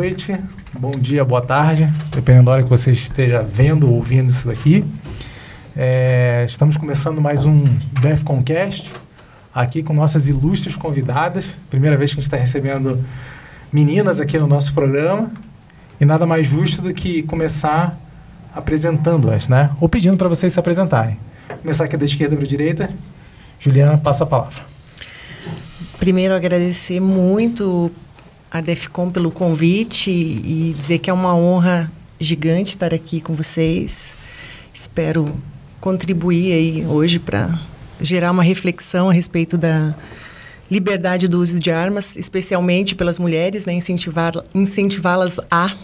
noite, bom dia, boa tarde, dependendo da hora que você esteja vendo ou ouvindo isso daqui. É, estamos começando mais um DEFCONcast, aqui com nossas ilustres convidadas. Primeira vez que a gente está recebendo meninas aqui no nosso programa. E nada mais justo do que começar apresentando-as, né? Ou pedindo para vocês se apresentarem. Começar aqui da esquerda para a direita. Juliana, passa a palavra. Primeiro, agradecer muito a DEFCON pelo convite e dizer que é uma honra gigante estar aqui com vocês. Espero contribuir aí hoje para gerar uma reflexão a respeito da liberdade do uso de armas, especialmente pelas mulheres, né, incentivá-las a.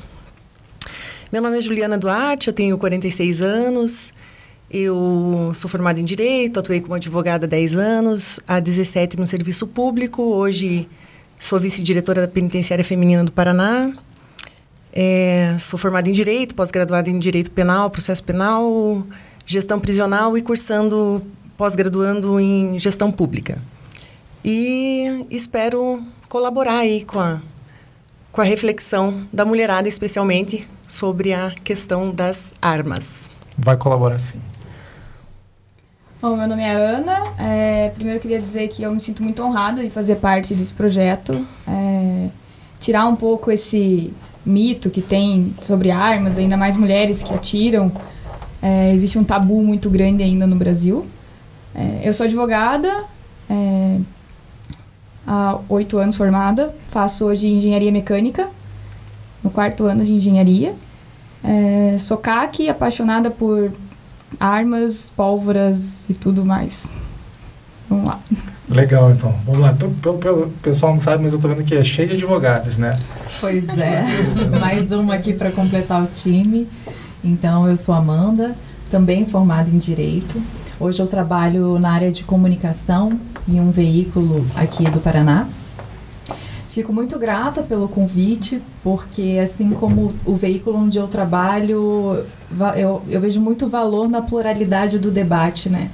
Meu nome é Juliana Duarte, eu tenho 46 anos, eu sou formada em Direito, atuei como advogada há 10 anos, há 17 no serviço público, hoje sou vice-diretora da Penitenciária Feminina do Paraná, é, sou formada em Direito, pós-graduada em Direito Penal, Processo Penal, Gestão Prisional e cursando, pós-graduando em Gestão Pública e espero colaborar aí com a, com a reflexão da mulherada, especialmente sobre a questão das armas. Vai colaborar sim. Bom, meu nome é Ana. É, primeiro eu queria dizer que eu me sinto muito honrada de fazer parte desse projeto. É, tirar um pouco esse mito que tem sobre armas, ainda mais mulheres que atiram. É, existe um tabu muito grande ainda no Brasil. É, eu sou advogada, é, há oito anos formada. Faço hoje engenharia mecânica, no quarto ano de engenharia. É, sou CAC, apaixonada por armas, pólvoras e tudo mais. Vamos lá. Legal, então. Vamos lá. Tô, pelo, pelo pessoal não sabe, mas eu tô vendo que é cheio de advogadas, né? Pois é. Mais uma aqui para completar o time. Então, eu sou Amanda, também formada em Direito. Hoje eu trabalho na área de comunicação em um veículo aqui do Paraná. Fico muito grata pelo convite, porque assim como o veículo onde eu trabalho, eu, eu vejo muito valor na pluralidade do debate, né?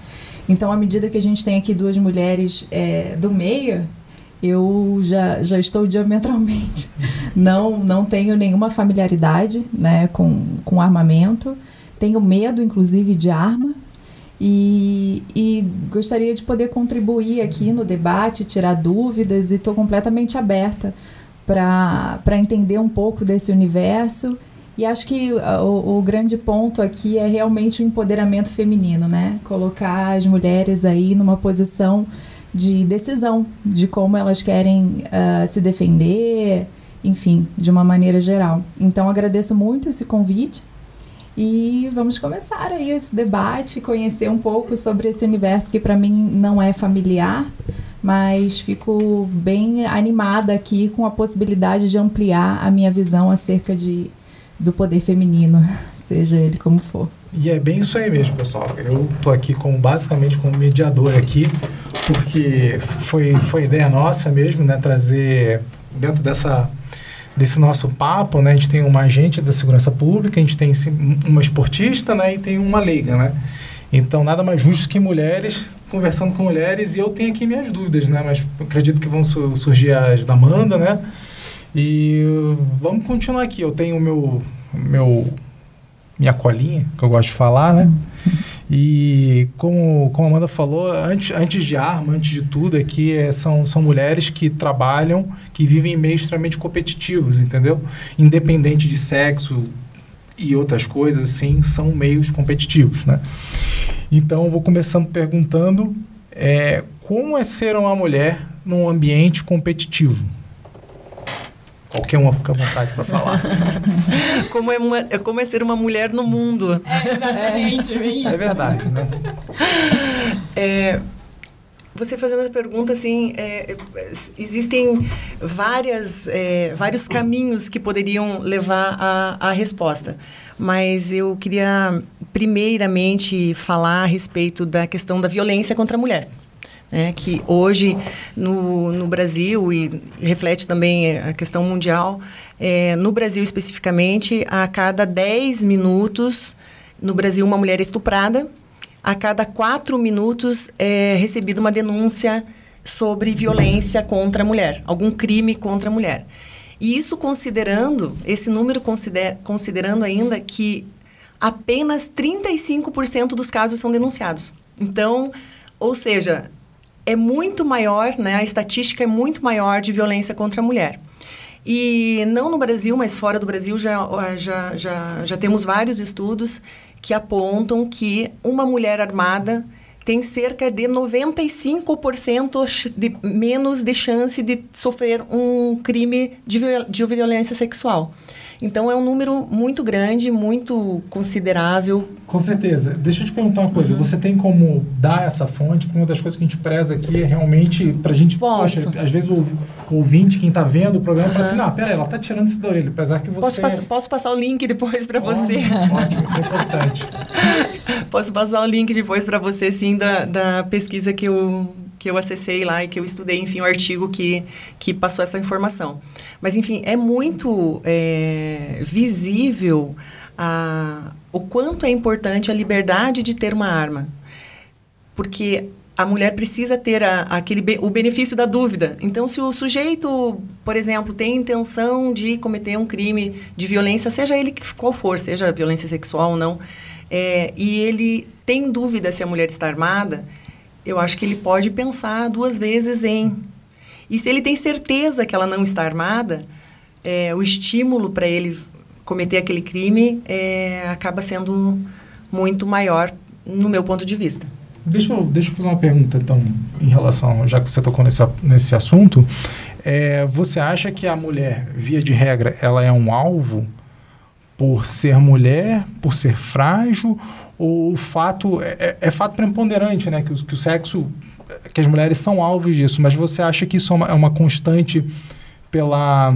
Então, à medida que a gente tem aqui duas mulheres é, do meio, eu já, já estou diametralmente. Não, não tenho nenhuma familiaridade né, com, com armamento. Tenho medo, inclusive, de arma. E, e, gostaria de poder contribuir aqui no debate, tirar dúvidas e estou completamente aberta para entender um pouco desse universo. E acho que o, o, grande ponto aqui é realmente o empoderamento feminino, né? Colocar as mulheres aí numa posição de decisão de como elas querem uh, se defender, enfim, de uma maneira geral. Então agradeço muito esse convite e vamos começar aí esse debate, conhecer um pouco sobre esse universo que para mim não é familiar, mas fico bem animada aqui com a possibilidade de ampliar a minha visão acerca de, do poder feminino, seja ele como for. E é bem isso aí mesmo, pessoal. Eu tô aqui como basicamente como mediador aqui, porque foi foi ideia nossa mesmo, né, trazer dentro dessa desse nosso papo, né, a gente tem uma agente da segurança pública, a gente tem uma esportista, né, e tem uma leiga, né. Então, nada mais justo que mulheres conversando com mulheres, e eu tenho aqui minhas dúvidas, né, mas acredito que vão su surgir as da Amanda, né, e vamos continuar aqui. Eu tenho meu, meu minha colinha, que eu gosto de falar, né, e como, como a Amanda falou, antes, antes de arma, antes de tudo, aqui é, são, são mulheres que trabalham, que vivem em meios extremamente competitivos, entendeu? Independente de sexo e outras coisas, assim, são meios competitivos, né? Então, eu vou começando perguntando é, como é ser uma mulher num ambiente competitivo? Qualquer uma fica à vontade para falar. como, é uma, como é ser uma mulher no mundo. É, exatamente, é, isso. É verdade, né? É, você fazendo essa pergunta, assim, é, existem várias, é, vários caminhos que poderiam levar à, à resposta. Mas eu queria, primeiramente, falar a respeito da questão da violência contra a mulher né, que hoje no, no Brasil, e reflete também a questão mundial, é, no Brasil especificamente, a cada 10 minutos, no Brasil, uma mulher é estuprada, a cada 4 minutos é recebida uma denúncia sobre violência contra a mulher, algum crime contra a mulher. E isso considerando, esse número consider, considerando ainda que apenas 35% dos casos são denunciados. Então, ou seja, é muito maior, né, a estatística é muito maior de violência contra a mulher. E não no Brasil, mas fora do Brasil já, já, já, já temos vários estudos que apontam que uma mulher armada tem cerca de 95% de menos de chance de sofrer um crime de, de violência sexual. Então é um número muito grande, muito considerável. Com certeza. Deixa eu te perguntar uma coisa. Uhum. Você tem como dar essa fonte? Porque uma das coisas que a gente preza aqui é realmente para a gente. Posso. Poxa, às vezes o, ouvinte, quem está vendo o programa, uhum. fala assim: não, pera aí, ela está tirando isso da orelha. Apesar que você. Posso, pass posso passar o link depois para você? Ótimo, isso é importante. posso passar o link depois para você, sim, da, da pesquisa que eu que eu acessei lá e que eu estudei, enfim, o artigo que, que passou essa informação. Mas, enfim, é muito é, visível a, o quanto é importante a liberdade de ter uma arma. Porque a mulher precisa ter a, aquele, o benefício da dúvida. Então, se o sujeito, por exemplo, tem intenção de cometer um crime de violência, seja ele qual for, seja violência sexual ou não, é, e ele tem dúvida se a mulher está armada, eu acho que ele pode pensar duas vezes em. E se ele tem certeza que ela não está armada, é, o estímulo para ele cometer aquele crime é, acaba sendo muito maior, no meu ponto de vista. Deixa eu, deixa eu fazer uma pergunta, então, em relação, já que você tocou nesse, nesse assunto. É, você acha que a mulher, via de regra, ela é um alvo por ser mulher, por ser frágil, o fato é, é, é fato preponderante, né? Que o, que o sexo, que as mulheres são alvos disso, mas você acha que isso é uma, é uma constante pela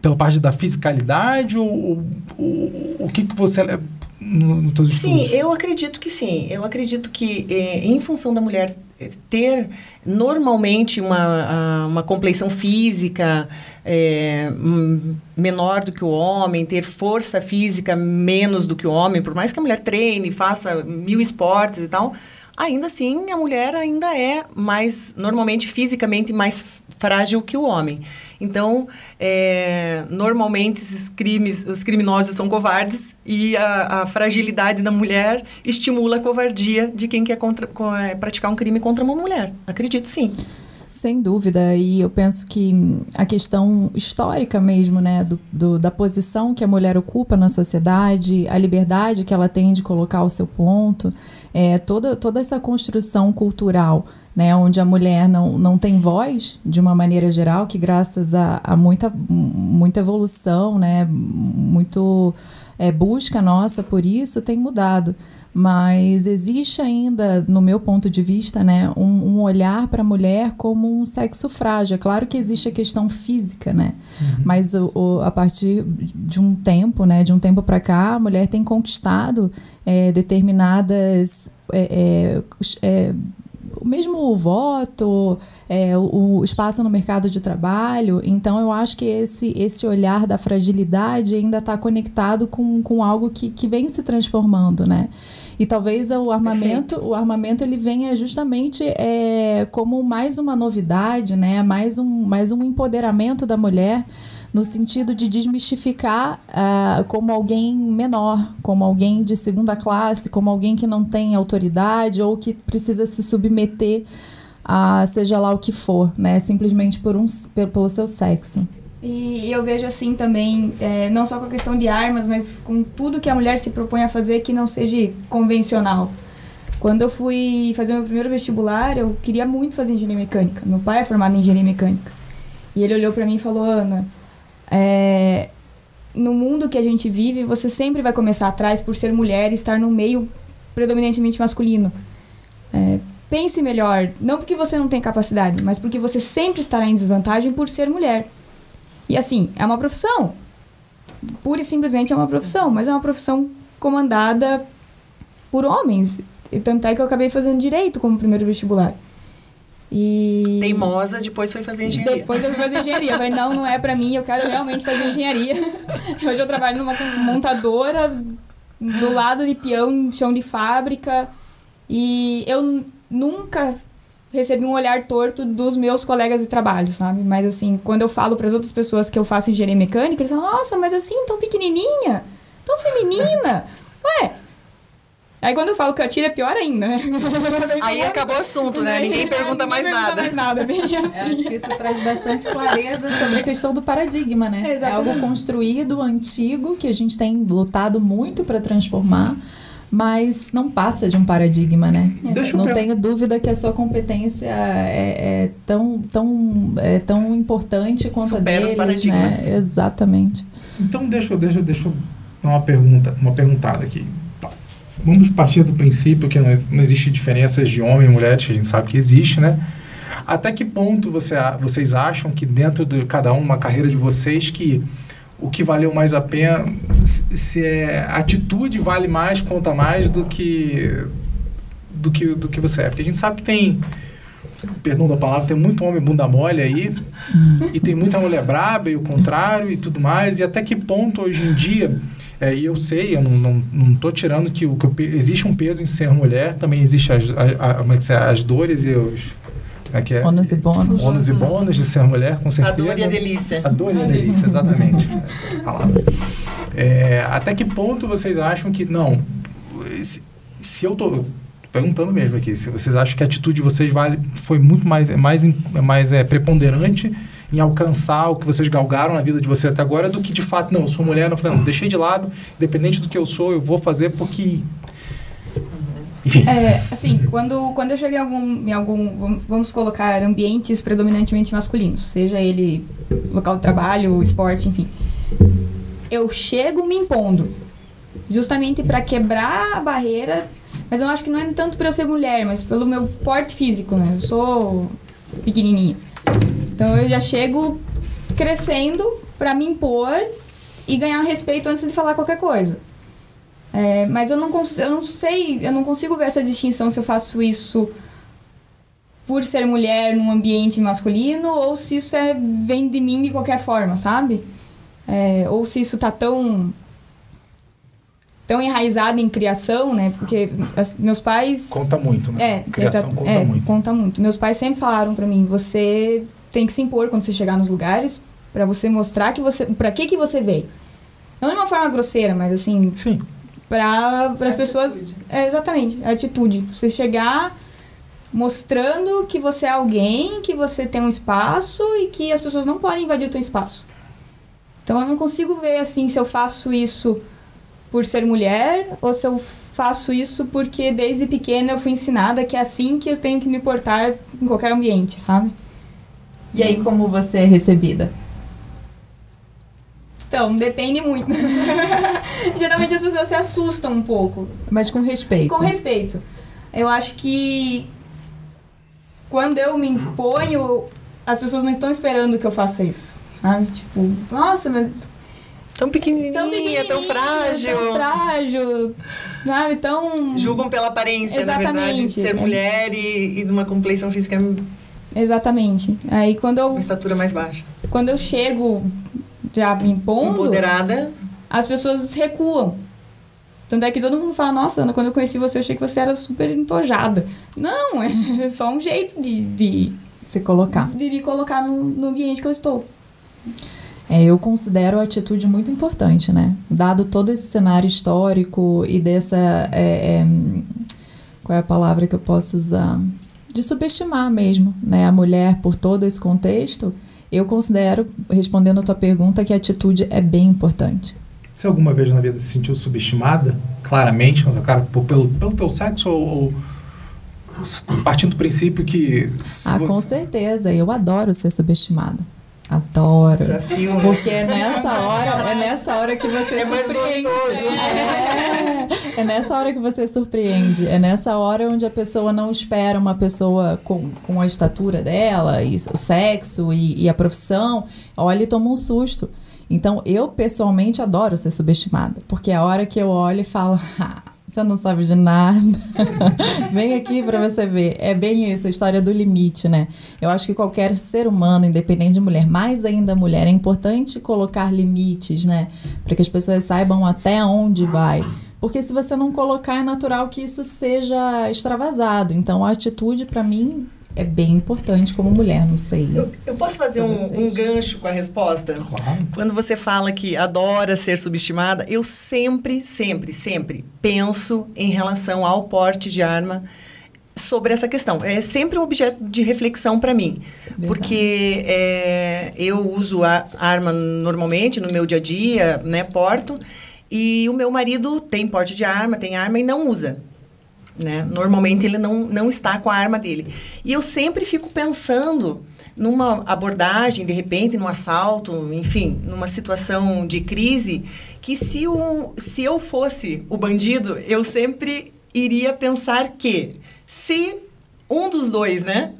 pela parte da fisicalidade ou, o que que você no, no Sim, eu acredito que sim. Eu acredito que eh, em função da mulher ter normalmente uma, uma compleição física é, menor do que o homem, ter força física menos do que o homem, por mais que a mulher treine, faça mil esportes e tal, ainda assim a mulher ainda é mais, normalmente fisicamente mais frágil que o homem. Então, é, normalmente esses crimes, os criminosos são covardes e a, a, fragilidade da mulher estimula a covardia de quem quer contra, é, praticar um crime contra uma mulher. Acredito sim. Sem dúvida, e eu penso que a questão histórica mesmo, né, do, do, da posição que a mulher ocupa na sociedade, a liberdade que ela tem de colocar o seu ponto, é, toda, toda essa construção cultural, né, onde a mulher não, não tem voz, de uma maneira geral, que graças a, a muita, muita evolução, né, muito é, busca nossa por isso, tem mudado mas existe ainda, no meu ponto de vista, né, um, um olhar para a mulher como um sexo frágil. É claro que existe a questão física, né, uhum. mas o, o, a partir de um tempo, né, de um tempo para cá, a mulher tem conquistado é, determinadas é, é, é mesmo o voto, é, o, o, espaço no mercado de trabalho. Então, eu acho que esse, esse olhar da fragilidade ainda está conectado com, com algo que, que vem se transformando, né? E talvez o armamento, Perfeito. o armamento ele venha justamente é, como mais uma novidade, né? mais, um, mais um empoderamento da mulher no sentido de desmistificar uh, como alguém menor, como alguém de segunda classe, como alguém que não tem autoridade ou que precisa se submeter a seja lá o que for, né? Simplesmente por um, pelo seu sexo. E eu vejo assim também, é, não só com a questão de armas, mas com tudo que a mulher se propõe a fazer que não seja convencional. Quando eu fui fazer meu primeiro vestibular, eu queria muito fazer engenharia mecânica. Meu pai é formado em engenharia mecânica. E ele olhou para mim e falou: Ana, é, no mundo que a gente vive, você sempre vai começar atrás por ser mulher e estar num meio predominantemente masculino. É, pense melhor, não porque você não tem capacidade, mas porque você sempre estará em desvantagem por ser mulher. E assim, é uma profissão. Pura e simplesmente é uma profissão, mas é uma profissão comandada por homens. E tanto é que eu acabei fazendo direito como primeiro vestibular. E... Teimosa, depois foi fazer engenharia. Depois eu fui fazer engenharia. Eu falei, não, não é pra mim, eu quero realmente fazer engenharia. Hoje eu trabalho numa montadora, do lado de peão, chão de fábrica. E eu nunca recebi um olhar torto dos meus colegas de trabalho, sabe? Mas assim, quando eu falo para as outras pessoas que eu faço engenharia mecânica, eles falam: "Nossa, mas assim, tão pequenininha, tão feminina". Ué, Aí quando eu falo que eu atiro é pior ainda, né? Aí acabou o assunto, né? Ninguém pergunta mais Ninguém nada. mais nada, bem Eu assim. acho que isso traz bastante clareza sobre a questão do paradigma, né? Exatamente. É algo construído, antigo, que a gente tem lutado muito para transformar, mas não passa de um paradigma, né? Deixa eu não per- tenho dúvida que a sua competência é, é tão, tão, é tão importante quanto Supera a os deles, paradigmas. né? Exatamente. Então deixa, eu- deixa, eu- deixa eu dar uma pergunta, uma perguntada aqui. Tá. Vamos partir do princípio que não, não existe diferenças de homem e mulher, que a gente sabe que existe, né? Até que ponto você, vocês acham que dentro de cada um, uma carreira de vocês, que o que valeu mais a pena, se, é atitude vale mais, conta mais do que do que do que você é? Porque a gente sabe que tem perdão da palavra, tem muito homem bunda mole aí, e tem muita mulher braba e o contrário e tudo mais, e até que ponto hoje em dia, é, e eu sei, eu não, não, não tô tirando que, o, que pe- existe um peso em ser mulher, também existe as, a, a- é é, as dores e os... Como é que é? Ônus e bônus. Ônus e bônus de ser mulher, com A certeza. dor e a delícia. A dor e a delícia, exatamente. Essa a palavra. É, até que ponto vocês acham que, não, se, se eu tô perguntando mesmo aqui, se vocês acham que a atitude de vocês vale, foi muito mais, é mais, é mais é, preponderante em alcançar o que vocês galgaram na vida de vocês até agora do que de fato, não, eu sou mulher, não, falei, não, deixei de lado, independente do que eu sou, eu vou fazer porque... Enfim, É, assim, quando, quando eu cheguei em algum, em algum, vam- vamos colocar, ambientes predominantemente masculinos, seja ele local de trabalho, esporte, enfim. Eu chego me impondo, justamente para quebrar a barreira, mas eu acho que não é tanto por eu ser mulher, mas pelo meu porte físico, né? Eu sou pequenininha. Então eu já chego crescendo para me impor e ganhar respeito antes de falar qualquer coisa. É, mas eu não, eu não sei, eu não consigo ver essa distinção se eu faço isso por ser mulher num ambiente masculino ou se isso é, vem de mim de qualquer forma, sabe? É, ou se isso tá tão tão enraizado em criação, né? Porque as- meus pais conta muito, né? é, Criação exato, conta é, muito. conta muito. Meus pais sempre falaram pra mim, você tem que se impor quando você chegar nos lugares pra você mostrar que você, para que que você veio. Não de uma forma grosseira, mas assim, Sim, para as pessoas. É, exatamente, a atitude. Você chegar mostrando que você é alguém, que você tem um espaço e que as pessoas não podem invadir o teu espaço. Então eu não consigo ver assim se eu faço isso por ser mulher ou se eu faço isso porque desde pequena eu fui ensinada que é assim que eu tenho que me portar em qualquer ambiente, sabe? E aí, como você é recebida? Então, depende muito. Geralmente as pessoas se assustam um pouco. Mas com respeito. Com respeito. Eu acho que quando eu me imponho, as pessoas não estão esperando que eu faça isso. Sabe? Tipo, nossa, mas Tão pequenininha, tão pequenininha, tão frágil. Tão frágil. Sabe? Tão... Julgam pela aparência, na verdade, de Exatamente. ser É. mulher e, e de uma compleição física, uma Exatamente. Aí quando eu, estatura mais baixa. quando eu chego já me impondo, Empoderada, as pessoas recuam. Tanto é que todo mundo fala, nossa, Ana, quando eu conheci você, eu achei que você era super entojada. Não, é só um jeito de, de, Se colocar. de me colocar no, no ambiente que eu estou. É, eu considero a atitude muito importante, né? Dado todo esse cenário histórico e dessa. é, é, qual é a palavra que eu posso usar? De subestimar mesmo né? a mulher por todo esse contexto, eu considero, respondendo a tua pergunta, que a atitude é bem importante. Você alguma vez na vida se sentiu subestimada, claramente, cara, pelo, pelo teu sexo ou, ou partindo do princípio que... Ah, você- com certeza. Eu adoro ser subestimada. Adoro. desafio, né? Porque é nessa hora, é nessa hora que você É surpreende. gostoso. É, é nessa hora que você surpreende. É nessa hora onde a pessoa não espera uma pessoa com, com a estatura dela, e o sexo e, e a profissão, olha e toma um susto. Então, eu pessoalmente adoro ser subestimada. Porque é a hora que eu olho e falo. "Ah, Você não sabe de nada. Vem aqui para você ver. É bem isso, a história do limite, né? Eu acho que qualquer ser humano, independente de mulher, mais ainda mulher, é importante colocar limites, né? Para que as pessoas saibam até onde vai. Porque se você não colocar, é natural que isso seja extravasado. Então, a atitude, para mim, é bem importante como mulher, não sei. Eu, eu posso fazer um, um, gancho com a resposta? Claro. Quando você fala que adora ser subestimada, eu sempre, sempre, sempre penso em relação ao porte de arma sobre essa questão. É sempre um objeto de reflexão para mim. Verdade. Porque é, eu uso a arma normalmente no meu dia a dia, né, porto, e o meu marido tem porte de arma, tem arma e não usa. Né? Normalmente ele não, não está com a arma dele. E eu sempre fico pensando numa abordagem, de repente, num assalto, enfim, numa situação de crise, que se, o, se eu fosse o bandido, eu sempre iria pensar que se um dos dois, né,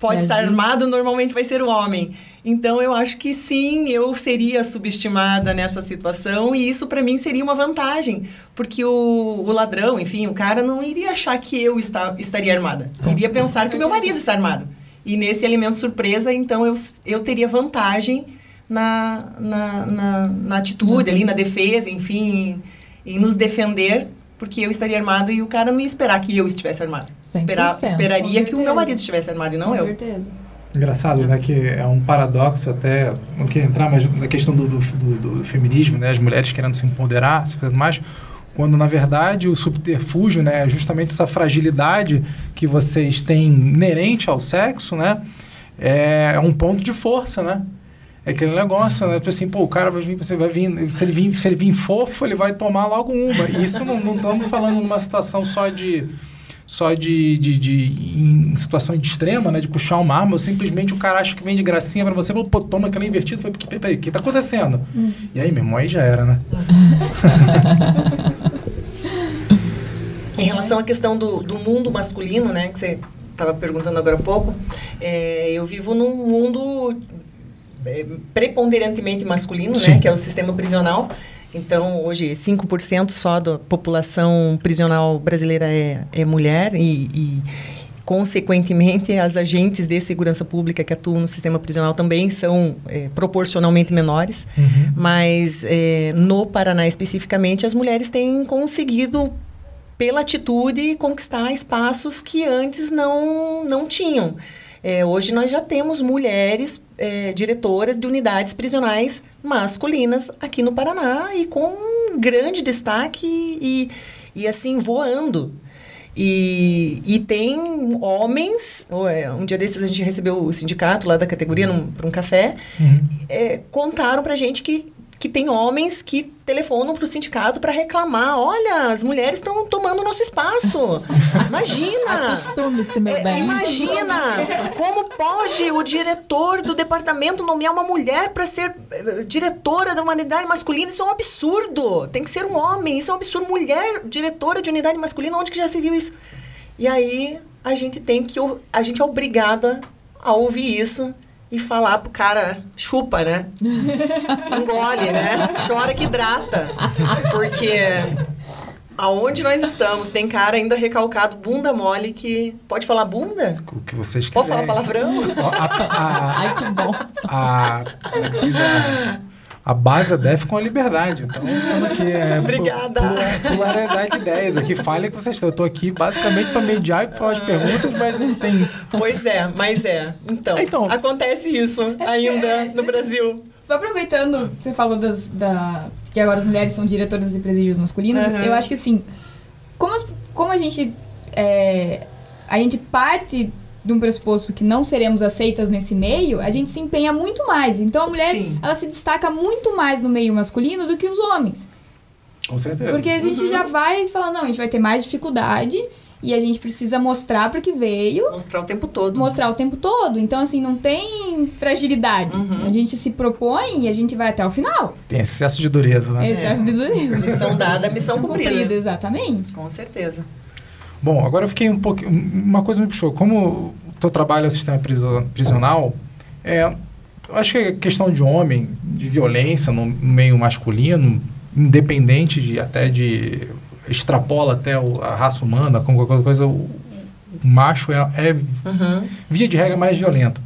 pode estar armado, normalmente vai ser o homem. Então eu acho que sim, eu seria subestimada nessa situação e isso para mim seria uma vantagem, porque o, o, ladrão, enfim, o cara não iria achar que eu está, estaria armada. Iria pensar que o meu marido está armado. E nesse elemento surpresa, então eu, eu teria vantagem na, na, na, na atitude ali, na defesa, enfim, em, em nos defender porque eu estaria armado e o cara não ia esperar que eu estivesse armado. Esperar, esperaria que o meu marido estivesse armado e não Com eu. Com certeza. Engraçado, né? Que é um paradoxo até, não queria entrar, mas na questão do, do, do, do feminismo, né? As mulheres querendo se empoderar, se fazendo mais, quando na verdade o subterfúgio, né? É justamente essa fragilidade que vocês têm inerente ao sexo, né? É, é um ponto de força, né? É aquele negócio, né? Tipo assim, pô, o cara vai vir, você vai vir, se ele vir, se ele vir fofo, ele vai tomar logo uma. E isso não estamos falando numa situação só de só de, de, de, em situação de extrema, né? De puxar uma arma, ou simplesmente o cara acha que vem de gracinha para você, pô, toma aquela invertida. Falei, peraí, o que tá acontecendo? Uhum. E aí, meu irmão, aí já era, né? em relação à questão do, do mundo masculino, né? Que você estava perguntando agora há pouco, é, eu vivo num mundo é, preponderantemente masculino, né? Sim. né? Que é o sistema prisional. Então, hoje, 5% só da população prisional brasileira é, é mulher e, e, consequentemente, as agentes de segurança pública que atuam no sistema prisional também são é, proporcionalmente menores. Uhum. Mas, é, no Paraná especificamente, as mulheres têm conseguido, pela atitude, conquistar espaços que antes não, não tinham. É, hoje nós já temos mulheres é, diretoras de unidades prisionais masculinas aqui no Paraná e com grande destaque e, e assim, voando. E, e tem homens, é, um dia desses a gente recebeu o sindicato lá da categoria para um café, uhum. é, contaram para gente que que tem homens que telefonam para o sindicato para reclamar. Olha, as mulheres estão tomando nosso espaço. Imagina! Acostume-se, meu é, bem. Imagina! Como pode o diretor do departamento nomear uma mulher para ser uh, diretora da unidade masculina? Isso é um absurdo. Tem que ser um homem. Isso é um absurdo. Mulher diretora de unidade masculina, onde que já se viu isso? E aí a gente tem que... A gente é obrigada a ouvir isso e falar pro cara, chupa, né? Engole, né? Chora que hidrata. Porque aonde nós estamos, tem cara ainda recalcado, bunda mole, que. Pode falar bunda? O que vocês quiserem. Pode falar palavrão? A, a, Ai, que bom. A, diz a, a base é com a liberdade. Então, aqui é. Obrigada. Pluralidade de ideias. Aqui falha que vocês estão. Eu estou aqui basicamente para mediar e fazer as perguntas, mas não tem. Pois é, mas é. Então, então acontece isso é ainda é, no Brasil. Aproveitando, você falou das, da, que agora as mulheres são diretoras de presídios masculinos, uhum. eu acho que assim, como, as, como a gente. É, a gente parte de um pressuposto que não seremos aceitas nesse meio, a gente se empenha muito mais. Então a mulher, Sim. ela se destaca muito mais no meio masculino do que os homens. Com certeza. Porque a gente uhum. já vai falar, não, a gente vai ter mais dificuldade e a gente precisa mostrar para que veio. Mostrar o tempo todo. Mostrar o tempo todo. Então, assim, não tem fragilidade. Uhum. A gente se propõe e a gente vai até o final. Tem excesso de dureza, né? Excesso é. de dureza. Missão dada, missão cumprida. cumprida. Exatamente. Com certeza. Bom, agora eu fiquei um pouco. Uma coisa me puxou. Como o teu trabalho é o sistema prisional, é, acho que a questão de homem, de violência no meio masculino, independente de até de. extrapola até a raça humana, como qualquer coisa, o, o macho é, é uhum. via de regra, mais violento.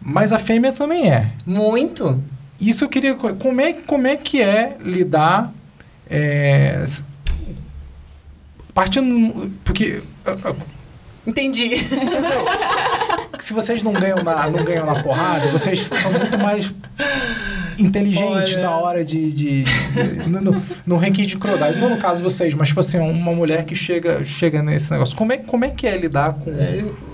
Mas a fêmea também é. Muito. Isso eu queria. Como é, como é que é lidar. É, partindo. Porque Entendi. Se vocês não ganham na, não ganham na porrada, vocês são muito mais inteligentes Olha. na hora de. de, de no, no, no ranking de crueldade. Não no caso vocês, mas tipo assim, uma mulher que chega, chega nesse negócio. Como é, como é que é lidar com.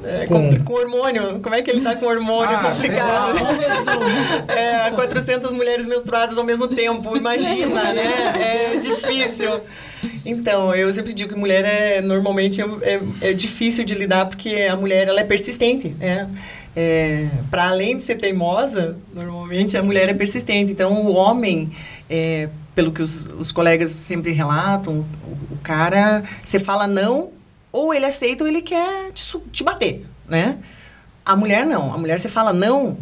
É, Com- com... com hormônio. Como é que ele tá com hormônio? Ah, sei lá. complicado. É, 400 mulheres menstruadas ao mesmo tempo, imagina, né? É difícil. Então, eu sempre digo que mulher é normalmente é, é, é difícil de lidar porque a mulher ela é persistente, né? É, para além de ser teimosa, normalmente a mulher é persistente. Então, o homem, é, pelo que os, os colegas sempre relatam, o, o cara, você fala não, ou ele aceita ou ele quer te, te bater, né? A mulher não. A mulher você fala não,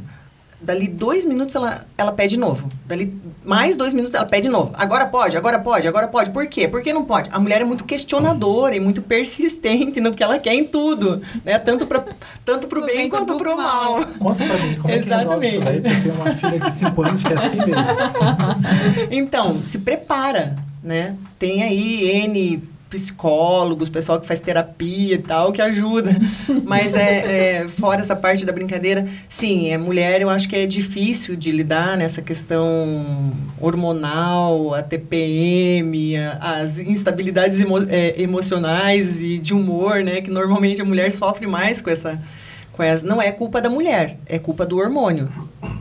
dali dois minutos ela, ela pede de novo. Dali mais dois minutos ela pede de novo. Agora pode, agora pode, agora pode. Por quê? Por que não pode? A mulher é muito questionadora e muito persistente no que ela quer em tudo, né? Tanto para tanto pro bem quanto pro mal. Conta pra mim, como é que resolve isso Exatamente. daí? Porque eu tenho uma filha de 5 anos que é assim mesmo. Então, se prepara, né? Tem aí N psicólogos, pessoal que faz terapia e tal, que ajuda. Mas é, é, fora essa parte da brincadeira, sim, é mulher, eu acho que é difícil de lidar nessa questão hormonal, a TPM, a- as instabilidades emo- é, emocionais e de humor, né? Que normalmente a mulher sofre mais com essa. Não é culpa da mulher, é culpa do hormônio.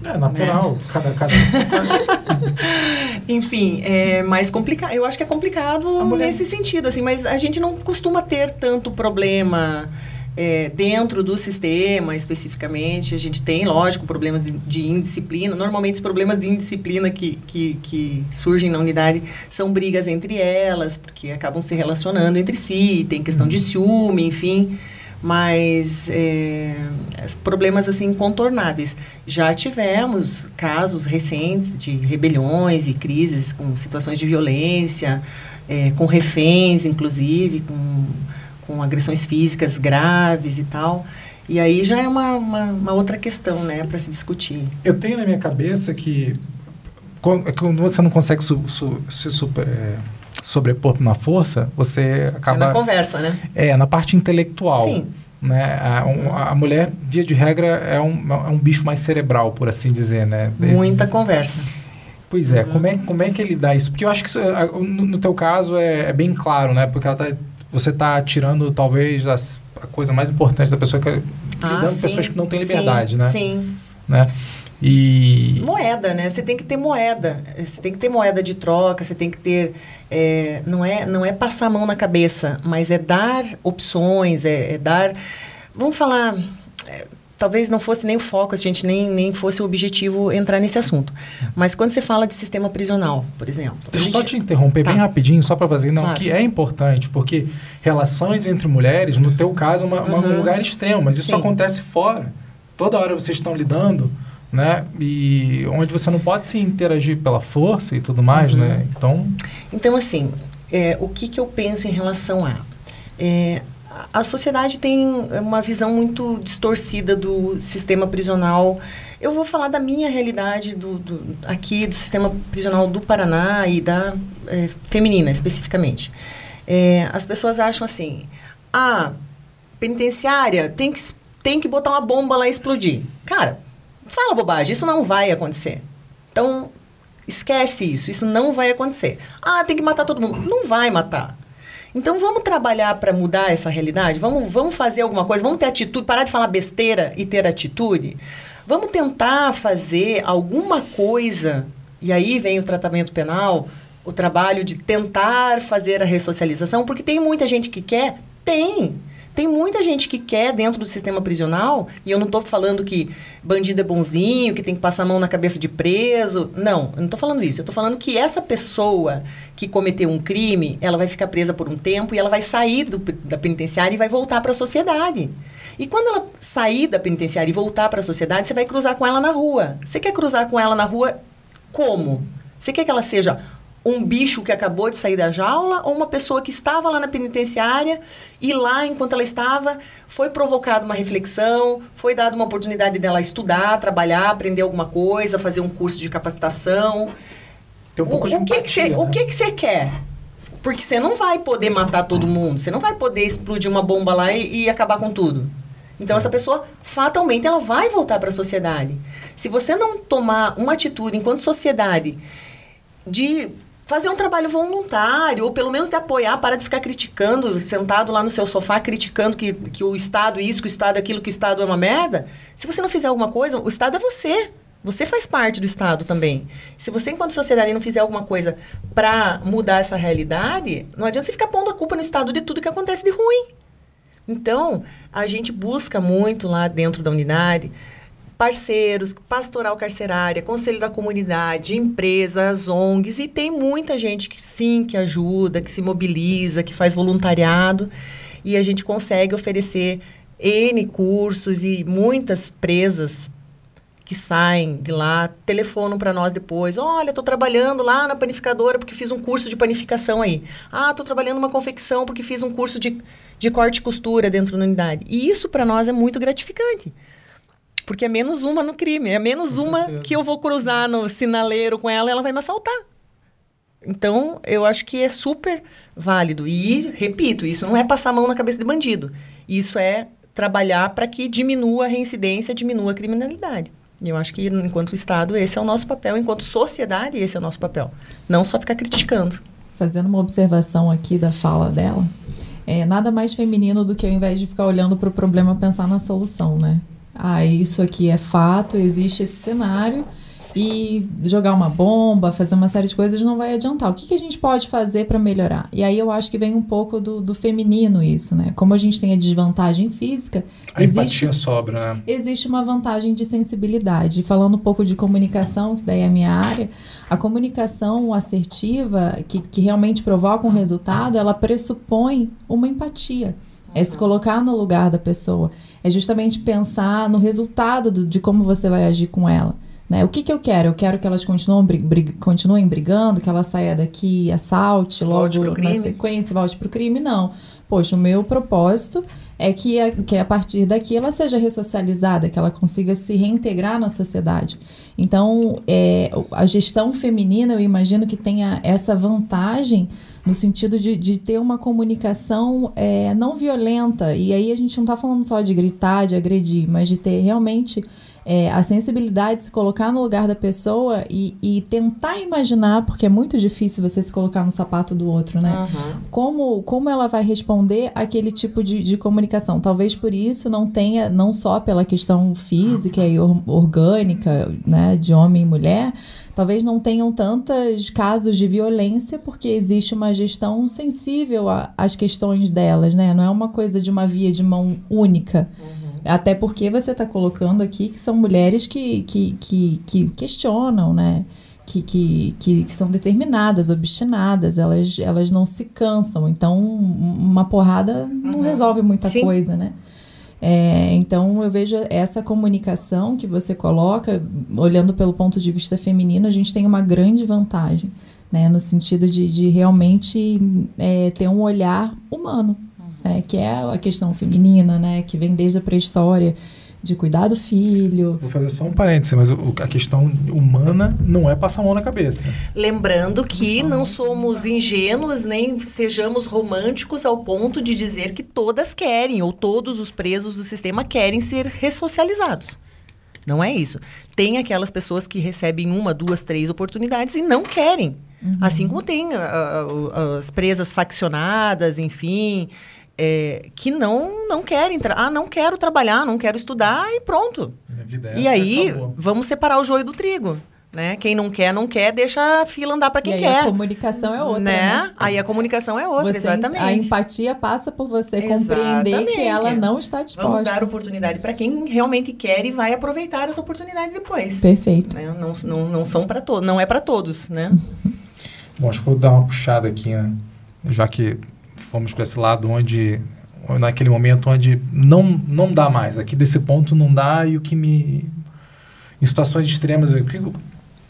É natural. Cada, cada, Enfim, é mais complicado. Eu acho que é complicado mulher- nesse sentido, assim, mas a gente não costuma ter tanto problema é, dentro do sistema especificamente. A gente tem, lógico, problemas de, de indisciplina. Normalmente os problemas de indisciplina que, que, que surgem na unidade são brigas entre elas, porque acabam se relacionando entre si, tem questão de ciúme, enfim. Mas é, problemas assim incontornáveis. Já tivemos casos recentes de rebeliões e crises com situações de violência, é, com reféns, inclusive, com, com agressões físicas graves e tal. E aí já é uma, uma, uma outra questão, né, para se discutir. Eu tenho na minha cabeça que quando, quando você não consegue su- su- se super, é, sobrepor na força, você É acaba. na conversa, né? É, na parte intelectual. Sim. Né? A, um- a mulher, via de regra, é um, é um bicho mais cerebral, por assim dizer, né? Desse- Muita conversa. Pois é, como é, como é que ele dá isso? Porque eu acho que isso, no, no teu caso é, é bem claro, né? Porque ela tá, você está tirando talvez as- a coisa mais importante da pessoa, que é lidando com Ah, sim. pessoas que não têm Sim, liberdade, né? Sim. né? E Moeda, né? Você tem que ter moeda. Você tem que ter moeda de troca, você tem que ter. é, não, é, não é passar a mão na cabeça, mas é dar opções, é, é dar. Vamos falar. é, talvez não fosse nem o foco, a gente nem, nem fosse o objetivo entrar nesse assunto. Mas quando você fala de sistema prisional, por exemplo. Deixa eu só gente- te interromper Tá. bem rapidinho, só para fazer, não, Claro. que é importante, porque relações entre mulheres, no teu caso, é uma- um Uhum. lugar extremo, mas isso Sim. acontece fora. Toda hora vocês estão lidando, né? E onde você não pode se interagir pela força e tudo mais, Uhum. né? Então, Então, assim, é, o que, que eu penso em relação a. É, a- a sociedade tem uma visão muito distorcida do sistema prisional. Eu vou falar da minha realidade do, do- aqui, do sistema prisional do Paraná e da é, feminina, especificamente. É, as pessoas acham assim: ah, penitenciária tem que, tem que botar uma bomba lá e explodir. Cara, fala bobagem, isso não vai acontecer. Então, esquece isso, isso não vai acontecer. Ah, tem que matar todo mundo. Não vai matar. Então vamos trabalhar para mudar essa realidade? Vamos, vamos fazer alguma coisa? Vamos ter atitude, parar de falar besteira e ter atitude? Vamos tentar fazer alguma coisa. E aí vem o tratamento penal, o trabalho de tentar fazer a ressocialização, porque tem muita gente que quer? Tem. Tem muita gente que quer dentro do sistema prisional, e eu não estou falando que bandido é bonzinho, que tem que passar a mão na cabeça de preso. Não, eu não estou falando isso. Eu estou falando que essa pessoa que cometeu um crime, ela vai ficar presa por um tempo e ela vai sair do, da penitenciária e vai voltar para a sociedade. E quando ela sair da penitenciária e voltar para a sociedade, você vai cruzar com ela na rua. Você quer cruzar com ela na rua como? Você quer que ela seja um bicho que acabou de sair da jaula ou uma pessoa que estava lá na penitenciária e lá, enquanto ela estava, foi provocada uma reflexão, foi dada uma oportunidade dela estudar, trabalhar, aprender alguma coisa, fazer um curso de capacitação. tem um pouco o, de o que você, empatia, o né? que que você quer? Porque você não vai poder matar todo mundo, você não vai poder explodir uma bomba lá e, e acabar com tudo. Então essa pessoa fatalmente ela vai voltar para a sociedade. Se você não tomar uma atitude enquanto sociedade de fazer um trabalho voluntário, ou pelo menos de apoiar, para de ficar criticando, sentado lá no seu sofá, criticando que, que o Estado isso, que o Estado aquilo, que o Estado é uma merda. Se você não fizer alguma coisa, o Estado é você. Você faz parte do Estado também. Se você, enquanto sociedade, não fizer alguma coisa para mudar essa realidade, não adianta você ficar pondo a culpa no Estado de tudo que acontece de ruim. Então, a gente busca muito lá dentro da unidade parceiros, pastoral carcerária, conselho da comunidade, empresas, ONGs e tem muita gente que sim, que ajuda, que se mobiliza, que faz voluntariado e a gente consegue oferecer N cursos e muitas presas que saem de lá telefonam para nós depois. Olha, estou trabalhando lá na panificadora porque fiz um curso de panificação aí. Ah, estou trabalhando numa confecção porque fiz um curso de, de corte e costura dentro da unidade. E isso para nós é muito gratificante. Porque é menos uma no crime, é menos com uma certeza. que eu vou cruzar no sinaleiro com ela e ela vai me assaltar. Então, eu acho que é super válido. E, repito, isso não é passar a mão na cabeça de bandido. Isso é trabalhar para que diminua a reincidência, diminua a criminalidade. E eu acho que, enquanto Estado, esse é o nosso papel. Enquanto sociedade, esse é o nosso papel. Não só ficar criticando. Fazendo uma observação aqui da fala dela, é nada mais feminino do que ao invés de ficar olhando para o problema, pensar na solução, né? Ah, isso aqui é fato, existe esse cenário, e jogar uma bomba, fazer uma série de coisas não vai adiantar. O que, que a gente pode fazer para melhorar? E aí eu acho que vem um pouco do, do feminino isso, né? Como a gente tem a desvantagem física, a existe, sobra, né? existe uma vantagem de sensibilidade. Falando um pouco de comunicação, que daí é a minha área, a comunicação assertiva, que, que realmente provoca um resultado, ela pressupõe uma empatia. É se colocar no lugar da pessoa. É justamente pensar no resultado do, de como você vai agir com ela. Né? O que, que eu quero? Eu quero que elas continuem, brig, continuem brigando, que ela saia daqui assalte logo na sequência, volte para o crime? Não. Poxa, o meu propósito é que a, que a partir daqui ela seja ressocializada, que ela consiga se reintegrar na sociedade. Então, é, a gestão feminina, eu imagino que tenha essa vantagem no sentido de, de ter uma comunicação é, não violenta. E aí a gente não está falando só de gritar, de agredir, mas de ter realmente é, a sensibilidade de se colocar no lugar da pessoa e, e, tentar imaginar, porque é muito difícil você se colocar no sapato do outro, né? Uhum. Como, como ela vai responder aquele tipo de, de comunicação. Talvez por isso não tenha, não só pela questão física e or, orgânica, né, de homem e mulher, talvez não tenham tantos casos de violência porque existe uma gestão sensível às questões delas, né? Não é uma coisa de uma via de mão única. Uhum. Até porque você está colocando aqui que são mulheres que, que, que, que questionam, né? Que, que, que, são determinadas, obstinadas, elas, elas não se cansam. Então, uma porrada não uhum. resolve muita Sim. coisa, né? É, então, eu vejo essa comunicação que você coloca, olhando pelo ponto de vista feminino, a gente tem uma grande vantagem, né? No sentido de, de realmente é, ter um olhar humano é, que é a questão feminina, né, que vem desde a pré-história, de cuidar do filho. Vou fazer só um parêntese, mas o, a questão humana não é passar a mão na cabeça. Lembrando que não somos ingênuos nem sejamos românticos ao ponto de dizer que todas querem ou todos os presos do sistema querem ser ressocializados. Não é isso. Tem aquelas pessoas que recebem uma, duas, três oportunidades e não querem. Uhum. Assim como tem uh, uh, as presas faccionadas, enfim é, que não não querem ah não quero trabalhar não quero estudar e pronto é e aí acabou. vamos separar o joio do trigo né quem não quer não quer deixa a fila andar para quem e quer a comunicação é outra né? né? aí a comunicação é outra você, exatamente a empatia passa por você exatamente. compreender que ela não está disposta vamos dar oportunidade para quem realmente quer e vai aproveitar essa oportunidade depois perfeito né? não, não não são para todos não é para todos né bom acho que vou dar uma puxada aqui né? já que fomos para esse lado onde naquele momento onde não não dá mais. Aqui desse ponto não dá e o que me em situações extremas que,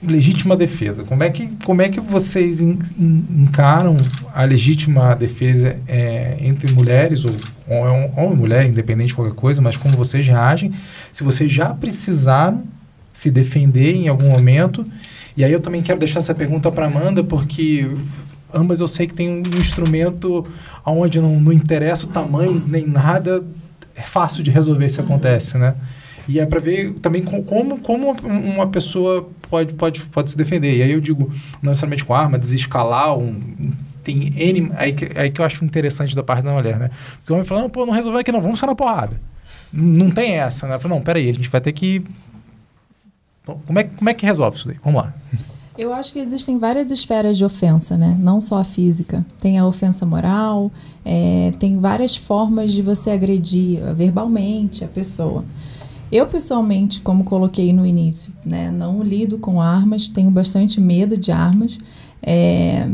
legítima defesa. Como é que como é que vocês in, in, encaram a legítima defesa é, entre mulheres ou homem ou mulher independente de qualquer coisa mas como vocês reagem? Se vocês já precisaram se defender em algum momento? E aí eu também quero deixar essa pergunta para Amanda porque ambas eu sei que tem um instrumento onde não, não interessa o tamanho nem nada, é fácil de resolver se acontece, né? E é para ver também como, como uma pessoa pode, pode, pode se defender. E aí eu digo, não necessariamente com arma, desescalar um. Tem N. Aí que, aí que eu acho interessante da parte da mulher, né? Porque o homem fala, não, pô, não resolveu aqui não, vamos só na porrada. Não tem essa, né? Falo, não, peraí, a gente vai ter que. Como é, como é que resolve isso daí? Vamos lá. Eu acho que existem várias esferas de ofensa, né? Não só a física. Tem a ofensa moral, é, tem várias formas de você agredir verbalmente a pessoa. Eu, pessoalmente, como coloquei no início, né, não lido com armas, tenho bastante medo de armas. É,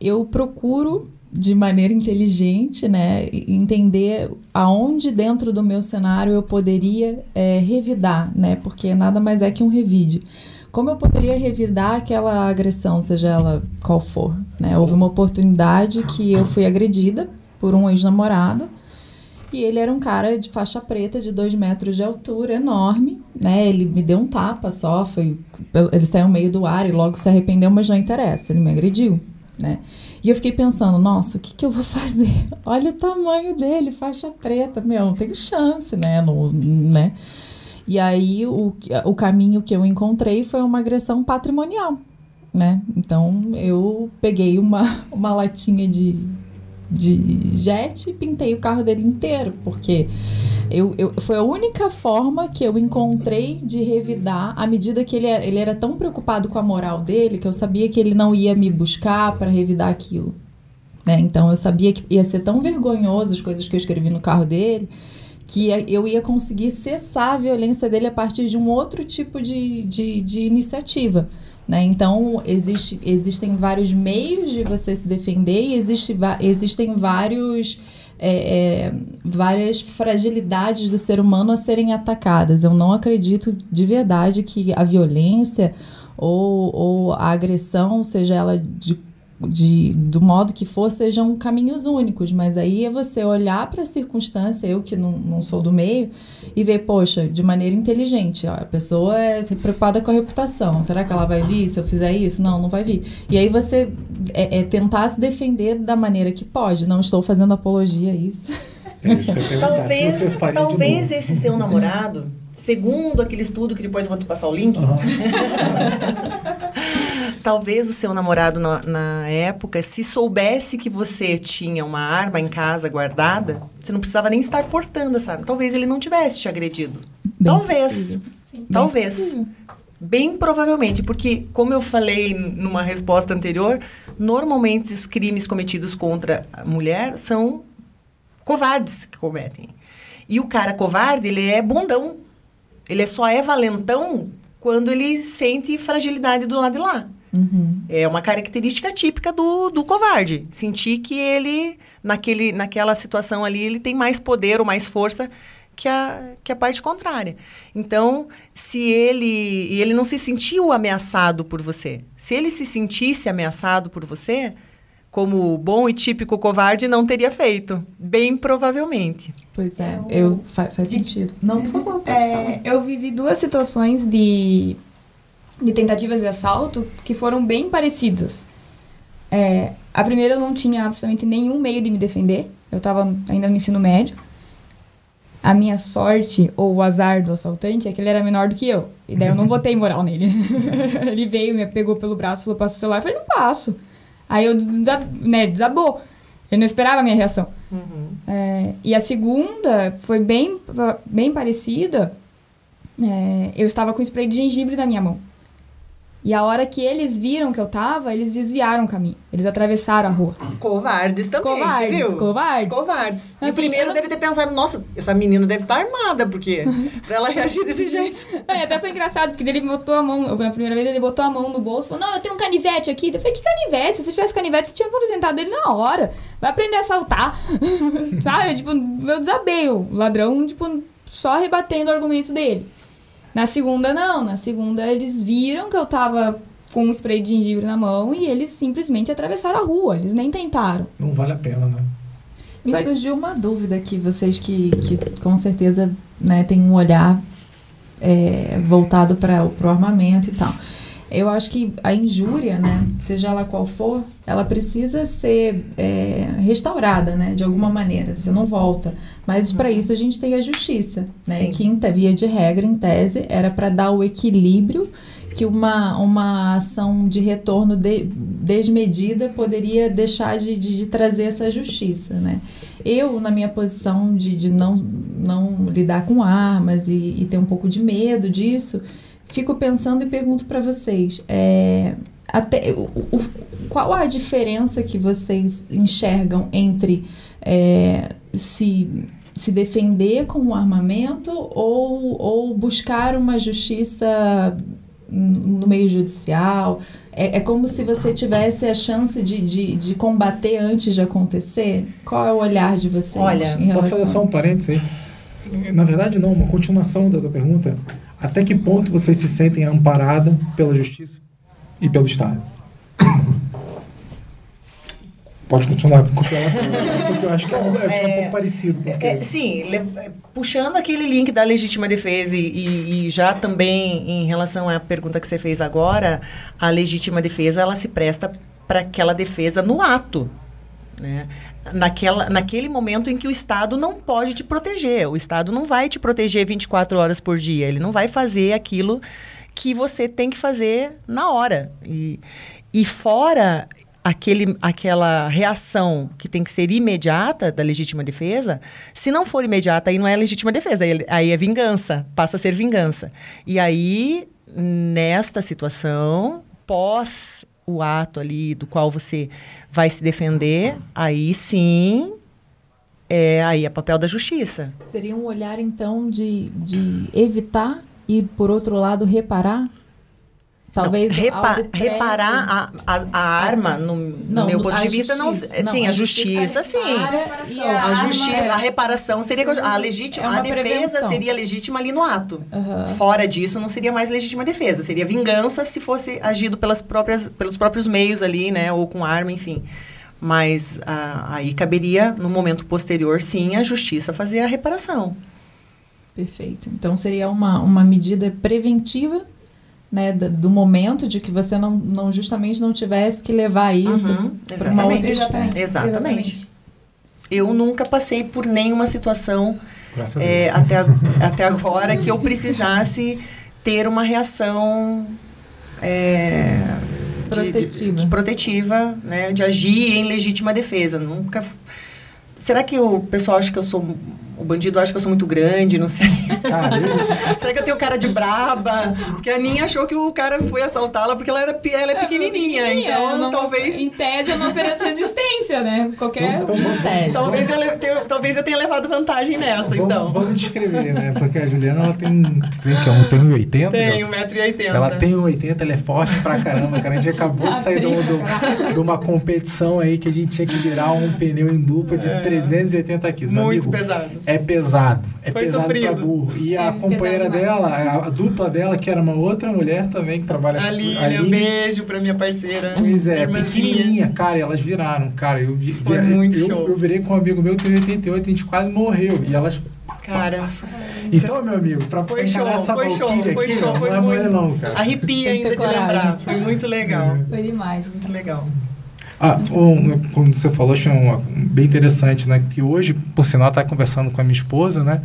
eu procuro de maneira inteligente, né, entender aonde dentro do meu cenário eu poderia é, revidar, né, porque nada mais é que um revide. Como eu poderia revidar aquela agressão, seja ela qual for, né? Houve uma oportunidade que eu fui agredida por um ex-namorado e ele era um cara de faixa preta, de dois metros de altura, enorme, né? Ele me deu um tapa só, foi, ele saiu meio do ar e logo se arrependeu, mas não interessa, ele me agrediu, né? E eu fiquei pensando, nossa, o que, que eu vou fazer? Olha o tamanho dele, faixa preta, meu, não tenho chance, né? No, né? E aí o, o caminho que eu encontrei foi uma agressão patrimonial, né? Então eu peguei uma, uma latinha de, de jet e pintei o carro dele inteiro, porque eu, eu, foi a única forma que eu encontrei de revidar à medida que ele era, ele era tão preocupado com a moral dele que eu sabia que ele não ia me buscar para revidar aquilo. Né? Então eu sabia que ia ser tão vergonhoso as coisas que eu escrevi no carro dele que eu ia conseguir cessar a violência dele a partir de um outro tipo de, de, de iniciativa. Né? Então, existe, existem vários meios de você se defender e existe, existem vários, é, é, várias fragilidades do ser humano a serem atacadas. Eu não acredito de verdade que a violência ou, ou a agressão, seja ela de de, do modo que for, sejam caminhos únicos, mas aí é você olhar para a circunstância, eu que não, não sou do meio, e ver, poxa, de maneira inteligente, ó, a pessoa é preocupada com a reputação, será que ela vai vir se eu fizer isso? Não, não vai vir. E aí você é, é tentar se defender da maneira que pode, não estou fazendo apologia a isso. É talvez talvez esse seu namorado, segundo aquele estudo que depois eu vou te passar o link, uhum. talvez o seu namorado na, na, época, se soubesse que você tinha uma arma em casa guardada, você não precisava nem estar portando, sabe? Talvez ele não tivesse te agredido. Bem talvez. Sim, talvez. Bem, bem provavelmente, porque, como eu falei numa resposta anterior, normalmente os crimes cometidos contra a mulher são covardes que cometem. E o cara covarde, ele é bundão. Ele só é valentão quando ele sente fragilidade do lado de lá. Uhum. É uma característica típica do, do covarde. Sentir que ele, naquele, naquela situação ali, ele tem mais poder ou mais força que a, que a parte contrária. Então, se ele. E ele não se sentiu ameaçado por você. Se ele se sentisse ameaçado por você, como bom e típico covarde, não teria feito. Bem provavelmente. Pois é, eu, faz, faz sentido. Não, por favor, pode é, falar. Eu vivi duas situações de de tentativas de assalto que foram bem parecidas. É, a primeira eu não tinha absolutamente nenhum meio de me defender. Eu estava ainda no ensino médio. A minha sorte, ou o azar do assaltante, é que ele era menor do que eu. E daí eu não botei moral nele. ele veio, me pegou pelo braço, falou, passa o celular. Eu falei, não passo. Aí eu desab, né, desabou. Ele não esperava a minha reação. Uhum. É, e a segunda foi bem, bem parecida. É, eu estava com spray de gengibre na minha mão. E a hora que eles viram que eu tava, eles desviaram o caminho. Eles atravessaram a rua. Covardes também, covardes, viu? Covardes. Covardes. Assim, o primeiro não... deve ter pensado, nossa, essa menina deve estar tá armada, porque pra ela reagir desse jeito. É, até foi engraçado, porque ele botou a mão, na primeira vez ele botou a mão no bolso e falou, não, eu tenho um canivete aqui. Eu falei, que canivete? Se você tivesse canivete, você tinha apresentado ele na hora. Vai aprender a assaltar. Sabe? Tipo, eu desabei o ladrão, tipo, só rebatendo argumentos dele. Na segunda, não. Na segunda, eles viram que eu tava com um spray de gengibre na mão e eles simplesmente atravessaram a rua. Eles nem tentaram. Não vale a pena, né? Me Vai... surgiu uma dúvida aqui, vocês que, que com certeza né, têm um olhar é, voltado para o armamento e tal. Eu acho que a injúria, né, seja ela qual for, ela precisa ser é, restaurada, né, de alguma maneira. Você não volta. Mas para isso a gente tem a justiça, né, Sim. que via de regra, em tese, era para dar o equilíbrio que uma, uma ação de retorno de- desmedida poderia deixar de, de, de trazer essa justiça, né? Eu, na minha posição de, de não, não lidar com armas e, e ter um pouco de medo disso, fico pensando e pergunto para vocês, é, até, o, o- qual a diferença que vocês enxergam entre é, se se defender com o armamento ou, ou buscar uma justiça no meio judicial. É, é como se você tivesse a chance de, de, de combater antes de acontecer. Qual é o olhar de vocês? Olha, Posso fazer só um parênteses aí? Na verdade, não, uma continuação da tua pergunta. Até que ponto vocês se sentem amparadas pela justiça e pelo Estado? Pode continuar ela, porque eu acho que é um, é um pouco parecido com o que É, sim, le- é, puxando aquele link da legítima defesa e, e- e já também em relação à pergunta que você fez agora, a legítima defesa ela se presta para aquela defesa no ato. Né? Naquela, naquele momento em que o Estado não pode te proteger. O Estado não vai te proteger 24 horas por dia. Ele não vai fazer aquilo que você tem que fazer na hora. E, e fora aquele, aquela reação que tem que ser imediata da legítima defesa, se não for imediata, aí não é legítima defesa, aí, aí é vingança, passa a ser vingança. E aí, nesta situação, pós o ato ali do qual você vai se defender, aí sim, é aí é papel da justiça. Seria um olhar, então, de, de evitar e, por outro lado, reparar? Talvez Não, repa- reparar a, a, a arma, no, no Não, meu ponto de vista, não, justiça- não, sim, a justiça sim. A justiça, é- a reparação seria a legítima, é a defesa prevenção. seria legítima ali no ato. Aham. Fora disso, não seria mais legítima defesa, seria vingança se fosse agido pelas próprias, pelos próprios meios ali, né, ou com arma, enfim. Mas ah, aí caberia no momento posterior, sim, a justiça fazer a reparação. Perfeito. Então seria uma, uma medida preventiva, né, do momento de que você não, não justamente não tivesse que levar isso Uhum, para uma outra exatamente. Exatamente. Eu nunca passei por nenhuma situação é, até, até agora que eu precisasse ter uma reação é, de- Protetiva. de- protetiva, né, de agir em legítima defesa. Nunca. Será que o pessoal acha que eu sou o bandido acha que eu sou muito grande, não sei. Eu, Será que eu tenho cara de braba? Porque a Ninha achou que o cara foi assaltá-la porque ela, era, ela é pequenininha. Então, eu não- talvez. Em tese, eu não ofereço resistência, né? Qualquer. então, vamos, É, Talvez eu, le- tenha- talvez eu tenha levado vantagem nessa, vamos, então. vamos descrever, né? Porque a Juliana, ela tem, tem, que, é um- tem 1,80? Tem Jota? 1,80m. Ela tem 1,80, ela é forte pra caramba, cara. A gente acabou de sair do- do- de uma competição aí que a gente tinha que virar um pneu em dupla de 380 quilos. É. Muito amigo, pesado. É pesado. É Foi pesado sofrido. pra burro. E a É companheira dela, a, a dupla dela, que era uma outra mulher também, que trabalha A com Lilian, beijo pra minha parceira. Pois é, pequenininha, cara, e elas viraram, cara, eu vi, Foi muito eu, show. eu virei com um amigo meu, tem 88, a gente quase morreu, e elas... Cara, Então, meu amigo, pra Foi show, essa foi show, Valkyrie foi aqui, show, ó, foi não é mole muito. não, cara. arrepia ainda de lembrar. Foi muito legal. Foi demais. Muito legal. Ah, um, quando você falou, achei um, bem interessante, né? Que hoje, por sinal, tá conversando com a minha esposa, né?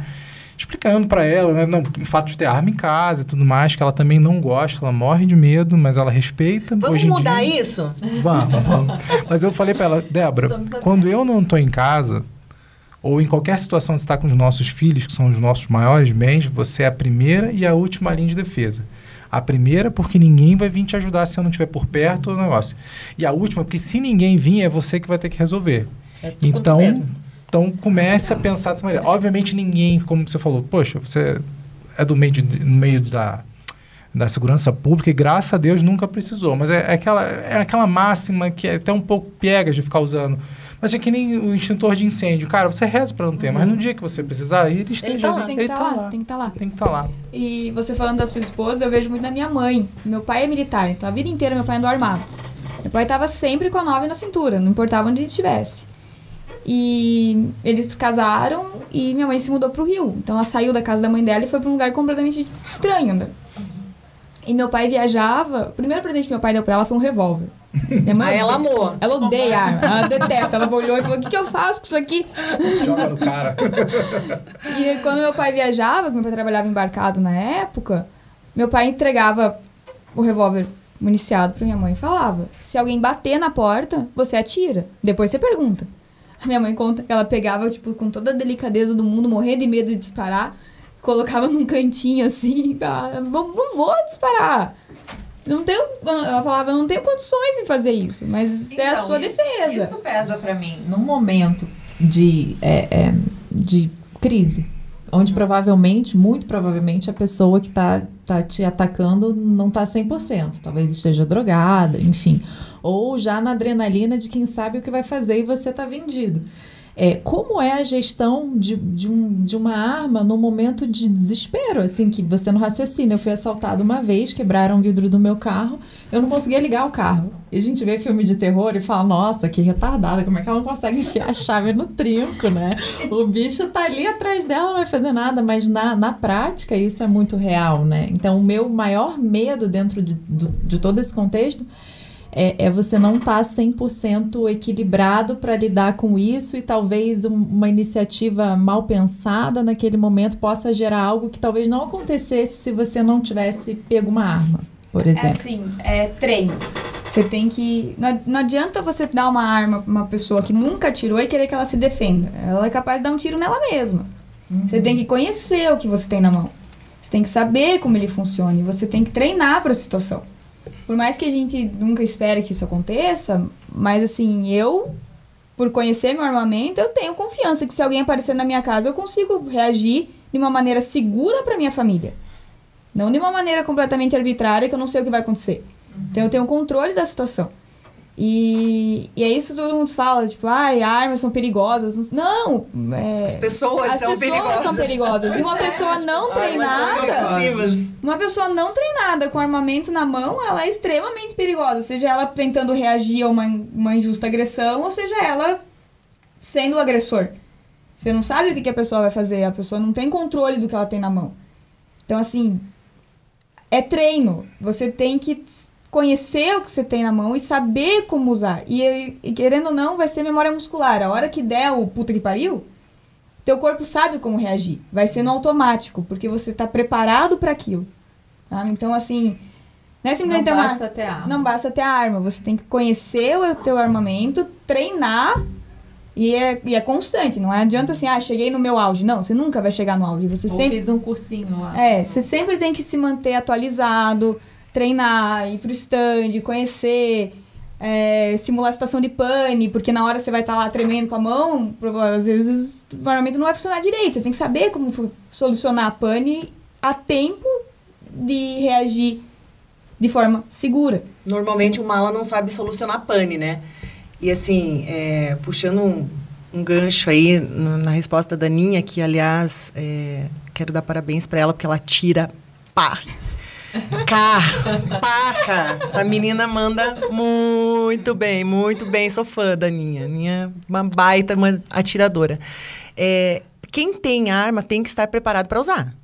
Explicando pra ela, né? Não, o fato de ter arma em casa e tudo mais, que ela também não gosta, ela morre de medo, mas ela respeita. Vamos hoje mudar dia, isso? Vamos, vamos. Mas eu falei pra ela, Débora, quando eu não tô em casa, ou em qualquer situação de estar com os nossos filhos, que são os nossos maiores bens, você é a primeira e a última linha de defesa. A primeira, porque ninguém vai vir te ajudar se eu não estiver por perto do negócio. E a última, porque se ninguém vir, é você que vai ter que resolver. É Então, então comece a pensar dessa maneira. Obviamente ninguém, como você falou, poxa, você é do meio, de- no meio da, da segurança pública e graças a Deus nunca precisou. Mas é, é aquela, é aquela máxima que é até um pouco pega de ficar usando. Mas é que nem o extintor de incêndio. Cara, você reza para não ter, mas no dia que você precisar, ele esteja tá lá. Tem que estar lá, tem que estar lá. Tem que estar lá. E você falando da sua esposa, eu vejo muito na minha mãe. Meu pai é militar, então a vida inteira meu pai andou armado. Meu pai tava sempre com a nove na cintura, não importava onde ele estivesse. E eles casaram e minha mãe se mudou pro Rio. Então ela saiu da casa da mãe dela e foi pra um lugar completamente estranho. né? E meu pai viajava. O primeiro presente que meu pai deu pra ela foi um revólver. Minha mãe Aí ela amou. Ela odeia ela detesta. Ela olhou e falou: O que, que eu faço com isso aqui? Joga no cara. E quando meu pai viajava, que meu pai trabalhava embarcado na época, meu pai entregava o revólver municiado pra minha mãe e falava: se alguém bater na porta, você atira. Depois você pergunta. A minha mãe conta que ela pegava, tipo, com toda a delicadeza do mundo, morrendo de medo de disparar, colocava num cantinho assim, ah, não vou disparar. Não tenho, ela falava, eu não tenho condições de fazer isso, mas é a Então, sua isso- defesa. Isso pesa pra mim. Num momento de, é, é, de crise, onde provavelmente, muito provavelmente, a pessoa que tá, tá te atacando não tá 100%. Talvez esteja drogada, enfim. Ou já na adrenalina de quem sabe o que vai fazer e você tá vendido. É, como é a gestão de, de, um, de uma arma no momento de desespero, assim, que você não raciocina. Eu fui assaltada uma vez, quebraram o vidro do meu carro, eu não conseguia ligar o carro. E a gente vê filme de terror e fala, nossa, que retardada, como é que ela não consegue enfiar a chave no trinco, né? O bicho tá ali atrás dela, não vai fazer nada, mas na, na prática isso é muito real, né? Então o meu maior medo dentro de, do- de todo esse contexto é, é você não estar 100% equilibrado para lidar com isso e talvez um- uma iniciativa mal pensada naquele momento possa gerar algo que talvez não acontecesse se você não tivesse pego uma arma, por É exemplo. assim, é treino. Você tem que. Não, não adianta você dar uma arma pra uma pessoa que nunca atirou e querer que ela se defenda. Ela é capaz de dar um tiro nela mesma. Você tem que conhecer o que você tem na mão. Você tem que saber como ele funciona. E você tem que treinar para a situação. Por mais que a gente nunca espere que isso aconteça, mas assim, eu, por conhecer meu armamento, eu tenho confiança que se alguém aparecer na minha casa, eu consigo reagir de uma maneira segura para minha família. Não de uma maneira completamente arbitrária que eu não sei o que vai acontecer. Então eu tenho controle da situação. E, e é isso que todo mundo fala, tipo, ai, armas são perigosas. Não! é, As pessoas as são pessoas perigosas. são perigosas. E uma pessoa não treinada, uma pessoa não treinada com armamento na mão, ela é extremamente perigosa. Seja ela tentando reagir a uma, uma injusta agressão, ou seja ela sendo o agressor. Você não sabe o que, que a pessoa vai fazer, a pessoa não tem controle do que ela tem na mão. Então, assim, é treino. Você tem que conhecer o que você tem na mão e saber como usar. E, e querendo ou não, vai ser memória muscular. A hora que der o puta que pariu, teu corpo sabe como reagir. Vai ser no automático, porque você tá preparado para aquilo. tá? Então, assim, não é Não simplesmente ter uma- basta ter arma. não basta ter a arma, você tem que conhecer o teu armamento, treinar e é, e é constante. Não adianta assim, ah, cheguei no meu auge. Não, você nunca vai chegar no auge. Você Ou sempre fiz um cursinho lá. é, você sempre tem que se manter atualizado, treinar, ir pro stand, conhecer, é, simular a situação de pane, porque na hora você vai estar lá tremendo com a mão, às vezes o armamento não vai funcionar direito. Você tem que saber como solucionar a pane a tempo de reagir de forma segura. Normalmente o mala não sabe solucionar pane, né? E assim, é, puxando um, um gancho aí no- na resposta da Daninha, que aliás é, quero dar parabéns pra ela porque ela tira pá. Cá, paca. Essa menina manda muito bem, muito bem. Sou fã da Aninha. Aninha é uma baita uma atiradora. É, quem tem arma tem que estar preparado para usar.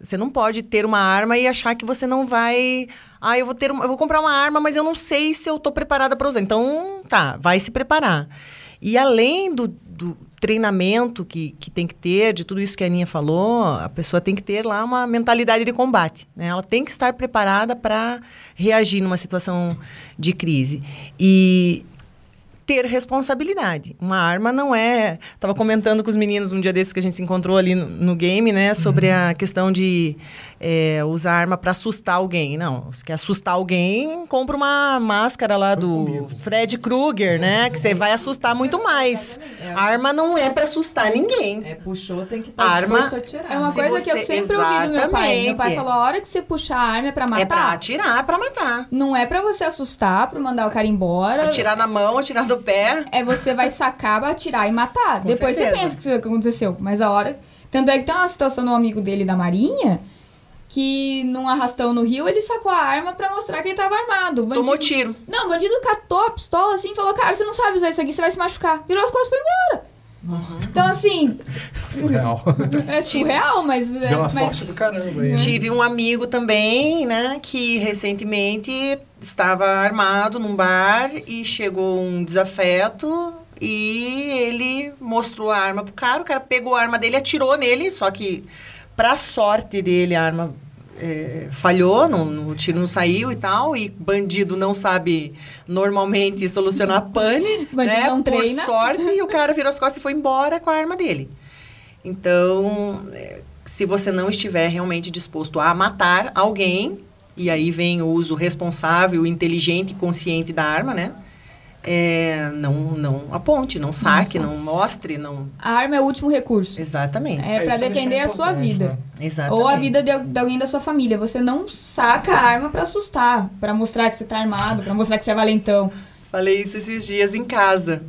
Você não pode ter uma arma e achar que você não vai. Ah, eu vou ter uma, eu vou comprar uma arma, mas eu não sei se eu tô preparada para usar. Então, tá, vai se preparar. E além do, do treinamento que, que tem que ter, de tudo isso que a Aninha falou, a pessoa tem que ter lá uma mentalidade de combate. Né? Ela tem que estar preparada para reagir numa situação de crise. E ter responsabilidade. Uma arma não é. Tava comentando com os meninos um dia desses que a gente se encontrou ali no, no game, né? Sobre a questão de é, usar arma para assustar alguém. Não, se quer assustar alguém, compra uma máscara lá do Fred Krueger, né? Que você vai assustar muito mais. É. Arma não é para assustar ninguém. É, puxou, tem que estar Arma- disposto a tirar. É uma Se coisa que eu você- sempre ouvi do meu pai. Meu pai Exatamente. falou: a hora que você puxar a arma é pra É para matar. atirar, para matar. Não é pra você assustar, pra mandar o cara embora. Atirar na mão, atirar do pé. É você vai sacar, atirar e matar. Com Depois certeza. você pensa o que aconteceu. Mas a hora. Tanto é que tem uma situação um amigo dele da Marinha que num arrastão no rio ele sacou a arma pra mostrar que ele tava armado. O bandido- Tomou tiro. Não, o bandido catou a pistola assim e falou: Cara, você não sabe usar isso aqui, você vai se machucar. Virou as costas e foi embora. Então, assim, Surreal. é surreal, mas. é- Deu uma mas- sorte do caramba aí. né? Tive um amigo também, né, que recentemente estava armado num bar e chegou um desafeto e ele mostrou a arma pro cara, o cara pegou a arma dele e atirou nele, só que pra sorte dele a arma é, falhou, não, não- o tiro não saiu e tal, e bandido não sabe normalmente solucionar pane, Bandido né, não por treina. sorte, e o cara virou as costas e foi embora com a arma dele. Então, é, se você não estiver realmente disposto a matar alguém, e aí vem o uso responsável, inteligente e consciente da arma, né? É, não, não aponte, não saque, não, mostre, não. A arma é o último recurso. Exatamente. É pra isso também defender é a sua vida. né? Exatamente. Ou a vida de, de alguém da sua família. Você não saca a arma pra assustar, pra mostrar que você tá armado, pra mostrar que você é valentão. Falei isso esses dias em casa.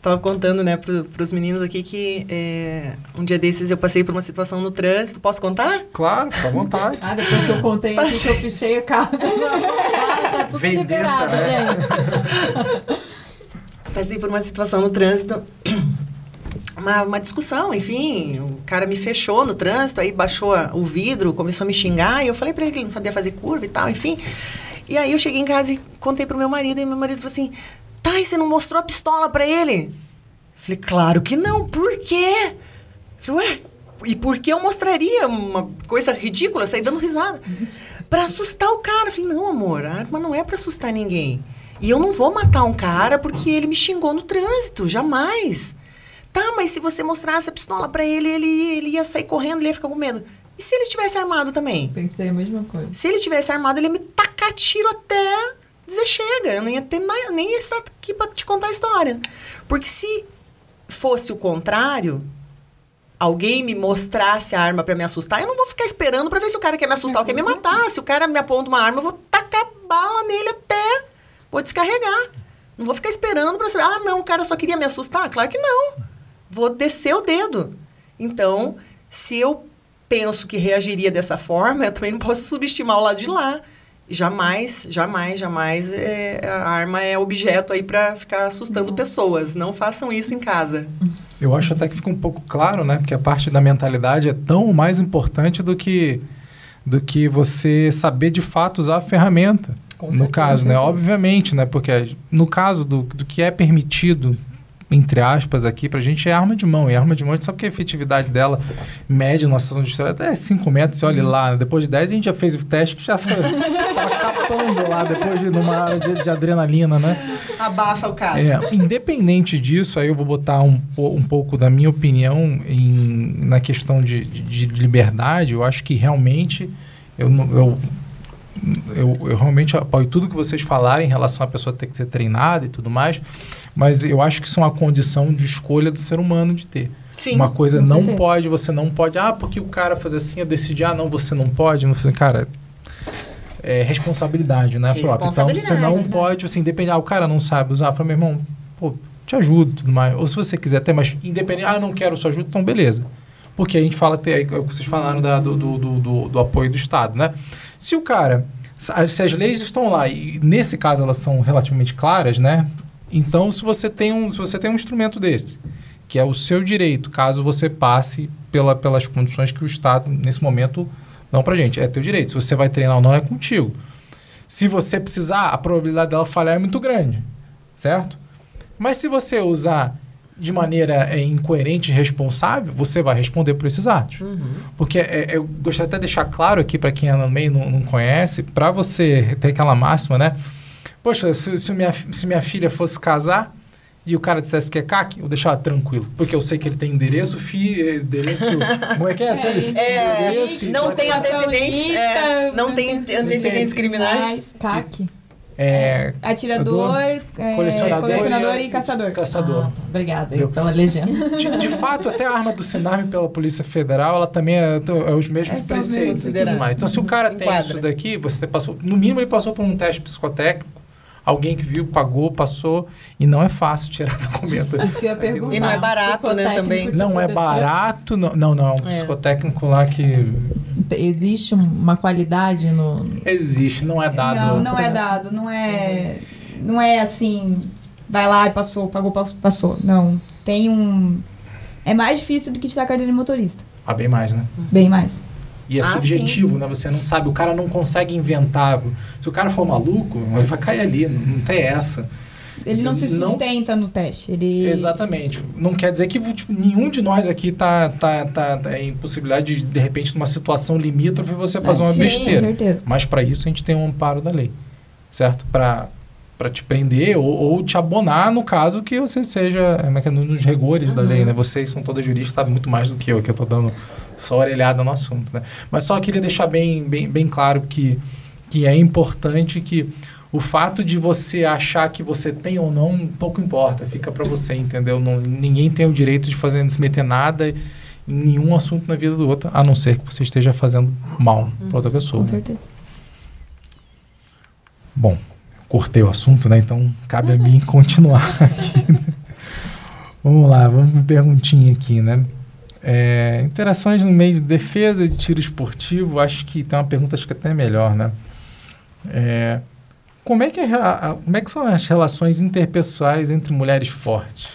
Tava contando, né, pro, pros meninos aqui que é, um dia desses eu passei por uma situação no trânsito. Posso contar? Claro, fica à vontade. Ah, depois que eu contei aqui que eu pichei o carro. Tá tudo liberado, né? gente. Passei por uma situação no trânsito, uma, uma discussão, enfim. O cara me fechou no trânsito, aí baixou a- o vidro, começou a me xingar, e eu falei pra ele que ele não sabia fazer curva e tal, enfim. E aí eu cheguei em casa e contei pro meu marido, e meu marido falou assim: Tá, e você não mostrou a pistola pra ele? Falei, claro que não, por quê? Falei, ué, e por que eu mostraria uma coisa ridícula, sair dando risada? Pra assustar o cara. Falei, não, amor, a arma não é pra assustar ninguém. E eu não vou matar um cara porque ele me xingou no trânsito, jamais. Tá, mas se você mostrasse a pistola pra ele, ele, ele ia sair correndo, ele ia ficar com medo. E se ele estivesse armado também? Pensei a mesma coisa. Se ele tivesse armado, ele ia me tacar tiro até dizer chega. Eu não ia ter mais, nem ia estar aqui pra te contar a história. Porque se fosse o contrário, alguém me mostrasse a arma pra me assustar, eu não vou ficar esperando pra ver se o cara quer me assustar ou quer me matar. Se o cara me aponta uma arma, eu vou tacar bala nele até vou descarregar. Não vou ficar esperando pra saber, ah, não, o cara só queria me assustar? Claro que não. Vou descer o dedo. Então, se eu penso que reagiria dessa forma, eu também não posso subestimar o lado de lá. Jamais, jamais, jamais é, a arma é objeto aí pra ficar assustando pessoas. Não façam isso em casa. Eu acho até que fica um pouco claro, né? Porque a parte da mentalidade é tão mais importante do que, do que você saber de fato usar a ferramenta. Com no certeza, caso, né? Obviamente, né? Porque no caso do, do que é permitido, entre aspas, aqui, pra gente é arma de mão. E arma de mão, a gente sabe que a efetividade dela, média, nossa ação de estrada, é 5 metros. Você olha lá, né? depois de 10 a gente já fez o teste que já tava capando lá, depois de numa área de, de adrenalina, né? Abafa o caso. É, independente disso, aí eu vou botar um, um pouco da minha opinião em, na questão de, de, de liberdade. Eu acho que realmente eu, não- eu, eu, eu realmente apoio tudo que vocês falarem em relação à pessoa ter que ter treinado e tudo mais, mas eu acho que isso é uma condição de escolha do ser humano de ter. Sim. uma coisa não certeza. pode, você não pode, ah, porque o cara faz assim, eu decidi, ah, não, você não pode, cara, é responsabilidade, né, própria. Então, você não verdade. pode, assim, independente, ah, o cara não sabe usar, para meu irmão, pô, te ajudo e tudo mais. Ou se você quiser até, mas independente, ah, eu não quero sua ajuda, então beleza. Porque a gente fala, até, é vocês falaram da- do, do, do, do- do apoio do Estado, né? Se o cara, se as leis estão lá, e nesse caso elas são relativamente claras, né? Então, se você tem um, se você tem um instrumento desse, que é o seu direito, caso você passe pela, pelas condições que o Estado, nesse momento, dão pra gente. É teu direito. Se você vai treinar ou não, é contigo. Se você precisar, a probabilidade dela falhar é muito grande, certo? Mas se você usar de maneira é, incoerente e responsável, você vai responder por esses atos. Porque é, eu gostaria até de deixar claro aqui para quem é no meio não, não conhece, para você ter aquela máxima, né? Poxa, se, se minha, se minha filha fosse casar e o cara dissesse que é CAC, eu deixava tranquilo. Porque eu sei que ele tem endereço, fi, endereço. Como é que é? É, Tem- É, endereço, não tem antecedentes, é, não tem antecedentes antecedentes criminais. CAC. É, Atirador, é, Colecionador colecionador, e- e caçador. caçador. Ah, tá. Obrigada, Eu- então a legenda. De, de fato, até a arma do Sinarme pela Polícia Federal, ela também é, é os mesmos É, preceitos e tudo mais. Então, se o cara tem Enquadra. isso daqui, você passou, no mínimo ele passou por um teste psicotécnico, alguém que viu, pagou, passou, e não é fácil tirar documento. Isso que eu ia perguntar. E não é barato, né, também. Não é barato, não, não, não. É um psicotécnico lá que Existe uma qualidade no. existe, não é dado. Não, não é dado, não é, não é assim, vai lá e passou, pagou, pas- passou. Não, tem um, é mais difícil do que tirar a carteira de motorista. Ah, bem mais, né? Bem mais. E é Ah, subjetivo, né? Você não sabe, o cara não consegue inventar. Se o cara for maluco, ele vai cair ali, não, não tem essa. Ele não se Não- sustenta no teste. Ele Exatamente. Não quer dizer que tipo, nenhum de nós aqui tá, tá, tá, tá em possibilidade de, de repente, numa situação limítrofe, você fazer uma Sim, besteira. Com certeza. Mas para isso a gente tem um amparo da lei, certo? Para para te prender ou, ou te abonar no caso que você seja é que é, nos rigores da lei, né? Vocês são todas juristas, sabem muito mais do que eu, que eu tô dando só orelhada no assunto, né? Mas só queria deixar bem, bem, bem claro que, que é importante que o fato de você achar que você tem ou não, pouco importa, fica para você, entendeu? Não, ninguém tem o direito de fazer, de se meter nada em nenhum assunto na vida do outro, a não ser que você esteja fazendo mal para outra pessoa. Com né? certeza. Bom, cortei o assunto, né? Então cabe a mim continuar aqui. né? Vamos lá, vamos uma perguntinha aqui, né? É, interações no meio de defesa e de tiro esportivo, acho que tem uma pergunta acho que até melhor, né? É, como, é que é a- a- como é que são as relações interpessoais entre mulheres fortes?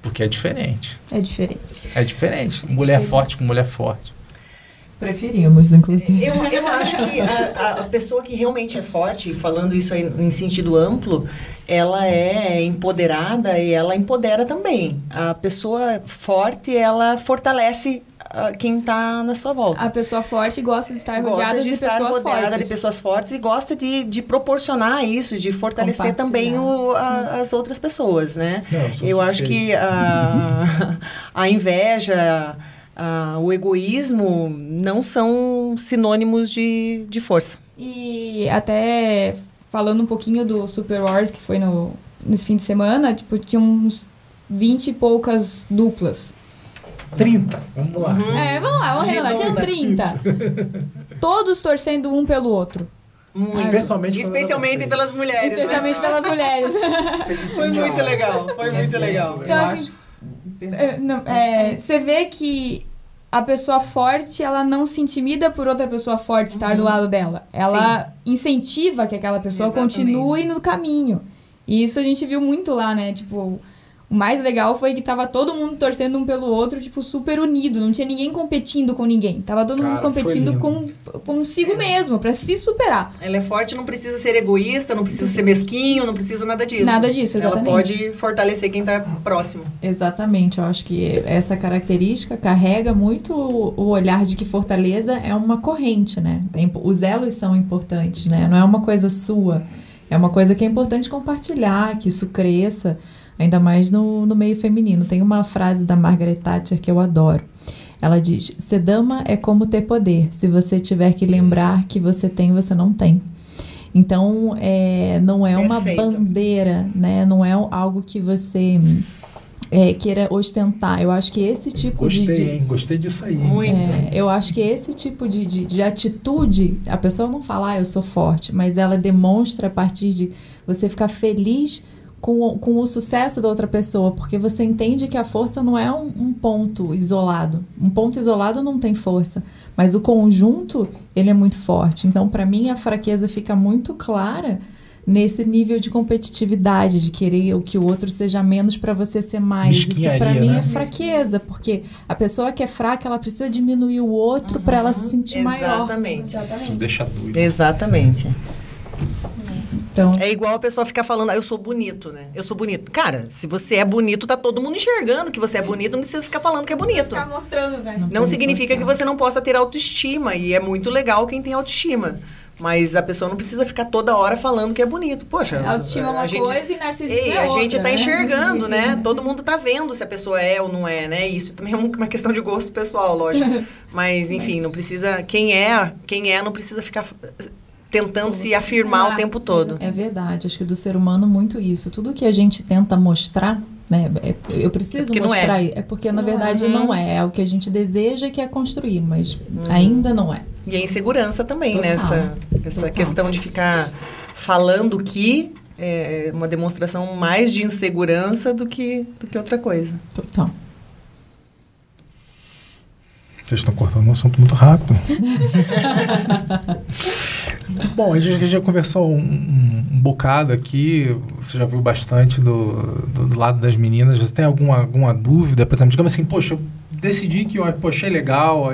Porque é diferente. É diferente. É diferente. Mulher forte com mulher forte. Preferimos, inclusive. Eu, eu acho que a, a pessoa que realmente é forte, falando isso aí em sentido amplo, ela é empoderada e ela empodera também. A pessoa forte, ela fortalece ah, quem está na sua volta. A pessoa forte gosta de estar rodeada de de, estar pessoas rodeada fortes. de pessoas fortes e gosta de, de proporcionar isso, de fortalecer também o, a- as outras pessoas, né? Não, eu Eu acho que a, a inveja, a- o egoísmo não são sinônimos de, de força. E até falando um pouquinho do Super Wars, que foi no, nesse fim de semana, tipo, tinha uns 20 e poucas duplas. 30, vamos lá. É, vamos lá, vamos arredondar, tinham 30. Todos torcendo um pelo outro. Muito. Especialmente pelas Especialmente pelas mulheres. né? Especialmente pelas mulheres. Foi sentem muito legal, foi muito legal. Então, assim, É, não, é, você vê que a pessoa forte, ela não se intimida por outra pessoa forte estar do lado dela. Ela incentiva que aquela pessoa Exatamente. continue no caminho. E isso a gente viu muito lá, né? Tipo, o mais legal foi que tava todo mundo torcendo um pelo outro, tipo, super unido. Não tinha ninguém competindo com ninguém. Tava todo mundo Cara, foi competindo com consigo mesmo, pra se superar. Ela é forte, não precisa ser egoísta, não precisa ser mesquinho, não precisa nada disso. Nada disso, exatamente. Ela pode fortalecer quem tá próximo. Exatamente, eu acho que essa característica carrega muito o olhar de que fortaleza é uma corrente, né? É Os elos são importantes, né? Não é uma coisa sua, é uma coisa que é importante compartilhar, que isso cresça, ainda mais no, no meio feminino. Tem uma frase da Margaret Thatcher que eu adoro. Ela diz: Ser dama é como ter poder. Se você tiver que lembrar que você tem, você não tem. Então, é, não é uma Perfeito. bandeira, né? Não é algo que você é, queira ostentar. Eu acho que esse tipo de- Gostei, de, hein? Gostei disso aí. Muito. é, eu acho que esse tipo de, de, de atitude, a pessoa não fala, ah, eu sou forte, mas ela demonstra a partir de você ficar feliz com, o- com o sucesso da outra pessoa, porque você entende que a força não é um, um ponto isolado. Um ponto isolado não tem força, mas o conjunto, ele é muito forte. Então, para mim, a fraqueza fica muito clara nesse nível de competitividade, de querer o que o outro seja menos para você ser mais. Isso para mim né? é fraqueza, porque a pessoa que é fraca, ela precisa diminuir o outro para ela se sentir maior. Exatamente. Isso deixa doido. Exatamente. Então, É igual a pessoa ficar falando, ah, eu sou bonito, né? Eu sou bonito. Cara, se você é bonito, tá todo mundo enxergando que você é bonito, não precisa ficar falando que é bonito. Tá mostrando, né? Não precisa significa que você não possa ter autoestima. E é muito legal quem tem autoestima. Mas a pessoa não precisa ficar toda hora falando que é bonito. Poxa, Autoestima é uma a gente- coisa e narcisismo Ei, é a outra, gente tá né? enxergando, né? Todo mundo tá vendo se a pessoa é ou não é, né? Isso também é uma questão de gosto pessoal, lógico. Mas, enfim, não precisa. Quem é, quem é, não precisa ficar tentando se afirmar o tempo todo. é verdade. Acho que do ser humano, muito isso. Tudo que a gente tenta mostrar, né? é- eu preciso não é. mostrar. É. porque, na verdade, não é. É o que a gente deseja e quer construir, mas Uhum. ainda não é. E a insegurança também, Total. né? Essa, essa Total. questão de ficar falando que é uma demonstração mais de insegurança do que, do que outra coisa. Total. Vocês estão cortando um assunto muito rápido. Bom, a gente já conversou um, um- um bocado aqui, você já viu bastante do, do, do, lado das meninas. Você tem alguma, alguma dúvida? Por exemplo, digamos assim, poxa, eu decidi que eu poxa, é legal,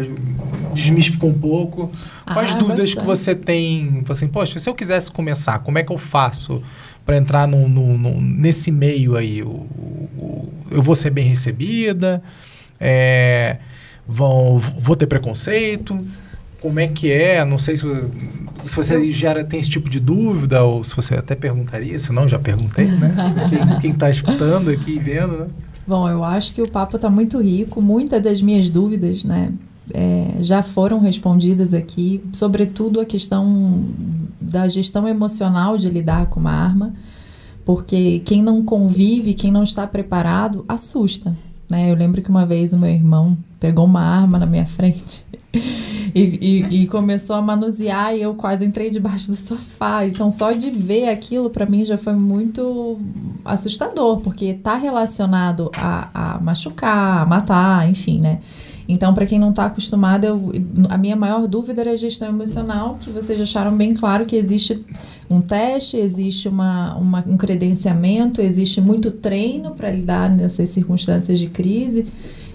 desmistificou um pouco. Quais ah, dúvidas bastante. que você tem? Assim, poxa, se eu quisesse começar, como é que eu faço para entrar no, no, no, nesse meio aí? Eu, eu vou ser bem recebida? É, vão, vou ter preconceito? Como é que é? Não sei se, se você gera, tem esse tipo de dúvida ou se você até perguntaria, se não, já perguntei, né? quem está escutando aqui e vendo, né? Bom, eu acho que o papo está muito rico. Muitas das minhas dúvidas, né, é, já foram respondidas aqui, sobretudo a questão da gestão emocional de lidar com uma arma, porque quem não convive, quem não está preparado, assusta. Né? Eu lembro que uma vez o meu irmão pegou uma arma na minha frente e, e, e, começou a manusear e eu quase entrei debaixo do sofá. Então, só de ver aquilo para mim já foi muito assustador, porque está relacionado a, a machucar, a matar, enfim, né? Então, para quem não está acostumado, eu, a minha maior dúvida era a gestão emocional, que vocês acharam bem claro que existe um teste, existe uma, uma um credenciamento, existe muito treino para lidar nessas circunstâncias de crise.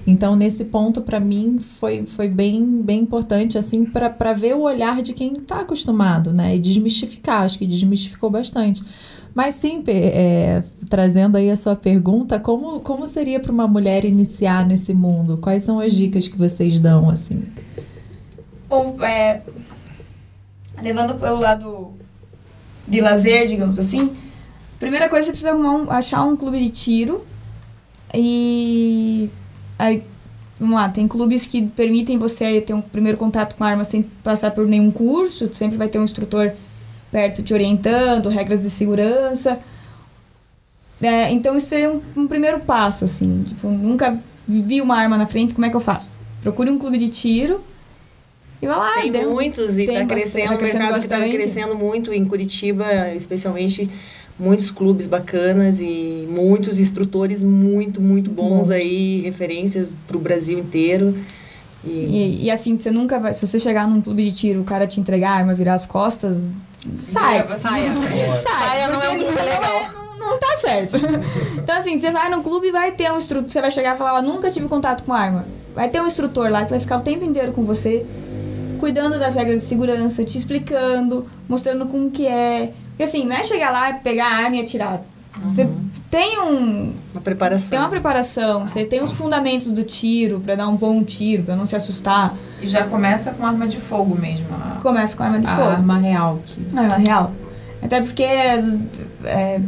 Então, nesse ponto, para mim, foi, foi bem, bem importante, assim, para ver o olhar de quem está acostumado, né? E desmistificar, acho que desmistificou bastante. Mas sim, é, trazendo aí a sua pergunta, como, como seria para uma mulher iniciar nesse mundo? Quais são as dicas que vocês dão, assim? Bom, é, levando pelo lado de lazer, digamos assim, primeira coisa você precisa um, achar um clube de tiro e Aí, vamos lá, tem clubes que permitem você ter um primeiro contato com a arma sem passar por nenhum curso, sempre vai ter um instrutor perto te orientando, regras de segurança. É, então isso é um, um, primeiro passo, assim. Tipo, nunca vi uma arma na frente, como é que eu faço? Procure um clube de tiro e vai lá. Tem muitos e está crescendo, tá crescendo, o mercado está crescendo muito em Curitiba, especialmente muitos clubes bacanas e muitos instrutores muito, muito bons, bons. aí, referências para o Brasil inteiro. E... E, e... assim, você nunca vai. Se você chegar num clube de tiro, o cara te entregar a arma, virar as costas, sai. Saia. Saia. Saia não é um clube legal. É, não, não tá certo. então, assim, você vai num clube e vai ter um instrutor. Você vai chegar e falar: nunca tive contato com arma. Vai ter um instrutor lá que vai ficar o tempo inteiro com você, cuidando das regras de segurança, te explicando, mostrando como que é porque assim, não é chegar lá, pegar a arma e atirar. Você uhum. Tem um uma preparação. Tem uma preparação, você tem os fundamentos do tiro para dar um bom tiro, para não se assustar. E já começa com arma de fogo mesmo. A, começa com arma de a fogo. arma real. Que... Arma real. Até porque é,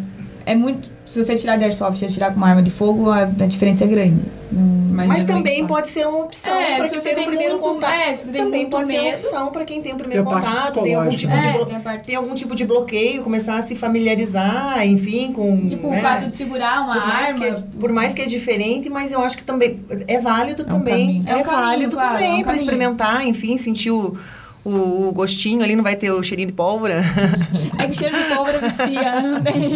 é, é muito se você tirar de airsoft e atirar com uma arma de fogo, a, a diferença é grande. Não, mas também pode ser uma opção é, para quem tem o primeiro muito, contato. É, se você tem também muito pode medo. ser uma opção para quem tem o primeiro tem contato, tem algum tipo é, de tem, tem, algum tipo de bloqueio, começar a se familiarizar, enfim, com tipo né? o fato de segurar uma por arma. É, por mais que é diferente, mas eu acho que também é válido é também, um é, válido claro, também para experimentar, enfim, sentir o o, gostinho ali, não vai ter o cheirinho de pólvora. É que cheiro de pólvora vicia, não tem.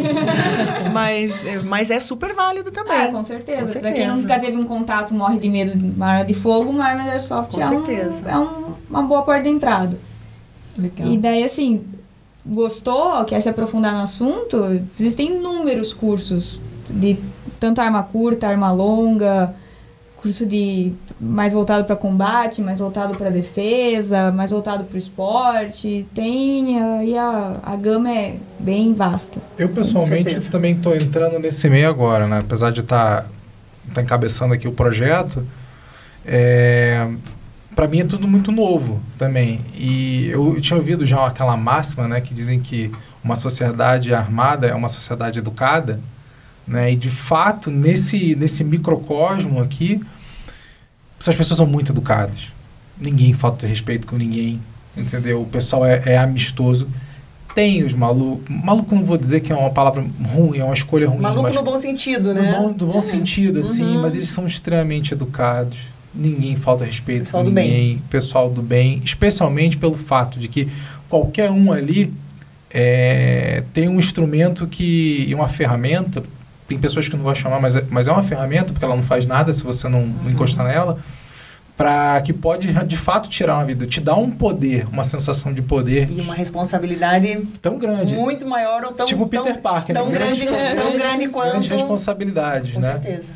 mas, mas é super válido também. É, com certeza. Com certeza. Pra quem nunca teve um contato, morre de medo de uma arma de fogo, uma arma de airsoft com é, certeza. Um, é um, uma boa porta de entrada. Legal. E daí, assim, gostou, quer se aprofundar no assunto, existem inúmeros cursos de tanto arma curta, arma longa, curso de mais voltado para combate, mais voltado para defesa, mais voltado para o esporte. Tem aí a, a gama é bem vasta. Eu pessoalmente também estou entrando nesse meio agora, né? Apesar de estar tá, tá encabeçando aqui o projeto, é, para mim é tudo muito novo também. E eu, eu tinha ouvido já aquela máxima, né, que dizem que uma sociedade armada é uma sociedade educada. Né? E de fato, nesse, nesse microcosmo aqui, essas pessoas são muito educadas. Ninguém falta respeito com ninguém, entendeu? O pessoal é, é amistoso. Tem os malucos. Maluco não vou dizer que é uma palavra ruim, é uma escolha ruim. Maluco no bom sentido, né? No bom, do bom sentido, assim, uhum. mas eles são extremamente educados. Ninguém falta respeito pessoal com ninguém. Pessoal do bem. Especialmente pelo fato de que qualquer um ali é, tem um instrumento que, e uma ferramenta tem pessoas que não vão chamar, mas é, mas é uma ferramenta, porque ela não faz nada se você não, não encostar nela, para que pode de fato tirar uma vida, te dá um poder, uma sensação de poder E uma responsabilidade tão grande. muito maior ou tão tipo tão, Peter Parker, tão né? grande, tão grande quanto Grande responsabilidade, com né? certeza.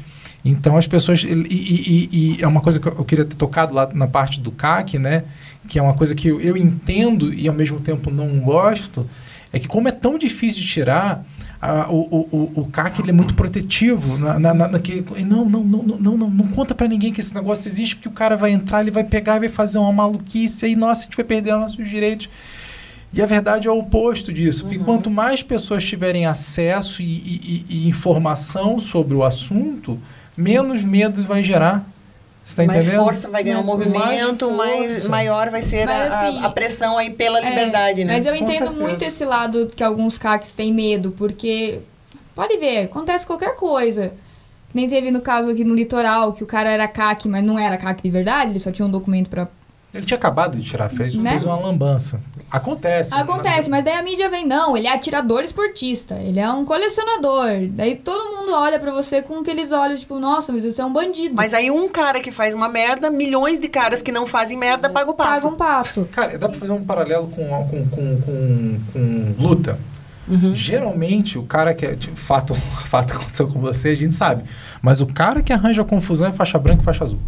Então as pessoas. E, e- e- e é uma coisa que eu queria ter tocado lá na parte do CAC, né? Que é uma coisa que eu, eu entendo e ao mesmo tempo não gosto. É que como é tão difícil de tirar, a- o, o, o, CAC ele é muito protetivo. Na, na, na- que, não, não, não, não, não, não, conta pra ninguém que esse negócio existe, porque o cara vai entrar, ele vai pegar e vai fazer uma maluquice, aí, nossa, a gente vai perder nossos direitos. E a verdade é o oposto disso, porque quanto mais pessoas tiverem acesso e- e- e informação sobre o assunto, menos medo vai gerar. Você está mais entendendo? força vai ganhar o Mais movimento, mais, maior vai ser Mas, a, a- assim, a pressão aí pela É, liberdade, né? Mas eu entendo muito esse lado que alguns CACs têm medo, porque pode ver, acontece qualquer coisa. Nem teve no caso aqui no litoral, que o cara era CAC, mas não era CAC de verdade, ele só tinha um documento pra. Ele tinha acabado de tirar, fez, Né? fez uma lambança. Acontece. Acontece, mas daí a mídia vem, não, ele é atirador esportista, ele é um colecionador. Daí todo mundo olha pra você com aqueles olhos, tipo, nossa, mas você é um bandido. Mas aí um cara que faz uma merda, milhões de caras que não fazem merda pagam o pato. paga um pato. Cara, dá pra fazer um paralelo com, com, com, com, com luta. Uhum. Geralmente, o cara que é. Tipo, fato, fato aconteceu com você, a gente sabe. Mas o cara que arranja a confusão é faixa branca e faixa azul.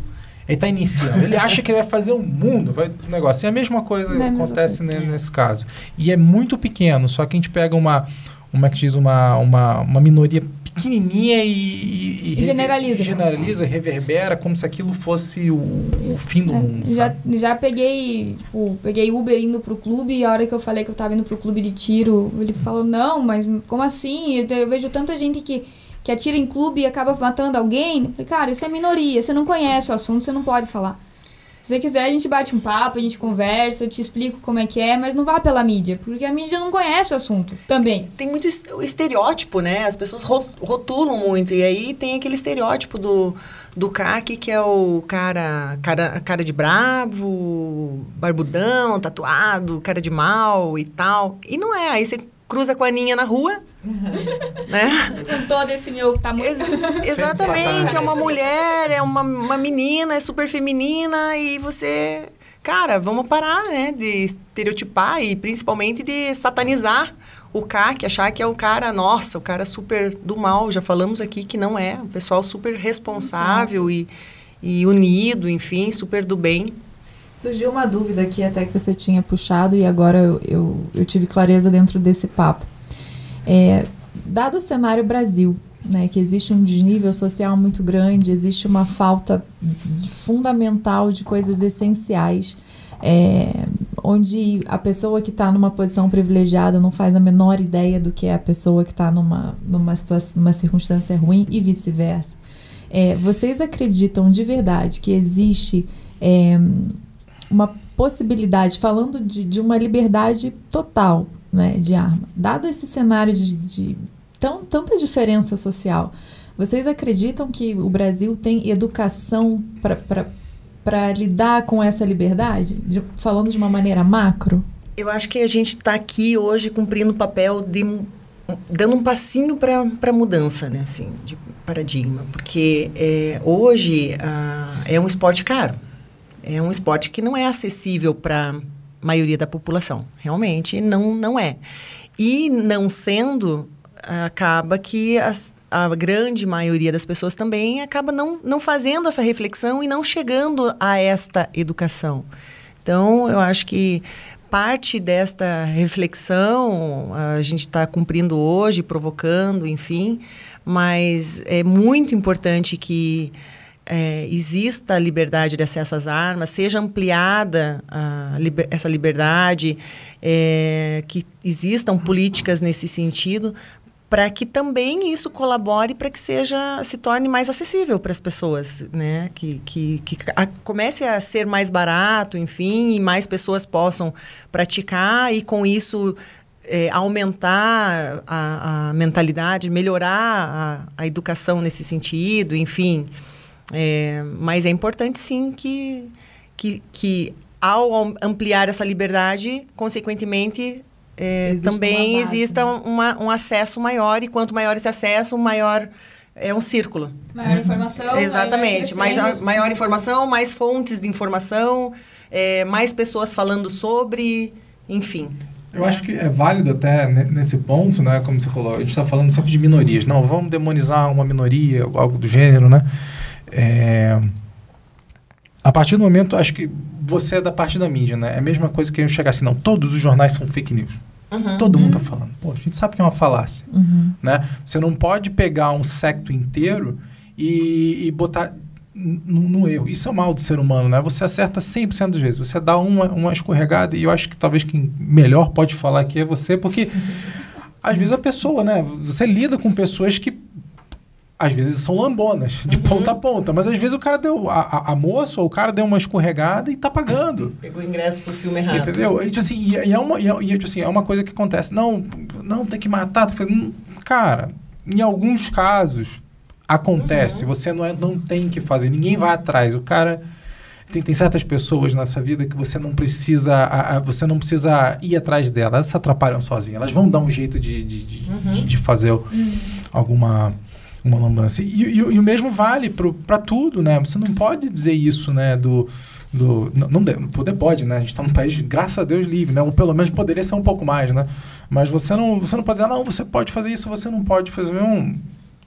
Ele tá iniciando. Ele acha que ele vai fazer o mundo, vai um negócio. E a mesma coisa É acontece ne- nesse caso. E é muito pequeno, só que a gente pega uma. Como é que diz? Uma, uma, uma minoria pequenininha e, e, E generaliza. Generaliza, reverbera, como se aquilo fosse o, o fim do É, mundo. já, sabe? já peguei, tipo, peguei Uber indo pro clube e a hora que eu falei que eu tava indo pro clube de tiro, ele falou, não, mas como assim? Eu, eu vejo tanta gente que, que atira em clube e acaba matando alguém. Eu falei, cara, isso é minoria, você não conhece o assunto, você não pode falar. Se você quiser, a gente bate um papo, a gente conversa, eu te explico como é que é, mas não vá pela mídia, porque a mídia não conhece o assunto também. Tem muito estereótipo, né? As pessoas ro- rotulam muito. E aí tem aquele estereótipo do, do CAC, que é o cara, cara, cara de bravo, barbudão, tatuado, cara de mal e tal. E não é. Aí você cruza com a Aninha na rua, né? Com todo esse meu tamanho. Ex- exatamente, é uma mulher, é uma, uma menina, é super feminina e você. Cara, vamos parar, né? De estereotipar e principalmente de satanizar o CAC, achar que é o cara, nossa, o cara super do mal. Já falamos aqui que não é. O pessoal super responsável e, e unido, enfim, super do bem. Surgiu uma dúvida aqui até que você tinha puxado e agora eu, eu, eu tive clareza dentro desse papo. É, dado o cenário Brasil, né, que existe um desnível social muito grande, existe uma falta fundamental de coisas essenciais, é, onde a pessoa que está numa posição privilegiada não faz a menor ideia do que é a pessoa que está numa, numa, situação, numa circunstância ruim e vice-versa. É, vocês acreditam de verdade que existe é, uma possibilidade, falando de, de uma liberdade total né, de arma, dado esse cenário de, de tão, tanta diferença social, vocês acreditam que o Brasil tem educação para lidar com essa liberdade? De- falando de uma maneira macro? Eu acho que a gente está aqui hoje cumprindo o papel de dando um passinho para a mudança, né, assim, de paradigma, porque é, hoje ah, é um esporte caro, é um esporte que não é acessível para a maioria da população, realmente não não é, e não sendo acaba que as, a grande maioria das pessoas também acaba não, não fazendo essa reflexão e não chegando a esta educação. Então, eu acho que parte desta reflexão a gente está cumprindo hoje, provocando, enfim, mas é muito importante que é, exista liberdade de acesso às armas, seja ampliada liber- essa liberdade, é, que existam políticas nesse sentido, para que também isso colabore para que seja se torne mais acessível para as pessoas, né? Que, que, que a- comece a ser mais barato, enfim, e mais pessoas possam praticar e com isso é, aumentar a, a mentalidade, melhorar a, a educação nesse sentido, enfim. É, mas é importante sim que, que, que ao am- ampliar essa liberdade, consequentemente é, Existe também uma base, exista né? uma- um acesso maior, e quanto maior esse acesso, maior é um círculo. Maior informação. Exatamente. Mais, a- crescendo. maior informação, mais fontes de informação, é, mais pessoas falando sobre, enfim. Eu acho que é válido até ne- nesse ponto, né? Como você falou, a gente está falando sempre de minorias. Não, vamos demonizar uma minoria, algo do gênero, né? É, a partir do momento, acho que você é da parte da mídia, né? É a mesma coisa que eu chegar assim, não, todos os jornais são fake news. Todo mundo tá falando. Pô, a gente sabe que é uma falácia, né? Você não pode pegar um secto inteiro e, e botar no, erro. Isso é mal do ser humano, né? Você acerta 100% das vezes. Você dá uma, uma escorregada e eu acho que talvez quem melhor pode falar aqui é você, porque às vezes a pessoa, né? Você lida com pessoas que às vezes são lambonas, de ponta a ponta, mas às vezes o cara deu, a, a, moça ou o cara deu uma escorregada e tá pagando. Pegou ingresso pro filme errado. Entendeu? E, tipo assim, e, e é uma, e, é- e, tipo assim, é uma coisa que acontece. Não, não, tem que matar. Hum, Cara, em alguns casos acontece. Você não, é, não tem que fazer. Ninguém vai atrás. O cara. Tem, tem certas pessoas nessa vida que você não precisa a- a- você não precisa ir atrás delas. Elas se atrapalham sozinhas. Elas vão dar um jeito de, de, de, de- de fazer o- alguma uma lambança. E, e- e o mesmo vale para tudo, né? Você não pode dizer isso, né? Do, do, não, não poder pode, né? A gente está num país, graças a Deus, livre, né? Ou pelo menos poderia ser um pouco mais, né? Mas você não, você não pode dizer, "Ah, não, você pode fazer isso, você não pode fazer. Não,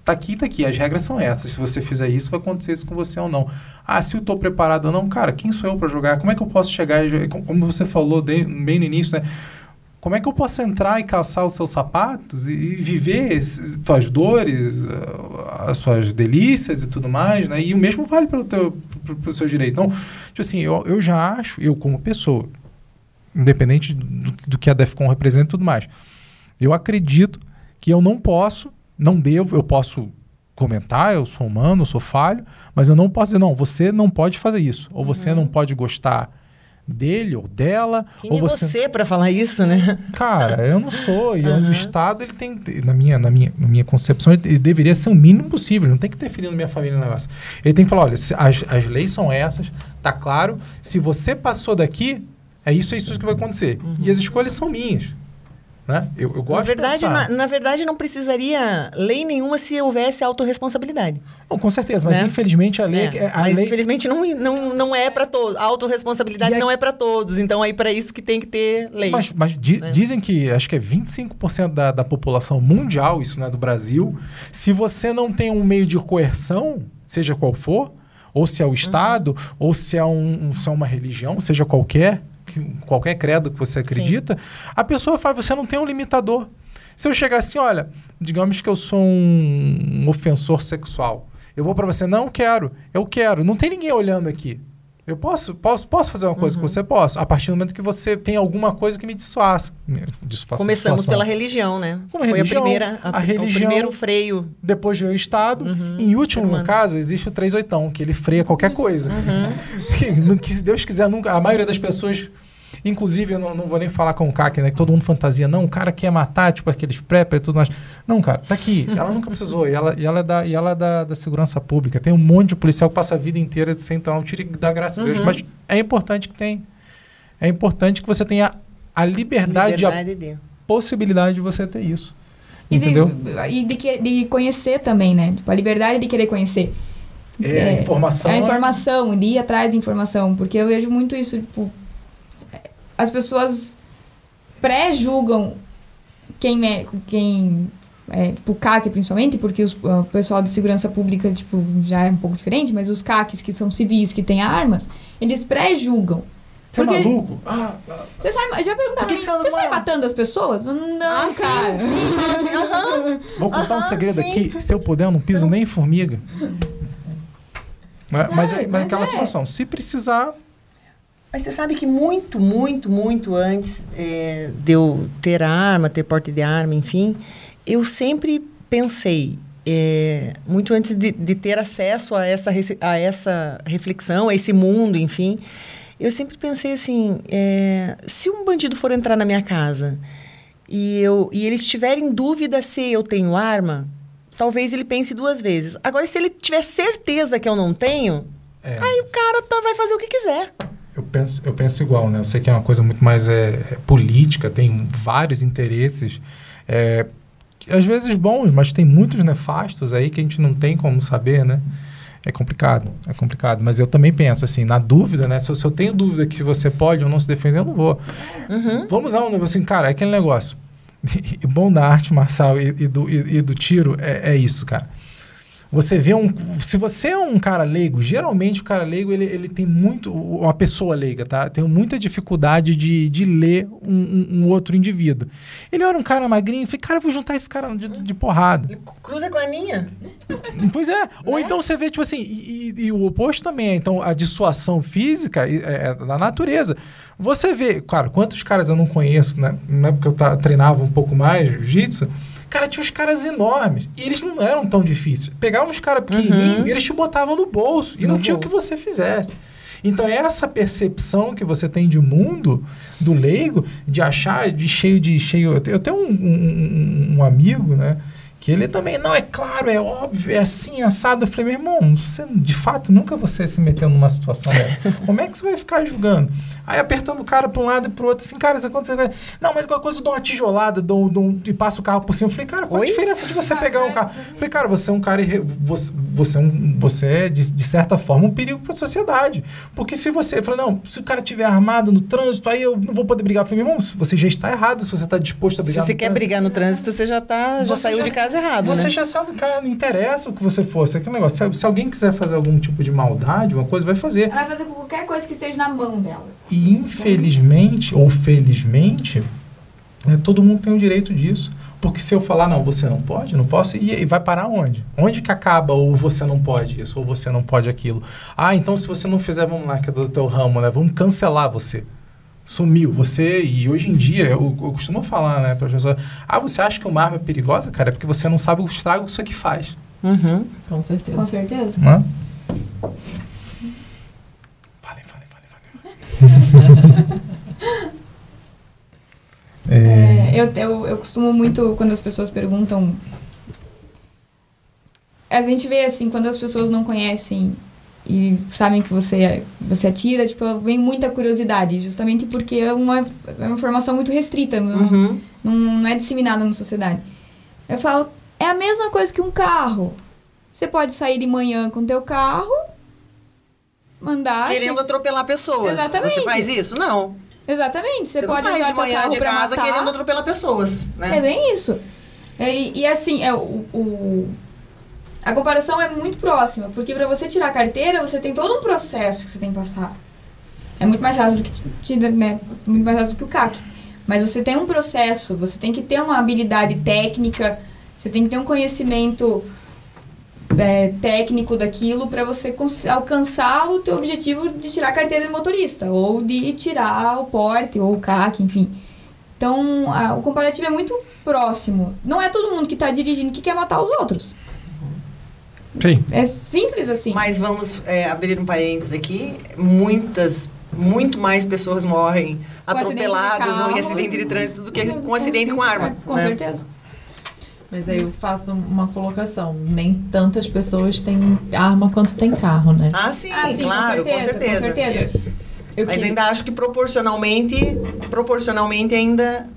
tá aqui, tá aqui. As regras são essas. Se você fizer isso, vai acontecer isso com você ou não. Ah, se eu tô preparado ou não, cara, quem sou eu para jogar? Como é que eu posso chegar? como você falou de- bem no início, né? Como é que eu posso entrar e calçar os seus sapatos e, e viver as tuas dores, ah, as suas delícias e tudo mais, né? E o mesmo vale para o seu direito. Então, tipo assim, eu, eu já acho, eu como pessoa, independente do, do que a DEFCON representa e tudo mais, eu acredito que eu não posso, não devo, eu posso comentar, eu sou humano, eu sou falho, mas eu não posso dizer, não, você não pode fazer isso, ou você não pode gostar dele ou dela, Quem ou é você você para falar isso, né? Cara, eu não sou. E Aham. o Estado, ele tem, na minha, na minha, na minha concepção, ele deveria ser o mínimo possível. Ele não tem que interferir na minha família no negócio. Ele tem que falar: olha, as, as leis são essas, tá claro. Se você passou daqui, é isso, é isso que vai acontecer. E as escolhas são minhas. Né? Eu, eu Na gosto verdade, de pensar. na, na verdade, não precisaria lei nenhuma se houvesse autorresponsabilidade. Não, com certeza, mas Né? infelizmente a lei. É, a mas lei infelizmente não, não, não é para todos. A autorresponsabilidade a- não é para todos. Então aí para isso que tem que ter lei. Mas, mas di- né? dizem que acho que é 25% da, da população mundial, isso não é do Brasil. Se você não tem um meio de coerção, seja qual for, ou se é o Estado, ou se é, um, um- se é uma religião, seja qualquer, que- qualquer credo que você acredita, a pessoa faz, você não tem um limitador. Se eu chegar assim, olha, digamos que eu sou um, um ofensor sexual. Eu vou pra você, não quero, eu quero. Não tem ninguém olhando aqui. Eu posso, posso, posso fazer uma coisa Uhum. com você? Posso. A partir do momento que você tem alguma coisa que me dissuaça. Me dissuaça Começamos dissuação. pela religião, né? Como Foi religião, a primeira, a o religião- primeiro freio. Depois veio o Estado. Uhum, em último caso, existe o 38, que ele freia qualquer coisa. Que, no- que se Deus quiser, nunca. A maioria das pessoas. Inclusive, eu não, não vou nem falar com o CAC, né? Que todo mundo fantasia. Não, o cara quer matar, tipo aqueles prepper e tudo mais. Não, cara, tá aqui. Ela nunca precisou. E ela, e ela, é, da, e ela é da, da segurança pública. Tem um monte de policial que passa a vida inteira sem tomar um tiro e dá graças a Deus. Uhum. Mas é importante que tenha. É importante que você tenha a liberdade, a Liberdade de... possibilidade de você ter isso. E, de, Entendeu? e de, que- de conhecer também, né? Tipo, a liberdade de querer conhecer. É, a informação. A informação, de ir atrás de informação. Porque eu vejo muito isso, tipo... As pessoas pré-julgam quem é... Quem é, tipo, o CAC principalmente, porque os- o pessoal de segurança pública, tipo, já é um pouco diferente, mas os CACs, que são civis, que têm armas, eles pré-julgam. Você é porque- maluco? Ah, ah, Você sai, já perguntaram pra mim, você sai armado?" matando as pessoas? Não, Ah, sim, cara. sim, fala assim, aham. Vou contar um Aham, segredo sim. aqui. Se eu puder, eu não piso nem em formiga. Mas, mas, É, mas mas aquela é. situação, se precisar, Mas você sabe que muito, muito, muito antes é, de eu ter arma, ter porte de arma, enfim, eu sempre pensei, é, muito antes de, de ter acesso a essa, a essa reflexão, a esse mundo, enfim, eu sempre pensei assim, é, se um bandido for entrar na minha casa e, eu, e ele estiver em dúvida se eu tenho arma, talvez ele pense duas vezes. Agora, se ele tiver certeza que eu não tenho, é, aí o cara tá- vai fazer o que quiser. Eu, penso, eu penso igual, né? Eu sei que é uma coisa muito mais é, é, política, tem vários interesses. É, às vezes bons, mas tem muitos nefastos aí que a gente não tem como saber, né? É complicado, é complicado. Mas eu também penso assim, na dúvida, né? Se eu, se eu tenho dúvida que você pode ou não se defender, eu não vou. Uhum. Vamos lá, um assim, cara, é aquele negócio. Bom da arte marcial e, e do, e, e do tiro é, é isso, cara. Você vê um. Se você é um cara leigo, geralmente o cara leigo ele, ele tem muito. Uma pessoa leiga, tá? Tem muita dificuldade de, de ler um, um, outro indivíduo. Ele era um cara magrinho, eu falei, cara, eu vou juntar esse cara de, de porrada. Cruza com a Aninha. Pois é. Ou então você vê, tipo assim, e, e- e o oposto também é, então, a dissuasão física e- é, é da natureza. Você vê, cara, quantos caras eu não conheço, né? Na época eu ta- treinava um pouco mais jiu-jitsu. Cara, tinha uns caras enormes. E eles não eram tão difíceis. Pegavam uns caras pequenininhos e eles te botavam no bolso. E No não tinha o que você fizesse. Então, é essa percepção que você tem de mundo, do leigo, de achar de cheio de. cheio Eu tenho- um- um- um amigo, né? Que ele também, não, é claro, é óbvio, é assim, assado. Eu falei, meu irmão, você de fato nunca você se meteu numa situação dessa. Como é que você vai ficar julgando? Aí apertando o cara para um lado e pro outro, assim, cara, isso quando você vai. Não, mas qualquer coisa eu dou uma tijolada dou, dou um- e passo o carro por cima. Eu falei, cara, qual a Oi? diferença de você pegar um carro? Eu falei, cara, você é um cara. irre- Você, você é, um, você é de, de certa forma, um perigo para a sociedade. Porque se você. Eu falei, não, se o cara estiver armado no trânsito, aí eu não vou poder brigar. Eu falei, meu irmão, você já está errado se você está disposto a Se brigar você no quer trânsito. brigar no trânsito, você já tá, já Você saiu já- de casa errado, Você né? já sabe, cara, não interessa o que você fosse. Aquele negócio. Se, se alguém quiser fazer algum tipo de maldade, uma coisa, vai fazer. Ela vai fazer com qualquer coisa que esteja na mão dela. E infelizmente, ou felizmente, né, todo mundo tem o direito disso. Porque se eu falar, não, você não pode, não posso, e, e vai parar onde? Onde que acaba ou você não pode isso, ou você não pode aquilo? Ah, então se você não fizer, vamos lá, que é do teu ramo, né? Vamos cancelar você. Sumiu. Você, e hoje em dia, eu, eu costumo falar, né, para as pessoas, ah, você acha que uma arma é perigosa, cara? É porque você não sabe o estrago que isso aqui faz. Uhum. Com certeza. Com certeza. Falem, falem, falem, falem. é, É, eu, eu, eu costumo muito, quando as pessoas perguntam. A gente vê assim, quando as pessoas não conhecem e sabem que você, você atira, tipo, vem muita curiosidade, justamente porque é uma, é uma informação muito restrita, não, Uhum. não, não é disseminada na sociedade. Eu falo, é a mesma coisa que um carro. Você pode sair de manhã com teu carro, mandar. Querendo atropelar pessoas. Exatamente. Você faz isso? Não. Exatamente, você, Você, pode usar de manhã de casa matar. querendo atropelar pessoas, né? É bem isso. E, e assim, é, o, o- a comparação é muito próxima, porque para você tirar a carteira, você tem todo um processo que você tem que passar. É muito mais rápido do que, te- né, muito mais rápido do que o CAC. Mas você tem um processo, você tem que ter uma habilidade técnica, você tem que ter um conhecimento é, técnico daquilo para você alcançar o teu objetivo de tirar a carteira de motorista, ou de tirar o porte, ou o CAC, enfim. Então, a- o comparativo é muito próximo. Não é todo mundo que está dirigindo que quer matar os outros. Sim. É simples assim. Mas vamos é, abrir um parênteses aqui. Muitas, muito mais pessoas morrem Com atropeladas ou em acidente de trânsito do que com acidente com arma. Com né? certeza. Mas aí eu faço uma colocação. Nem tantas pessoas têm arma quanto tem carro, né? Ah, sim, Ah, sim, claro, com certeza. Com certeza. Eu Mas que- ainda acho que proporcionalmente, proporcionalmente ainda,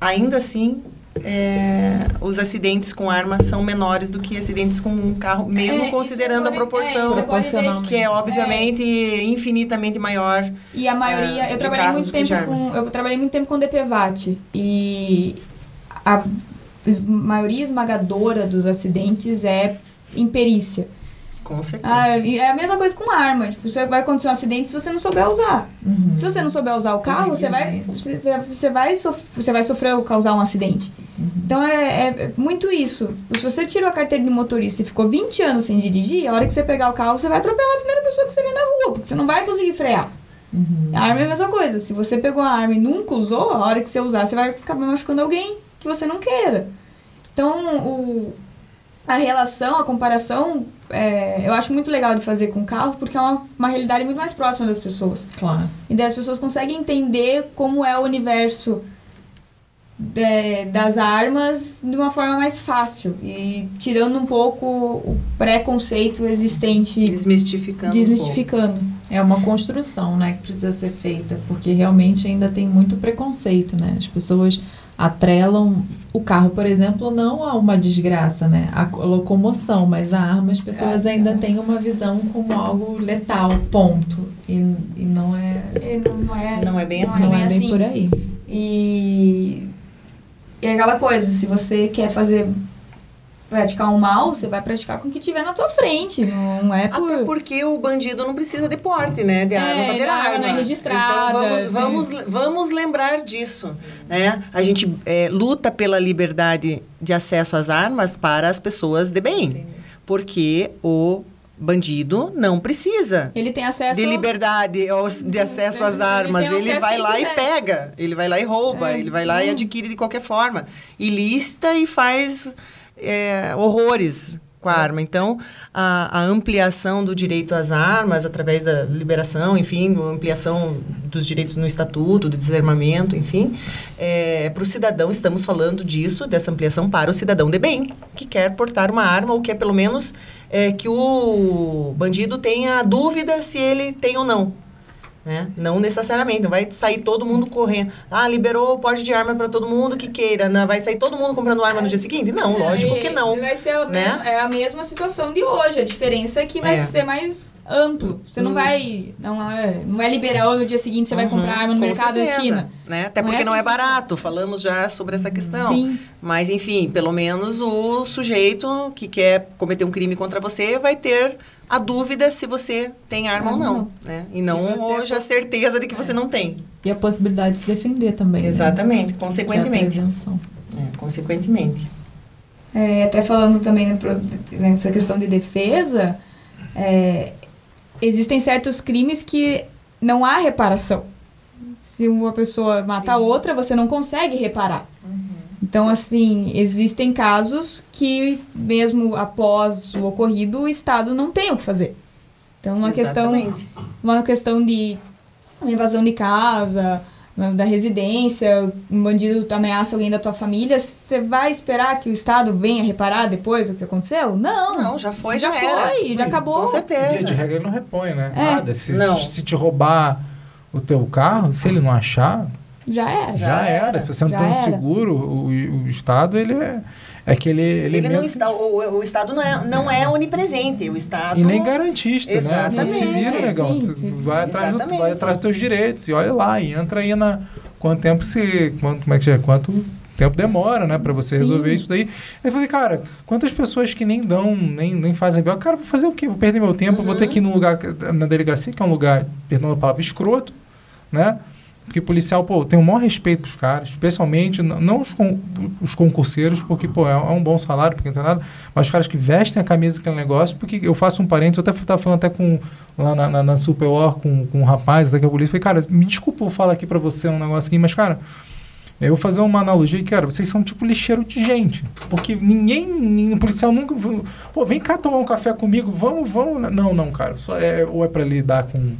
ainda assim, é, os acidentes com arma são menores do que acidentes com um carro, mesmo É, considerando a é, proporção, Proporcionalmente. que é obviamente infinitamente maior. E a maioria, É, eu trabalhei muito tempo com, armas. eu trabalhei muito tempo com DPVAT e a maioria esmagadora dos acidentes é imperícia. Com certeza. Ah, e é a mesma coisa com arma. Tipo, você vai acontecer um acidente se você não souber usar. Uhum. Se você não souber usar o carro, você vai, você você vai, sof- você vai sofrer ou causar um acidente. Então é, é- é muito isso. Se você tirou a carteira de motorista e ficou 20 anos sem dirigir, a hora que você pegar o carro, você vai atropelar a primeira pessoa que você vê na rua, porque você não vai conseguir frear. A arma é a mesma coisa. Se você pegou a arma e nunca usou, a hora que você usar, você vai acabar machucando alguém que você não queira. Então, o, a relação, a comparação, é, eu acho muito legal de fazer com carro, porque é uma, uma realidade muito mais próxima das pessoas. Claro. E daí as pessoas conseguem entender como é o universo de- das armas de uma forma mais fácil. E tirando um pouco o preconceito existente, Desmistificando. um desmistificando. É uma construção, né, que precisa ser feita, porque realmente ainda tem muito preconceito, né? As pessoas atrelam o carro, por exemplo, não a uma desgraça, né? A locomoção, mas a arma as pessoas é, ainda é. têm uma visão como algo letal, ponto. E, e não é. E não, é não é bem assim. Não é bem assim. por aí. E, e é aquela coisa, se você quer fazer praticar um mal, você vai praticar com o que tiver na tua frente, não é por... Até porque o bandido não precisa de porte, né? De é, arma para ter arma. não é registrada. Então vamos, vamos, né? vamos lembrar disso, né? A gente é, luta pela liberdade de acesso às armas para as pessoas de bem, porque o bandido não precisa. Ele tem acesso de liberdade de acesso às armas. Ele, ele vai lá e pega, ele vai lá e rouba, é, ele vai lá e adquire de qualquer forma, e lista e faz é, horrores com a arma. Então, a, a, ampliação do direito às armas, através da liberação, enfim, ampliação dos direitos no estatuto, do desarmamento, enfim, é, para o cidadão, estamos falando disso, dessa ampliação para o cidadão de bem, que quer portar uma arma ou quer pelo menos é, que o bandido tenha dúvida se ele tem ou não. Né? Não necessariamente, não vai sair todo mundo correndo. Ah, liberou o porte de arma para todo mundo que queira. Não, vai sair todo mundo comprando arma no dia seguinte? Não, é, lógico que não. Vai ser a, né? mesma, é a mesma situação de hoje. A diferença é que vai é. ser mais amplo. Você não hum. vai. Não é, não é liberal no dia seguinte, você uhum, vai comprar arma no mercado certeza, da esquina. Né? Até porque não é, não é barato. Falamos já sobre essa questão. Sim. Mas, enfim, pelo menos o sujeito que quer cometer um crime contra você vai ter a dúvida se você tem arma ou não, né? E não e hoje a certeza de que você não tem. E a possibilidade de se defender também. Né? Exatamente, né? consequentemente. É, consequentemente. É, até falando também né, nessa questão de defesa, é, existem certos crimes que não há reparação. Se uma pessoa mata a outra, você não consegue reparar. Então, assim, existem casos que, mesmo após o ocorrido, o Estado não tem o que fazer. Então, uma questão, uma questão de invasão de casa, da residência, um bandido ameaça alguém da tua família, você vai esperar que o Estado venha reparar depois o que aconteceu? Não. Não, já foi, já, já foi, era. já acabou. Com certeza. Via de regra ele não repõe, né? É. Nada. Se, não. se te roubar o teu carro, se ele não achar, já era. Já, era. Se você não tem um seguro, o, o Estado, ele é... É que ele, ele, não está, o, o Estado não é, não é onipresente. O Estado... E nem garantista, Exatamente. né? Se vira, legal. Sim, sim. vai, atrás do, vai atrás dos teus direitos. E olha lá, e entra aí na... Quanto tempo se... Quanto, como é que é? Quanto tempo demora, né, para você Sim. resolver isso daí. Eu falei, cara, quantas pessoas que nem dão, nem, nem fazem bem. Cara, vou fazer o quê? Vou perder meu tempo, uhum. vou ter que ir num lugar, na delegacia, que é um lugar, perdão a palavra, escroto, né? Porque policial, pô, tem o maior respeito pros caras, especialmente, não os, con os concurseiros, porque, pô, é, é, um bom salário, porque não tem nada, mas os caras que vestem a camisa daquele negócio, porque eu faço um parênteses, eu até estava falando até com, lá na, na, na Superior com, com um rapaz da polícia, falei, cara, me desculpa eu falar aqui para você um negócio aqui, mas, cara, eu vou fazer uma analogia que, cara, vocês são tipo lixeiro de gente. Porque ninguém, ninguém policial nunca. Pô, vem cá tomar um café comigo, vamos, vamos. Não, não, cara. Só é, ou é para lidar com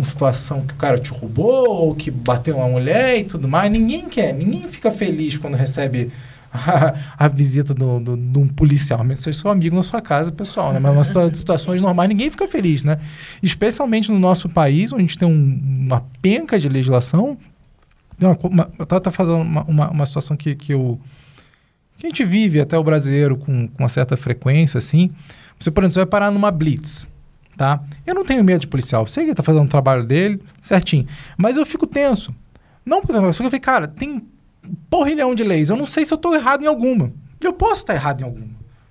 com situação que o cara te roubou ou que bateu uma mulher e tudo mais. Ninguém quer, ninguém fica feliz quando recebe a, a visita de do, do, do, um policial, mesmo seja seu amigo na sua casa, pessoal, né? Mas nas situações normais ninguém fica feliz, né? Especialmente no nosso país, onde a gente tem um, uma penca de legislação. Uma, uma, eu estava fazendo uma, uma, uma, situação que, que, eu, que a gente vive, até o brasileiro, com, com uma certa frequência, assim. Você, por exemplo, vai parar numa blitz tá? Eu não tenho medo de policial. Sei que ele tá fazendo o trabalho dele, certinho. Mas eu fico tenso. Não porque eu falei, cara, tem porrilhão de leis. Eu não sei se eu tô errado em alguma. Eu posso estar errado em alguma.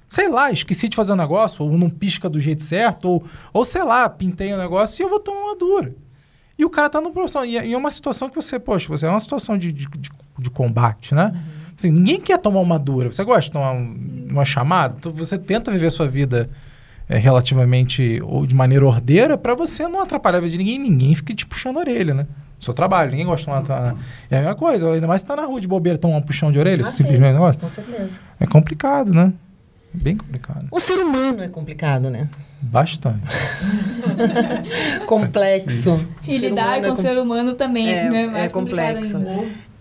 Sei lá, esqueci de fazer um negócio, ou não pisca do jeito certo, ou, ou sei lá, pintei o um negócio e eu vou tomar uma dura. E o cara tá no profissão. E, é uma situação que você, poxa, você é uma situação de, de, de, de combate, né? Uhum. Assim, ninguém quer tomar uma dura. Você gosta de tomar um, uma chamada? Você tenta viver a sua vida é, relativamente ou de maneira ordeira para você não atrapalhar a vida de ninguém ninguém fica te puxando a orelha, né? seu trabalho, ninguém gosta de tomar. É a mesma coisa, ainda mais se tá na rua de bobeira, tomar um puxão de orelha, ah, simplesmente negócio. Com certeza. É complicado, né? Bem complicado. O ser humano é complicado, né? Bastante. complexo. E lidar com o ser humano também é, né? Mais é complexo.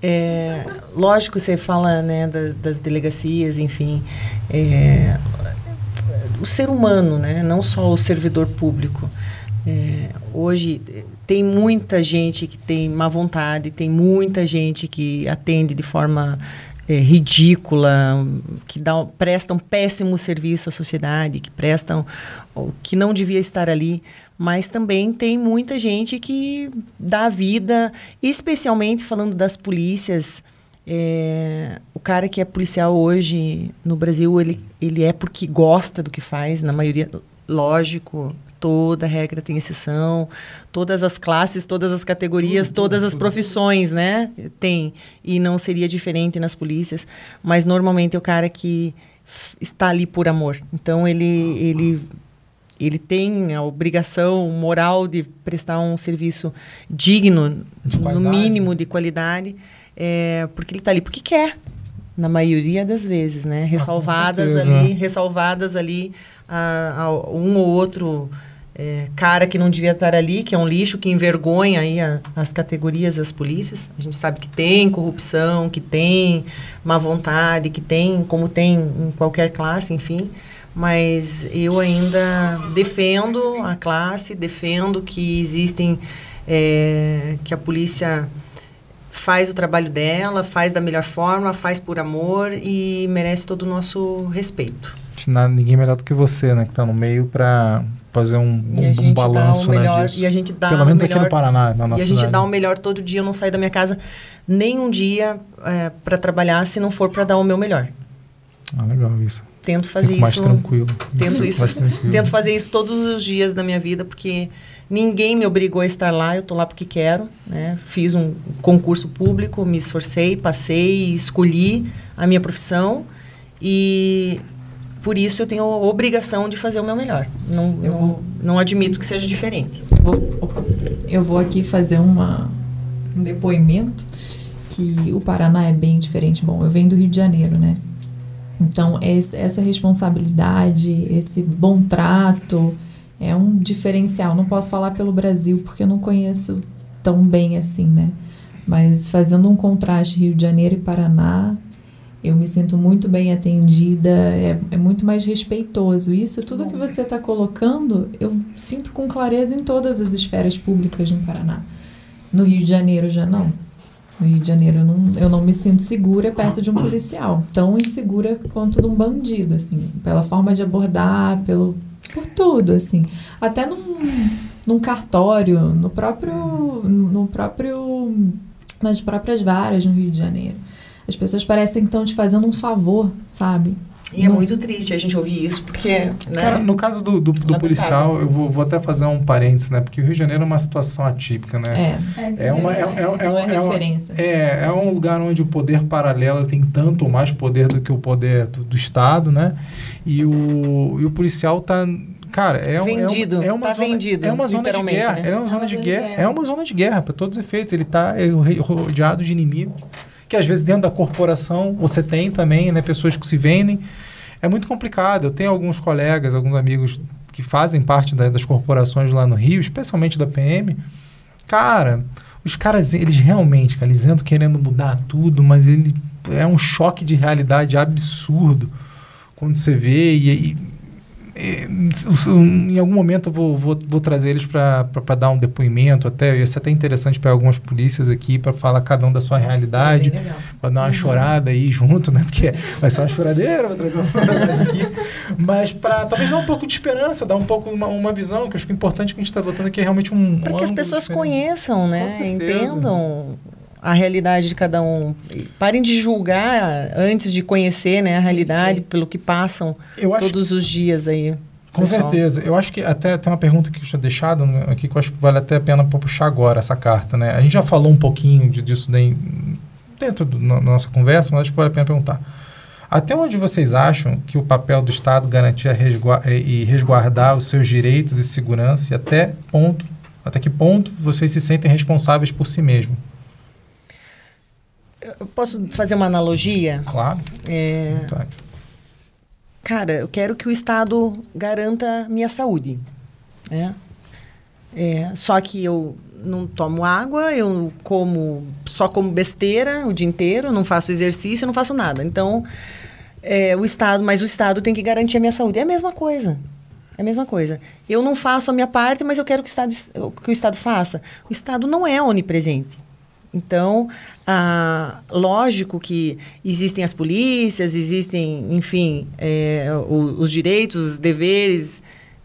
É, lógico, você fala né, das, das delegacias, enfim. É, o ser humano, né? não só o servidor público. É, hoje tem muita gente que tem má vontade, tem muita gente que atende de forma é, ridícula, que dá, prestam péssimo serviço à sociedade, que prestam que não devia estar ali, mas também tem muita gente que dá vida, especialmente falando das polícias. É, o cara que é policial hoje no Brasil, ele, ele é porque gosta do que faz, na maioria, lógico, toda regra tem exceção, todas as classes, todas as categorias, todas as profissões, né? Tem. E não seria diferente nas polícias, mas normalmente é o cara que está ali por amor. Então ele ele ele tem a obrigação moral de prestar um serviço digno, no mínimo de qualidade, é, porque ele está ali porque quer, na maioria das vezes, né? Ah, ressalvadas ah, ali, ressalvadas ali a, a um ou outro é, cara que não devia estar ali, que é um lixo que envergonha aí a, as categorias, as polícias. A gente sabe que tem corrupção, que tem má vontade, que tem, como tem em qualquer classe, enfim. Mas eu ainda defendo a classe, defendo que existem, é, que a polícia faz o trabalho dela, faz da melhor forma, faz por amor e merece todo o nosso respeito. Ninguém melhor do que você, né? Que está no meio para fazer um, um, um balanço, né, melhor, disso. E a gente dá Pelo menos melhor, aqui no Paraná, na nossa E a gente cidade. dá o melhor todo dia. Eu não saio da minha casa nem um dia é, para trabalhar se não for para dar o meu melhor. Ah, legal isso. Tento fazer Fico mais isso. tranquilo. Tento isso. Tranquilo. Tento fazer isso todos os dias da minha vida, porque ninguém me obrigou a estar lá. Eu estou lá porque quero, né? Fiz um concurso público, me esforcei, passei, escolhi a minha profissão e por isso eu tenho a obrigação de fazer o meu melhor. Não, eu não, vou, não admito que seja diferente. Eu vou, opa, eu vou aqui fazer uma, um depoimento que o Paraná é bem diferente. Bom, eu venho do Rio de Janeiro, né? Então, essa responsabilidade, esse bom trato é um diferencial. Não posso falar pelo Brasil porque eu não conheço tão bem assim, né? Mas fazendo um contraste Rio de Janeiro e Paraná, eu me sinto muito bem atendida, é, é muito mais respeitoso. Isso, tudo que você está colocando, eu sinto com clareza em todas as esferas públicas no Paraná. No Rio de Janeiro já não. No Rio de Janeiro eu não, eu não me sinto segura perto de um policial, tão insegura quanto de um bandido, assim, pela forma de abordar, pelo, por tudo, assim. Até num, num cartório, no próprio, no próprio, nas próprias varas no Rio de Janeiro. As pessoas parecem que estão te fazendo um favor, sabe? E é muito triste a gente ouvir isso, porque. Né? Cara, no caso do, do, do policial, eu vou, vou, até fazer um parênteses, né? Porque o Rio de Janeiro é uma situação atípica, né? É. É, uma, é, é, é, é, é referência. É, é um lugar onde o poder paralelo tem tanto ou mais poder do que o poder do, do Estado, né? E o, e o policial tá cara, é, vendido, é, é uma tá zona, vendido, é uma zona de guerra, né? é uma zona de guerra, é uma zona de guerra para todos os efeitos. Ele está rodeado de inimigos que às vezes dentro da corporação você tem também, né, pessoas que se vendem. É muito complicado. Eu tenho alguns colegas, alguns amigos que fazem parte da, das corporações lá no Rio, especialmente da PM. Cara, os caras, eles realmente, cara, eles entram querendo mudar tudo, mas ele é um choque de realidade absurdo quando você vê e, e em algum momento eu vou, vou, vou trazer eles para dar um depoimento, até ia ser até interessante para algumas polícias aqui para falar cada um da sua Nossa, realidade, é para dar uma uhum. chorada aí junto, né? Porque vai ser uma choradeira, vou trazer uma aqui, mas para talvez dar um pouco de esperança, dar um pouco uma, uma visão, que eu acho que é importante que a gente está botando aqui é realmente um. Para que as pessoas diferente. conheçam, né? Entendam a realidade de cada um. Parem de julgar antes de conhecer né, a realidade pelo que passam todos os dias aí. Com pessoal. certeza. Eu acho que até tem uma pergunta que eu tinha deixado aqui que eu acho que vale até a pena puxar agora essa carta. Né? A gente já falou um pouquinho disso daí dentro da nossa conversa, mas acho que vale a pena perguntar. Até onde vocês acham que o papel do Estado garantir e resguardar os seus direitos e segurança e até ponto, até que ponto vocês se sentem responsáveis por si mesmos? Eu posso fazer uma analogia? Claro. É... Cara, eu quero que o Estado garanta minha saúde. Né? É, só que eu não tomo água, eu como só como besteira o dia inteiro, não faço exercício, não faço nada. Então, é, o Estado, mas o Estado tem que garantir a minha saúde. É a mesma coisa. É a mesma coisa. Eu não faço a minha parte, mas eu quero que o Estado, que o Estado faça. O Estado não é onipresente. Então, ah, lógico que existem as polícias, existem, enfim, é, o, os direitos, os deveres,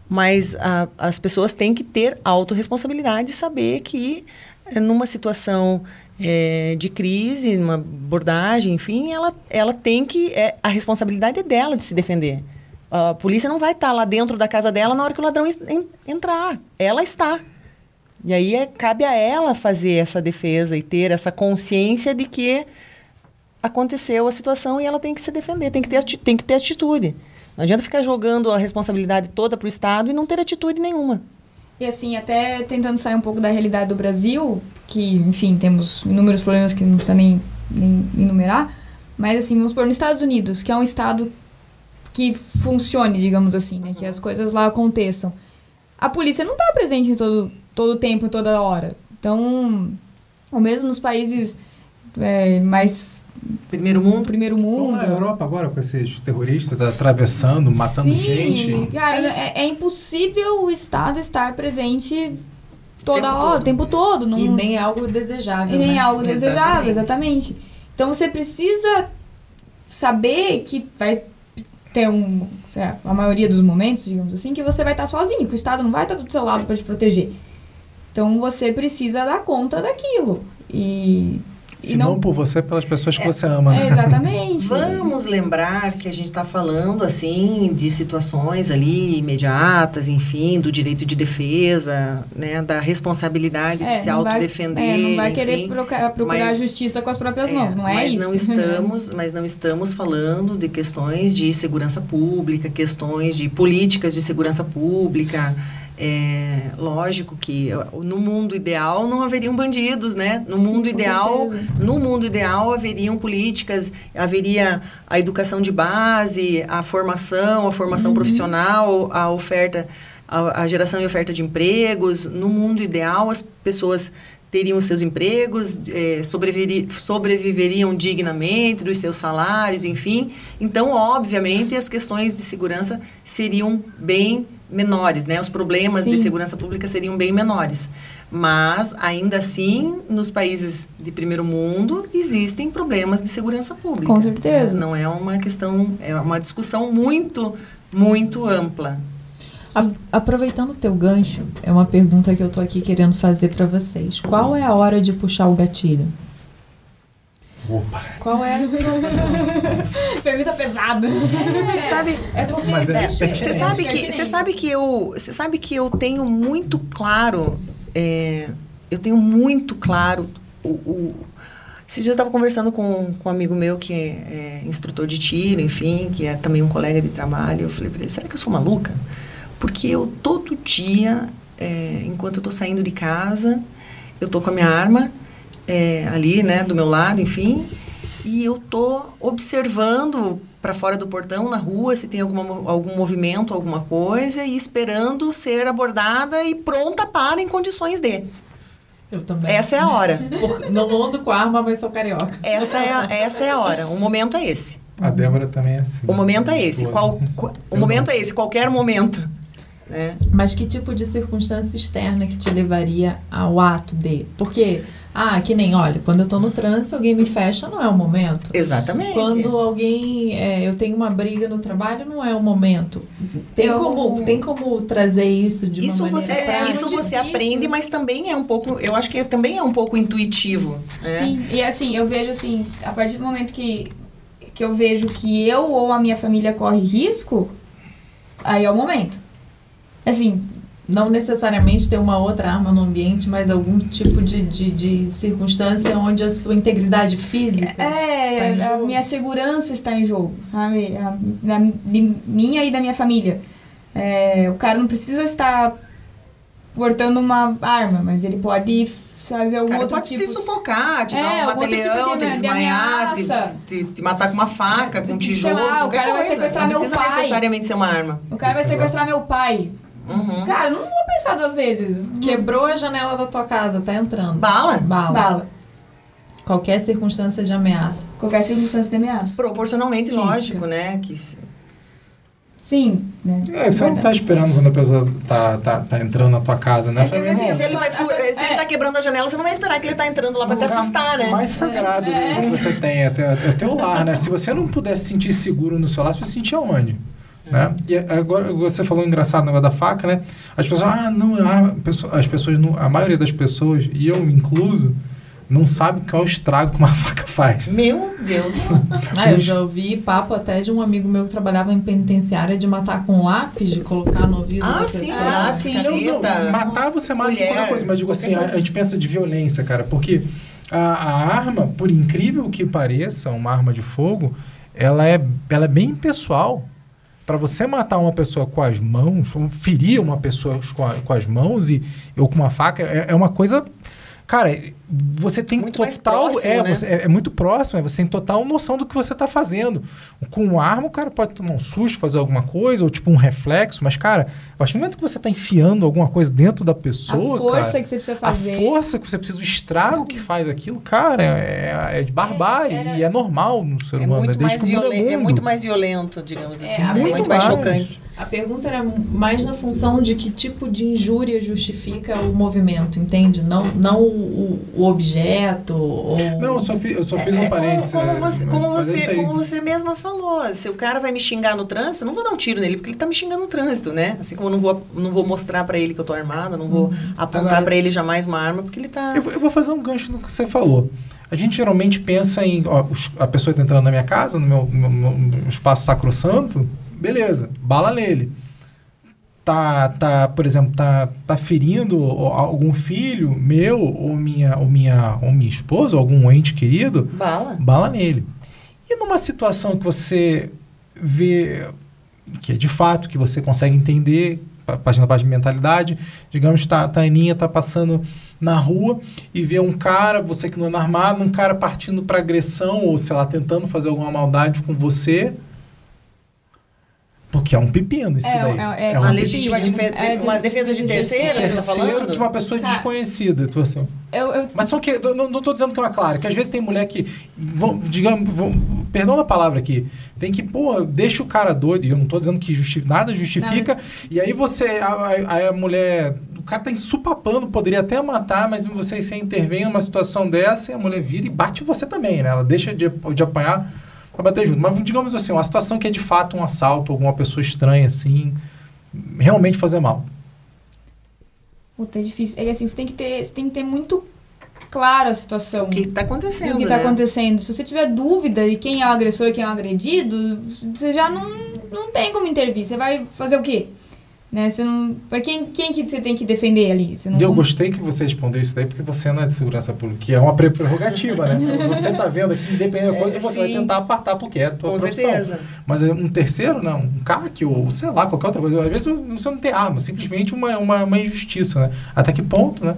mas a, as pessoas têm que ter autorresponsabilidade e saber que eh, numa situação é, de crise, numa abordagem, enfim, ela, ela tem que. É, a responsabilidade é dela de se defender. A polícia não vai estar lá dentro da casa dela na hora que o ladrão en, entrar. Ela está. E aí é, cabe a ela fazer essa defesa e ter essa consciência de que aconteceu a situação e ela tem que se defender, tem que ter, tem que ter atitude. Não adianta ficar jogando a responsabilidade toda para o Estado e não ter atitude nenhuma. E assim, até tentando sair um pouco da realidade do Brasil, que, enfim, temos inúmeros problemas que não precisa nem, nem enumerar, mas assim, vamos supor, nos Estados Unidos, que é um estado que funcione, digamos assim, né, que as coisas lá aconteçam. A polícia não está presente em todo todo tempo, toda hora. Então, ou mesmo nos países é, mais primeiro mundo, primeiro mundo. Na Europa agora com esses terroristas atravessando, matando Sim, gente. Cara, é, é, impossível o Estado estar presente toda tempo hora, todo. o tempo todo. Não... E nem algo desejável. E nem né? algo desejável, exatamente. Então você precisa saber que vai ter um, a maioria dos momentos, digamos assim, que você vai estar sozinho, que o Estado não vai estar do seu lado para te proteger. Então você precisa dar conta daquilo. E se não, não, por você, pelas pessoas que é, você ama. Né? exatamente. Vamos lembrar que a gente está falando, assim, de situações ali imediatas, enfim, do direito de defesa, né, da responsabilidade é, de se autodefender. É, não vai querer procurar, procurar mas, justiça com as próprias é, mãos, não é mas isso. Não estamos, mas não estamos falando de questões de segurança pública, questões de políticas de segurança pública, é, lógico que no mundo ideal não haveriam bandidos, né? No Sim, mundo ideal, certeza. no mundo ideal haveriam políticas, haveria a educação de base, a formação, a formação uhum. profissional, a oferta, a, a, geração e oferta de empregos. No mundo ideal, as pessoas teriam seus empregos, é, sobreviveriam dignamente dos seus salários, enfim. Então, obviamente, as questões de segurança seriam bem menores, né? Os problemas Sim. de segurança pública seriam bem menores. Mas, ainda assim, nos países de primeiro mundo, existem problemas de segurança pública. Com certeza. Não é uma questão, é uma discussão muito, muito ampla. A, aproveitando o teu gancho, é uma pergunta que eu tô aqui querendo fazer para vocês. Qual é a hora de puxar o gatilho? Opa. Qual é a situação? Pergunta pesada. Você sabe, é porque Mas é, você sabe que você sabe que eu você sabe que eu tenho muito claro é, eu tenho muito claro o, o esse dia eu estava conversando com, com um amigo meu que é, é, instrutor de tiro, enfim, que é também um colega de trabalho. Eu falei para ele: será que eu sou maluca? Porque eu todo dia, é, enquanto eu estou saindo de casa, eu tô com a minha arma é, ali, né, do meu lado, enfim, e eu tô observando para fora do portão, na rua, se tem alguma, algum movimento, alguma coisa, e esperando ser abordada e pronta para em condições de. Eu também. Essa é a hora. Por, não mundo com arma, mas sou carioca. Essa é, a, essa é a hora. O momento é esse. A Débora também é assim. O momento é esse. Qual, qual o momento não. é esse, qualquer momento. Né? Mas que tipo de circunstância externa que te levaria ao ato de? Porque ah, que nem, olha, quando eu tô no trânsito, alguém me fecha, não é o momento. Exatamente. Quando alguém, é, eu tenho uma briga no trabalho, não é o momento. Tem, eu, como, tem como trazer isso de isso uma você, maneira é, Isso você aprende, mas também é um pouco, eu acho que também é um pouco intuitivo. Né? Sim, e assim, eu vejo assim, a partir do momento que, que eu vejo que eu ou a minha família corre risco, aí é o momento. Assim, não necessariamente ter uma outra arma no ambiente, mas algum tipo de, de, de circunstância onde a sua integridade física. É, tá a minha segurança está em jogo, sabe? A, a, minha e da minha família. É, o cara não precisa estar portando uma arma, mas ele pode fazer algum cara, outro pode tipo... te sufocar, te é, dar um batalhão, tipo de, te desmaiar, de te, te, te, matar com uma faca, com um tijolo, lá, o cara coisa. vai sequestrar não meu pai. Não precisa necessariamente ser uma arma. O cara vai sequestrar meu pai. Uhum. Cara, não vou pensar duas vezes. Quebrou a janela da tua casa, tá entrando. Bala? Bala. Bala. Qualquer circunstância de ameaça. Qualquer circunstância de ameaça. Proporcionalmente, Física. lógico, né? Que Sim, né? É, você não tá esperando quando a pessoa tá, tá, tá entrando na tua casa, né? É assim, "Irmão, Se ele, vai É. se ele tá quebrando a janela, você não vai esperar que ele tá entrando lá pra o te assustar, né? mais sagrado É. que você tem é, teu- é teu lar, né? Se você não puder se sentir seguro no seu lar, você vai se sentir aonde? Né? E agora você falou engraçado no negócio da faca, né? As pessoas, ah, não, ah, as pessoas, não, a maioria das pessoas, e eu incluso, não sabe qual é o estrago que uma faca faz. Meu Deus. Ah, eu já ouvi papo até de um amigo meu que trabalhava em penitenciária de matar com lápis, de colocar no ouvido Ah, da sim, pessoa. Ah, lápis, sim. Não, não, matar você mata mulher, qualquer coisa, mas digo assim, a, a gente pensa de violência, cara, porque a, a arma, por incrível que pareça, uma arma de fogo, ela é, ela é bem pessoal. Para você matar uma pessoa com as mãos, ferir uma pessoa com, a- com as mãos e ou com uma faca, é, é uma coisa. Cara, você tem Muito total. próximo, é, né? você- é, é muito próximo, é, você tem total noção do que você está fazendo. Com uma arma, o cara pode tomar um susto, fazer alguma coisa, ou tipo um reflexo, mas, cara, a partir do momento que você está enfiando alguma coisa dentro da pessoa. a força cara, que você precisa a fazer. força que você precisa, o estrago que faz aquilo, cara, é, é de barbárie. É, era- e é normal no ser É humano. muito, desde mais que o mundo é violen- é mundo. muito mais violento, digamos assim. a muito, muito mais mais. chocante. A pergunta era mais na função de que tipo de injúria justifica o movimento, entende? Não, não o, o objeto ou... Não, eu só, fi- eu só fiz um É, parênteses. Como, como né, você, mas- como, é você, como você mesma falou, se o cara vai me xingar no trânsito, eu não vou dar um tiro nele, porque ele tá me xingando no trânsito, né? Assim como eu não vou, não vou mostrar pra ele que eu tô armada, não vou apontar Agora- pra ele jamais uma arma, porque ele tá. Eu, eu vou fazer um gancho no que você falou. A gente geralmente pensa em. Ó, a pessoa está entrando na minha casa, no meu, meu- no espaço sacrossanto, beleza, bala nele. Tá, tá, por exemplo, tá, tá ferindo algum filho meu, ou minha, ou, minha, ou minha esposa, ou algum ente querido, Bala. bala nele. E numa situação que você vê que é de fato, que você consegue entender, página parte de mentalidade, digamos, tá, tá a Aninha tá passando na rua e vê um cara, você que não é armado, um cara partindo para agressão ou, sei lá, tentando fazer alguma maldade com você. Porque é um pepino isso É, daí. é- é um Uma legítima sim. defe- É, uma de- defesa de de terceira, você tá terceiro falando? de uma pessoa Cara, desconhecida. Tipo assim. Eu, eu, Mas só que eu não, não tô dizendo que é uma clara, que às vezes tem mulher que, vão, digamos, vão, perdão a palavra aqui, tem que, pô, deixa o cara doido, e eu não tô dizendo que justi nada justifica, e aí você, a, a, a mulher, o cara tá ensupapando, poderia até matar, mas você, você intervém numa situação dessa e a mulher vira e bate você também, né? Ela deixa de, de apanhar pra bater junto. Mas digamos assim, uma situação que é de fato um assalto, alguma pessoa estranha, assim, realmente fazer mal. Puta, é difícil. É assim, você tem que ter, você tem que ter muito claro a situação. O que tá acontecendo? do que tá né? acontecendo. Se você tiver dúvida de quem é o agressor e quem é o agredido, você já não, não tem como intervir. Você vai fazer o quê? Né? Você não, pra quem, quem que você tem que defender ali? Você não eu gostei que você respondeu isso daí, porque você não é de segurança pública, que é uma pre- prerrogativa, né? Você tá vendo aqui, independente da É, coisa, você vai sim. tentar apartar, porque é a tua Com profissão. certeza. Mas é um terceiro, não, um CAC ou sei lá, qualquer outra coisa. Às vezes você não tem arma, simplesmente uma, uma, uma injustiça, né? Até que ponto, né?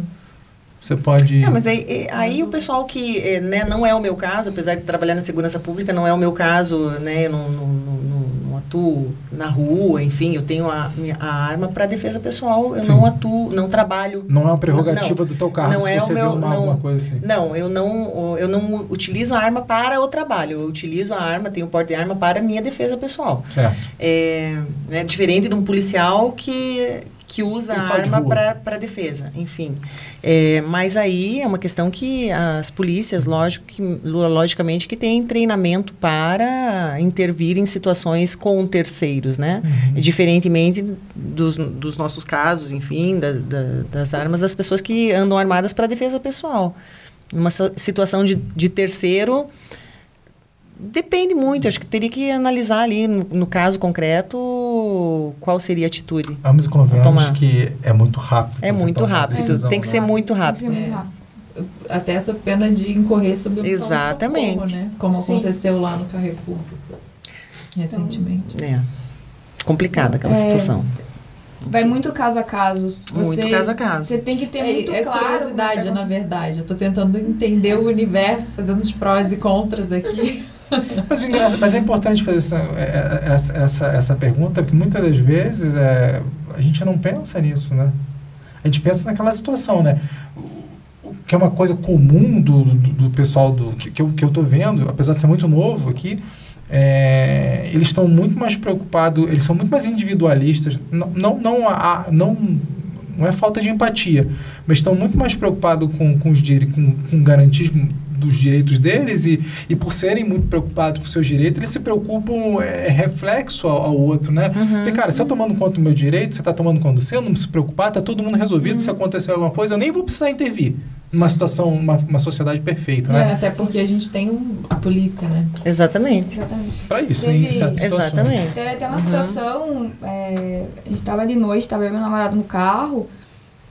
Você pode. É, mas aí, é, aí o pessoal que é, né, não é o meu caso, apesar de trabalhar na segurança pública, não é o meu caso, né? Eu não, não, não, não- não atuo na rua, enfim, eu tenho a, a arma para defesa pessoal, eu Sim. não atuo, não trabalho. Não é uma prerrogativa Não, do teu cargo não se é o você meu- vê uma, não. alguma coisa assim. Não, eu não, eu não utilizo a arma para o trabalho, eu utilizo a arma, tenho porte de arma para a minha defesa pessoal. Certo. É, né, diferente de um policial que, que usa a arma para defesa, enfim. É, mas aí é uma questão que as polícias, lógico que, lo- logicamente, que têm treinamento para intervir em situações com terceiros, né? Uhum. Diferentemente dos, dos nossos casos, enfim, da- da- das armas das pessoas que andam armadas para defesa pessoal. Numa si- situação de, de terceiro, Depende muito, acho que teria que analisar ali, no, no caso concreto, qual seria a atitude. Vamos e convenhamos que é muito rápido. É muito rápido, decisão, tem que né? ser muito Tem que rápido. ser muito É. rápido. Até essa pena de incorrer sob opção Exatamente. socorro, né? Como Sim. aconteceu lá no Carrefour recentemente. É. Complicada aquela É. situação. Vai muito caso a caso. Muito Você, caso a caso. Você tem que ter muito É, é claro. curiosidade, o que na verdade. Eu tô tentando entender o universo, fazendo os prós e contras aqui. Mas, mas é importante fazer essa, é- é- essa, essa, essa pergunta, porque muitas das vezes é, a gente não pensa nisso, né? A gente pensa naquela situação, né? Que é uma coisa comum do, do, do pessoal do, que, que, eu, que eu tô vendo, apesar de ser muito novo aqui, é, eles estão muito mais preocupados, eles são muito mais individualistas. Não, não, não, há- não, não é falta de empatia, mas estão muito mais preocupados com, com, os, com, com garantismo dos direitos deles e, e por serem muito preocupados com seus direitos, eles se preocupam, é, reflexo ao, ao outro, né? Porque, cara, se eu tomando conta do meu direito, você está tomando conta do seu, não se preocupar, tá todo mundo resolvido. Se acontecer alguma coisa, eu nem vou precisar intervir numa situação, uma, uma sociedade perfeita, É, né? até porque a gente tem um- a polícia, né? Exatamente. Exatamente. Para isso, Teve- em certas. Exatamente. Teve até uma situação, é, a gente tava de noite, tava eu e meu namorado no carro,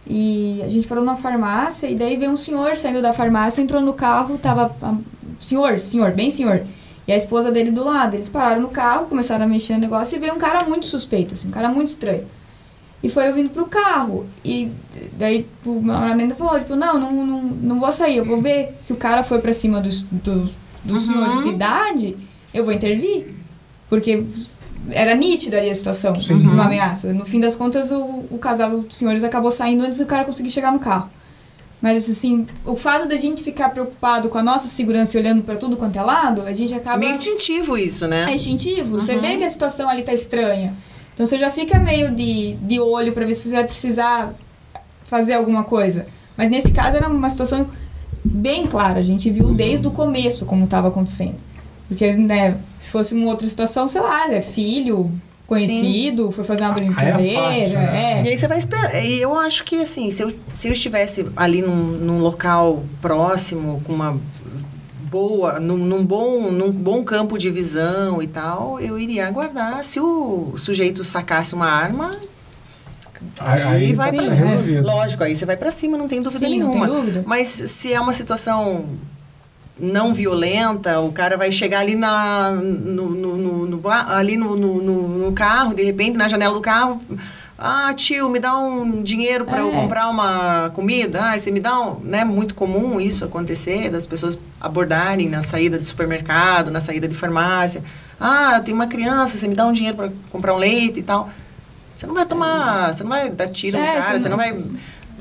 e a gente parou numa farmácia, e daí veio um senhor saindo da farmácia, entrou no carro, tava. senhor, senhor, bem senhor. E a esposa dele do lado. Eles pararam no carro, começaram a mexer no negócio e veio um cara muito suspeito, assim, um cara muito estranho. E foi eu vindo pro carro. E daí o ainda falou, tipo, não, não, não, não vou sair, eu vou ver se o cara foi pra cima dos, dos, dos Uhum. senhores de idade, eu vou intervir. Porque era nítido ali a situação, Sim. uma ameaça. No fim das contas, o, o casal de senhores acabou saindo antes do cara conseguir chegar no carro. Mas, assim, o fato da gente ficar preocupado com a nossa segurança e olhando pra tudo quanto é lado, a gente É acaba... meio instintivo isso, né? É instintivo. Você vê que a situação ali tá estranha. Então você já fica meio de, de olho pra ver se você vai precisar fazer alguma coisa. Mas nesse caso era uma situação bem clara. A gente viu desde o começo como estava acontecendo. Porque, né, se fosse uma outra situação, sei lá, é filho, conhecido, foi fazer uma é brincadeira. fácil, né? E é. aí você vai esperar. E eu acho que, assim, se eu, se eu estivesse ali num, num local próximo, com uma boa, num, num bom, num bom campo de visão e tal, eu iria aguardar. Se o sujeito sacasse uma arma, Aí, aí vai tá Sim, pra... é. resolvido. Lógico, aí você vai pra cima, não tem dúvida Sim, não nenhuma. tem dúvida. Mas se é uma situação não violenta, o cara vai chegar ali na no, no, no- no ali no, no, no- no carro, de repente na janela do carro, ah, tio, me dá um dinheiro para eu É. comprar uma comida. Ah, você me dá um, né, muito comum isso acontecer, das pessoas abordarem na saída de supermercado, na saída de farmácia. Ah, tem uma criança, você me dá um dinheiro para comprar um leite e tal. Você não vai tomar, você não vai dar tiro no É, cara, você você não não- vai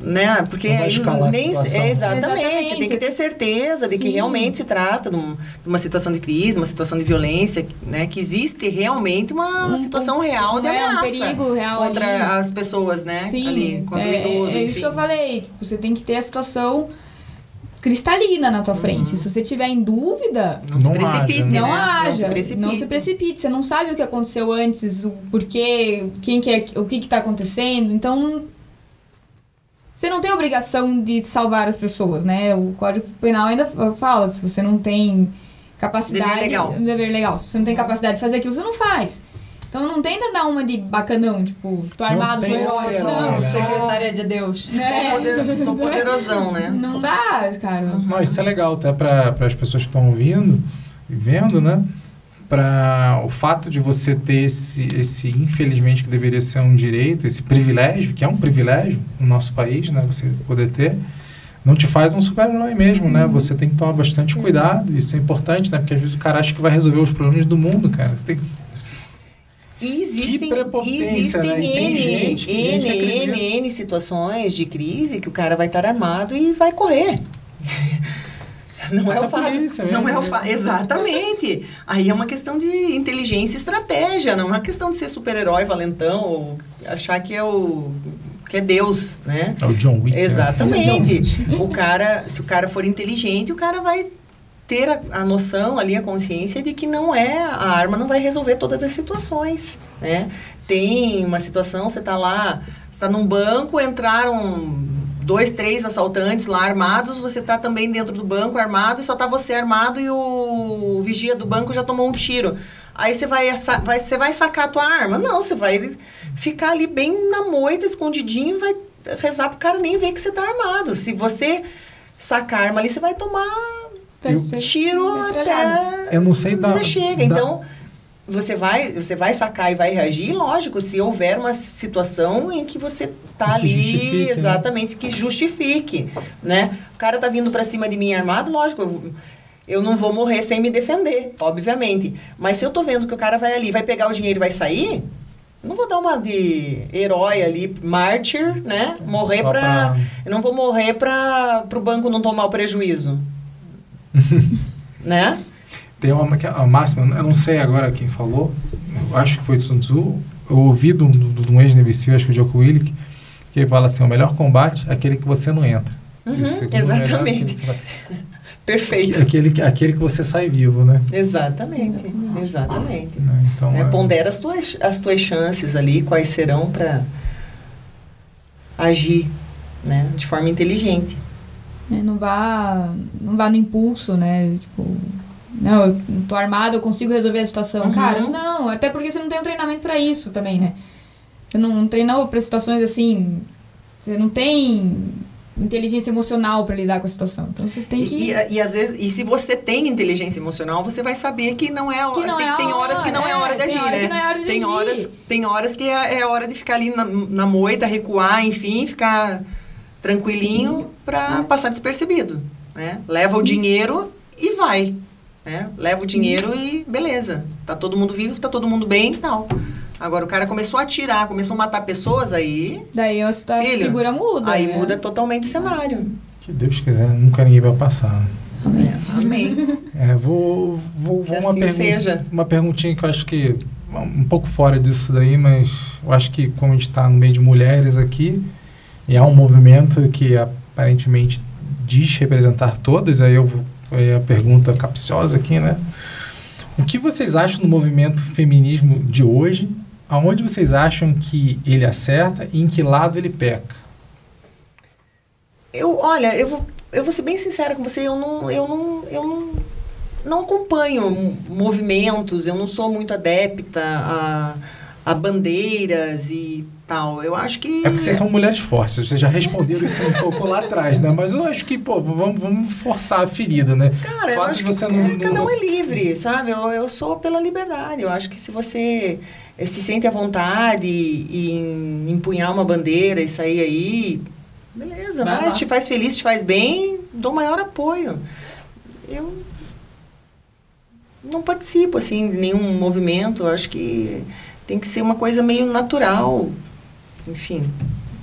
né? Porque Não vai escalar a nem situação. é, exatamente, Exatamente. você tem que ter certeza de que Sim. realmente se trata de, um- de uma situação de crise, uma situação de violência, né? Que existe realmente uma Um- situação real de é, um ameaça perigo real contra ali. as pessoas, né? Sim, ali, contra é, o idoso, é isso enfim. que eu falei. Tipo, você tem que ter a situação cristalina na tua frente. Se você tiver em dúvida, Não, se Não precipite, haja, né? não haja, precipite. não se precipite. Você não sabe o que aconteceu antes, o porquê, quem que é, o que que tá acontecendo. Então, você não tem obrigação de salvar as pessoas, né? O Código Penal ainda fala, se você não tem capacidade... Dever legal. Dever legal. Se você não tem capacidade de fazer aquilo, você não faz. Então, não tenta dar uma de bacanão, tipo, tô armado, sou herói. Não, né? secretária de Deus. Sou, né? poder- sou poderosão, né? Não dá, cara. Não, isso é legal até para as pessoas que estão ouvindo e vendo, né? Para o fato de você ter esse, esse, infelizmente, que deveria ser um direito, esse privilégio, que é um privilégio no nosso país, né? Você poder ter, não te faz um super-herói mesmo, né? Você tem que tomar bastante cuidado, isso é importante, né? Porque às vezes o cara acha que vai resolver os problemas do mundo, cara. Você tem que E existem, prepotência, existem né? Tem N, gente- N. N, N situações de crise que o cara vai estar armado e vai correr. Não é da o fato. polícia não mesmo, é o né? fato. Exatamente. Aí é uma questão de inteligência e estratégia, não é uma questão de ser super-herói, valentão, ou achar que é o. que é Deus, né? É o John Wick. né? Exatamente. o cara, se o cara for inteligente, o cara vai ter a, a noção ali, a consciência de que não é a arma não vai resolver todas as situações, né? Tem uma situação, você tá lá, você tá num banco, entraram dois, três assaltantes lá armados, você tá também dentro do banco armado e só tá você armado e o vigia do banco já tomou um tiro. Aí você vai, vai, você vai sacar a tua arma? Não, você vai ficar ali bem na moita, escondidinho, e vai rezar pro cara nem ver que você tá armado. Se você sacar a arma ali, você vai tomar Eu- tiro até Eu não sei da- você chega. da- Então, você vai, você vai sacar e vai reagir, lógico, se houver uma situação em que você tá Que ali, né? exatamente, que justifique, né? O cara tá vindo pra cima de mim armado, lógico, eu, eu não vou morrer sem me defender, obviamente. Mas se eu tô vendo que o cara vai ali, vai pegar o dinheiro e vai sair, não vou dar uma de herói ali, mártir, né? Morrer Só pra... pra- Eu não vou morrer pra, pro banco não tomar o prejuízo. né? Tem uma que- a máxima, eu não sei agora quem falou, eu acho que foi Sun Tzu, eu ouvi de um, de ex-nevicio, acho que o Joko Willick, que ele fala assim, o melhor combate é aquele que você não entra. Uhum, exatamente. melhor é vai- Perfeito. Aquele, que- aquele que você sai vivo, né? Exatamente. Exatamente. Né? Então, É, é- pondera as tuas, as tuas chances ali, quais serão para agir né, de forma inteligente. É, não vá não vá no impulso, né? Tipo, não, eu tô armado, eu consigo resolver a situação. Uhum. Cara, não, até porque você não tem um treinamento pra isso também, né? Você não treinou pra situações assim, você não tem inteligência emocional pra lidar com a situação. Então você tem que E, e, e às vezes, e se você tem inteligência emocional, você vai saber que não é a hora. Que não tem, é tem horas que não é, hora, hora de é, tem agir, hora né? que não é hora de tem agir. horas, tem horas que é, é hora de ficar ali na, na moita, recuar, enfim, ficar tranquilinho para É. passar despercebido, né? Leva o dinheiro e vai, né? Leva o dinheiro e beleza. Tá todo mundo vivo, tá todo mundo bem e tal. Agora o cara começou a atirar, começou a matar pessoas aí, daí a Filho, figura muda. aí né? muda totalmente o cenário. Que Deus quiser, nunca ninguém vai passar. Amém. É, vou, vou, vou uma, assim pergun- seja. uma perguntinha que eu acho que um pouco fora disso daí, mas eu acho que como a gente está no meio de mulheres aqui, e há um movimento que aparentemente diz representar todas, aí eu aí a pergunta capciosa aqui, né? O que vocês acham do movimento feminismo de hoje? Aonde vocês acham que ele acerta e em que lado ele peca? Eu, olha, eu vou, eu vou ser bem sincera com você, eu não, eu não, eu não, não acompanho movimentos, eu não sou muito adepta a, a bandeiras e tal. Eu acho que É porque vocês são mulheres fortes, vocês já responderam isso um pouco lá atrás, né? Mas eu acho que, pô, vamos, vamos forçar a ferida, né? Cara, eu acho que você é, não- cada não- um é livre, sabe? Eu, eu sou pela liberdade. Eu acho que se você se sente à vontade em empunhar uma bandeira e sair aí, beleza, Vai vai, lá. se te faz feliz, te faz bem, dou maior apoio. Eu não participo, assim, de nenhum movimento. Eu acho que tem que ser uma coisa meio natural. Enfim.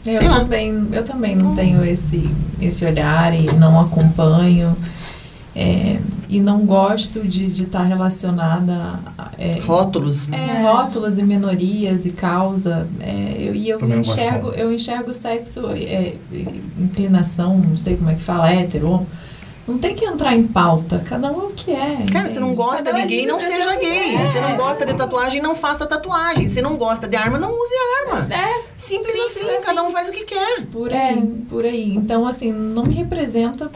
Eu Sei lá. também, eu também não tenho esse, esse olhar e não acompanho. é, e não gosto de estar relacionada a é, Rótulos. né? é, rótulos e minorias e causa. é, eu, e eu Também enxergo, eu enxergo sexo, é, inclinação, não sei como é que fala, hétero. Não tem que entrar em pauta. Cada um é o que é. Cara, você não gosta Cada de é gay, não ser seja gay. é. Você não gosta de tatuagem, não faça tatuagem. Você não gosta de arma, não use arma. É, Simples, Simples assim, assim. cada um faz o que quer. Por É. aí, por aí. Então, assim, não me representa,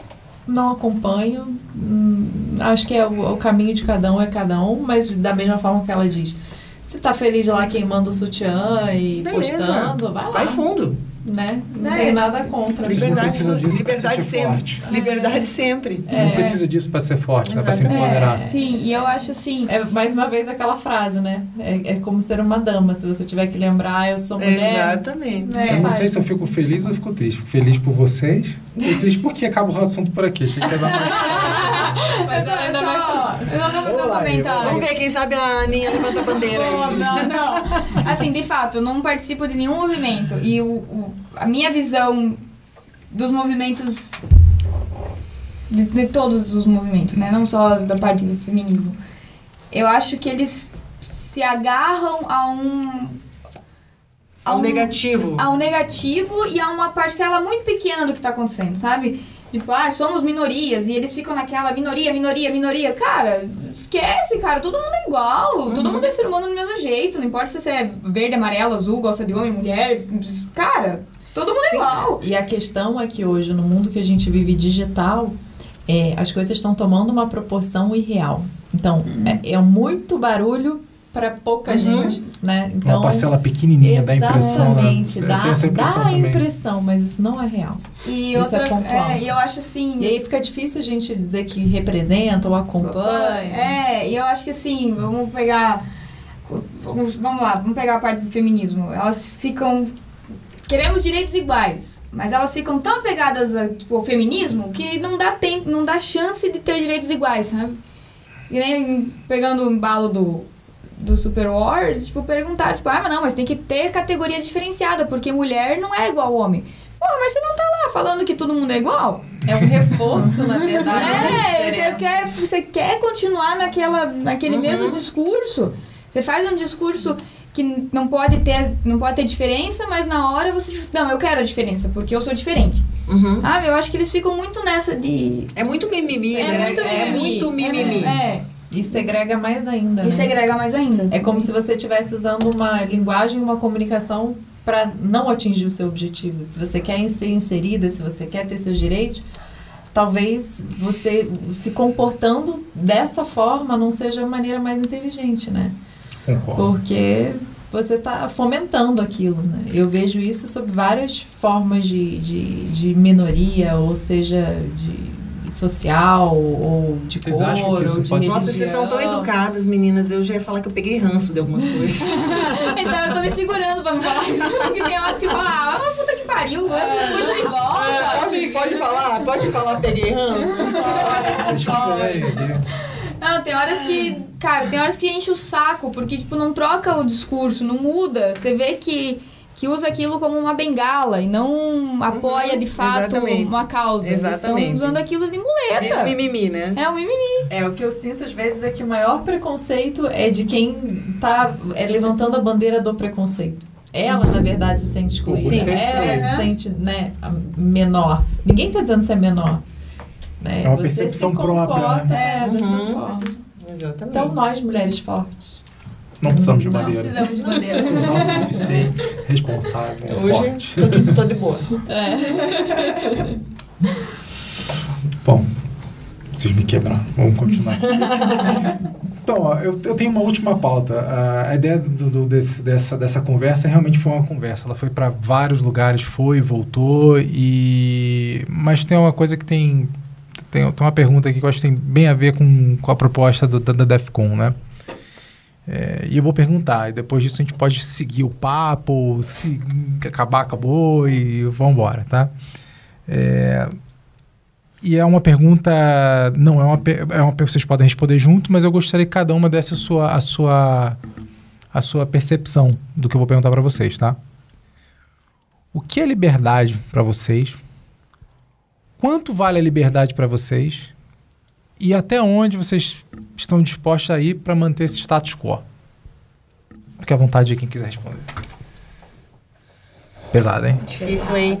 não acompanho. hum, acho que é o, o caminho de cada um é cada um, mas da mesma forma que ela diz. Se tá feliz lá queimando o sutiã e Beleza. postando, vai lá. Vai fundo. Né? Não É. tem nada contra. Liberdade, liberdade sempre. forte. Liberdade sempre. Não precisa disso para ser forte, né? Para se empoderar. sim, e eu acho assim. É mais uma vez aquela frase, né? É, é como ser uma dama. Se você tiver que lembrar, "Ah, eu sou mulher. Exatamente. É, eu não sei se eu fico feliz ou fico triste. Fico feliz por vocês e triste porque acaba o assunto por aqui. Achei que ia dar mais... Mas ela ainda vai falar. Eu só vou fazer um comentário. Vamos ver, quem sabe a Aninha levanta a bandeira aí. não, não. Assim, de fato, eu não participo de nenhum movimento. E o, o- a minha visão dos movimentos. De, de todos os movimentos, né? Não só da parte do feminismo. Eu acho que eles se agarram a um. Ao negativo. a um negativo e a uma parcela muito pequena do que tá acontecendo, sabe? Tipo, ah, somos minorias e eles ficam naquela minoria, minoria, minoria. Cara, esquece, cara, todo mundo é igual. Todo mundo é ser humano do mesmo jeito. Não importa se você é verde, amarelo, azul, gosta de homem, mulher. Cara, todo mundo é igual. E a questão é que hoje, no mundo que a gente vive digital, é, as coisas estão tomando uma proporção irreal. Então, é, é muito barulho para pouca Uhum. gente, né? Então, Uma parcela pequenininha da impressão, né? exatamente, Eu dá, impressão dá a impressão, mas isso não é real. E Isso é outra, pontual. é, e eu acho assim. E aí fica difícil a gente dizer que representa ou acompanha. É, e eu acho que assim, vamos pegar. Vamos, vamos lá, vamos pegar a parte do feminismo. Elas ficam. Queremos direitos iguais, mas elas ficam tão apegadas a, tipo, ao feminismo que não dá tempo, não dá chance de ter direitos iguais, sabe? E nem pegando o embalo do, do Super Wars, tipo, perguntar, tipo, ah, mas não, mas tem que ter categoria diferenciada, porque mulher não é igual ao homem. Pô, mas você não tá lá falando que todo mundo é igual? É um reforço, na verdade, da É, você quer, você quer continuar naquela, naquele mesmo discurso. Você faz um discurso que não pode ter, não pode ter diferença, mas na hora você. Não, eu quero a diferença, porque eu sou diferente. Uhum. Sabe? Eu acho que eles ficam muito nessa de. É muito mimimi, É né? muito é mimimi. muito mimimi. É, E segrega mais ainda. é. né? E segrega mais ainda. É como se você estivesse usando uma linguagem, uma comunicação para não atingir o seu objetivo. Se você quer ser inserida, se você quer ter seus direitos, talvez você se comportando dessa forma não seja a maneira mais inteligente, né? Concordo. Porque você está fomentando aquilo, né? Eu vejo isso sob várias formas de, de, de minoria, ou seja, de social, ou de Vocês acham que cor, isso ou de pode- religião. Nossa, vocês são tão educadas, meninas. Eu já ia falar que eu peguei ranço de algumas coisas. Então eu tô me segurando pra não falar isso. Porque tem horas que falam, ah, mas puta que pariu, esse discurso de volta. pode, pode falar, pode falar, peguei ranço. Quiserem. né? Não, tem horas que, cara, tem horas que enche o saco, porque, tipo, não troca o discurso, não muda. Você vê que, que usa aquilo como uma bengala e não apoia de fato exatamente. uma causa. Eles Exatamente. estão usando aquilo de muleta. Mimimi, né? É um mimimi. É, o que eu sinto às vezes é que o maior preconceito é de quem tá é, levantando a bandeira do preconceito. Ela, na verdade, se sente excluída. Sim. Ela se sente né, menor. Ninguém tá dizendo que você é menor. Né? É uma Você percepção se própria, comporta, né? É, dessa Uhum. forma. Exatamente. Então, nós, mulheres fortes. Não precisamos de Não bandeira. precisamos de bandeira. Somos autossuficientes, responsáveis, Hoje fortes. tô de, tô de boa. Bom, vocês me quebraram. Vamos continuar. Então, ó, eu, eu tenho uma última pauta. A ideia do, do- desse- dessa, dessa conversa realmente foi uma conversa. Ela foi para vários lugares, foi, voltou, e mas tem uma coisa que tem tem, tem uma pergunta aqui que eu acho que tem bem a ver com, com a proposta do, da, da DEFCON, né? É, e eu vou perguntar, e depois disso a gente pode seguir o papo, se acabar, acabou, e vamos embora, tá? É, e é uma pergunta, não é uma, é uma vocês podem responder junto, mas eu gostaria que cada uma desse a sua, a sua, a sua percepção do que eu vou perguntar para vocês, tá? O que é liberdade para vocês? Quanto vale a liberdade para vocês? E até onde vocês estão dispostos a ir para manter esse status quo? Fique à vontade de quem quiser responder. Pesado, hein? Difícil, hein?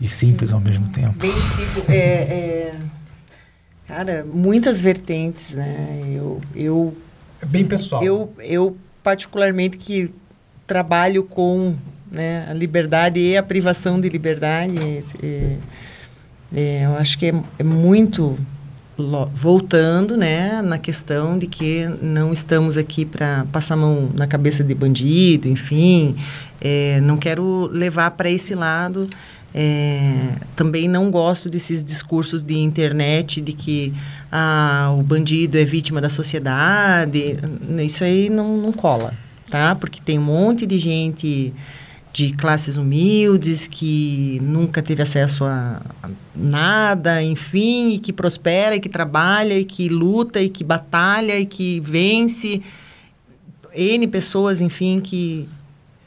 E simples ao mesmo tempo. Bem difícil. É, é, cara, muitas vertentes, né? Eu, eu, É bem pessoal. eu, eu particularmente que trabalho com né, a liberdade e a privação de liberdade, é, é, eu acho que é, é muito voltando, né, na questão de que não estamos aqui para passar mão na cabeça de bandido, enfim, é, não quero levar para esse lado. É, também não gosto desses discursos de internet de que ah, o bandido é vítima da sociedade. Isso aí não, não cola, tá? Porque tem um monte de gente de classes humildes que nunca teve acesso a, a nada, enfim, e que prospera, e que trabalha, e que luta, e que batalha, e que vence. N pessoas, enfim, que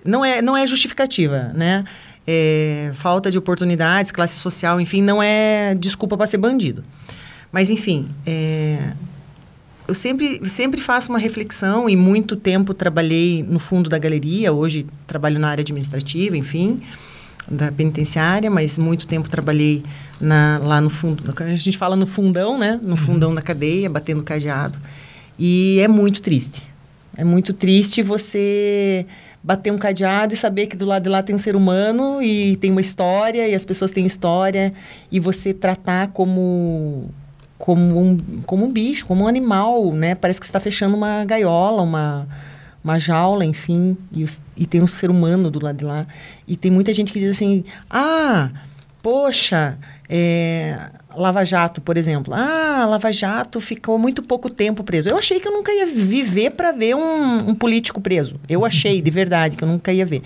não é, não é justificativa, né? É, falta de oportunidades, classe social, enfim, não é desculpa para ser bandido. Mas, enfim, é, eu sempre, sempre faço uma reflexão e muito tempo trabalhei no fundo da galeria, hoje trabalho na área administrativa, enfim, da penitenciária, mas muito tempo trabalhei na, lá no fundo, a gente fala no fundão, né? No fundão da cadeia, batendo cadeado. E é muito triste. É muito triste você bater um cadeado e saber que do lado de lá tem um ser humano e tem uma história e as pessoas têm história e você tratar como como um, como um bicho, como um animal, né? Parece que você está fechando uma gaiola, uma, uma jaula, enfim, e, os, e tem um ser humano do lado de lá. E tem muita gente que diz assim, ah, poxa, é, Lava Jato, por exemplo. Ah, Lava Jato ficou muito pouco tempo preso. Eu achei que eu nunca ia viver para ver um, um político preso. Eu achei, de verdade, que eu nunca ia ver.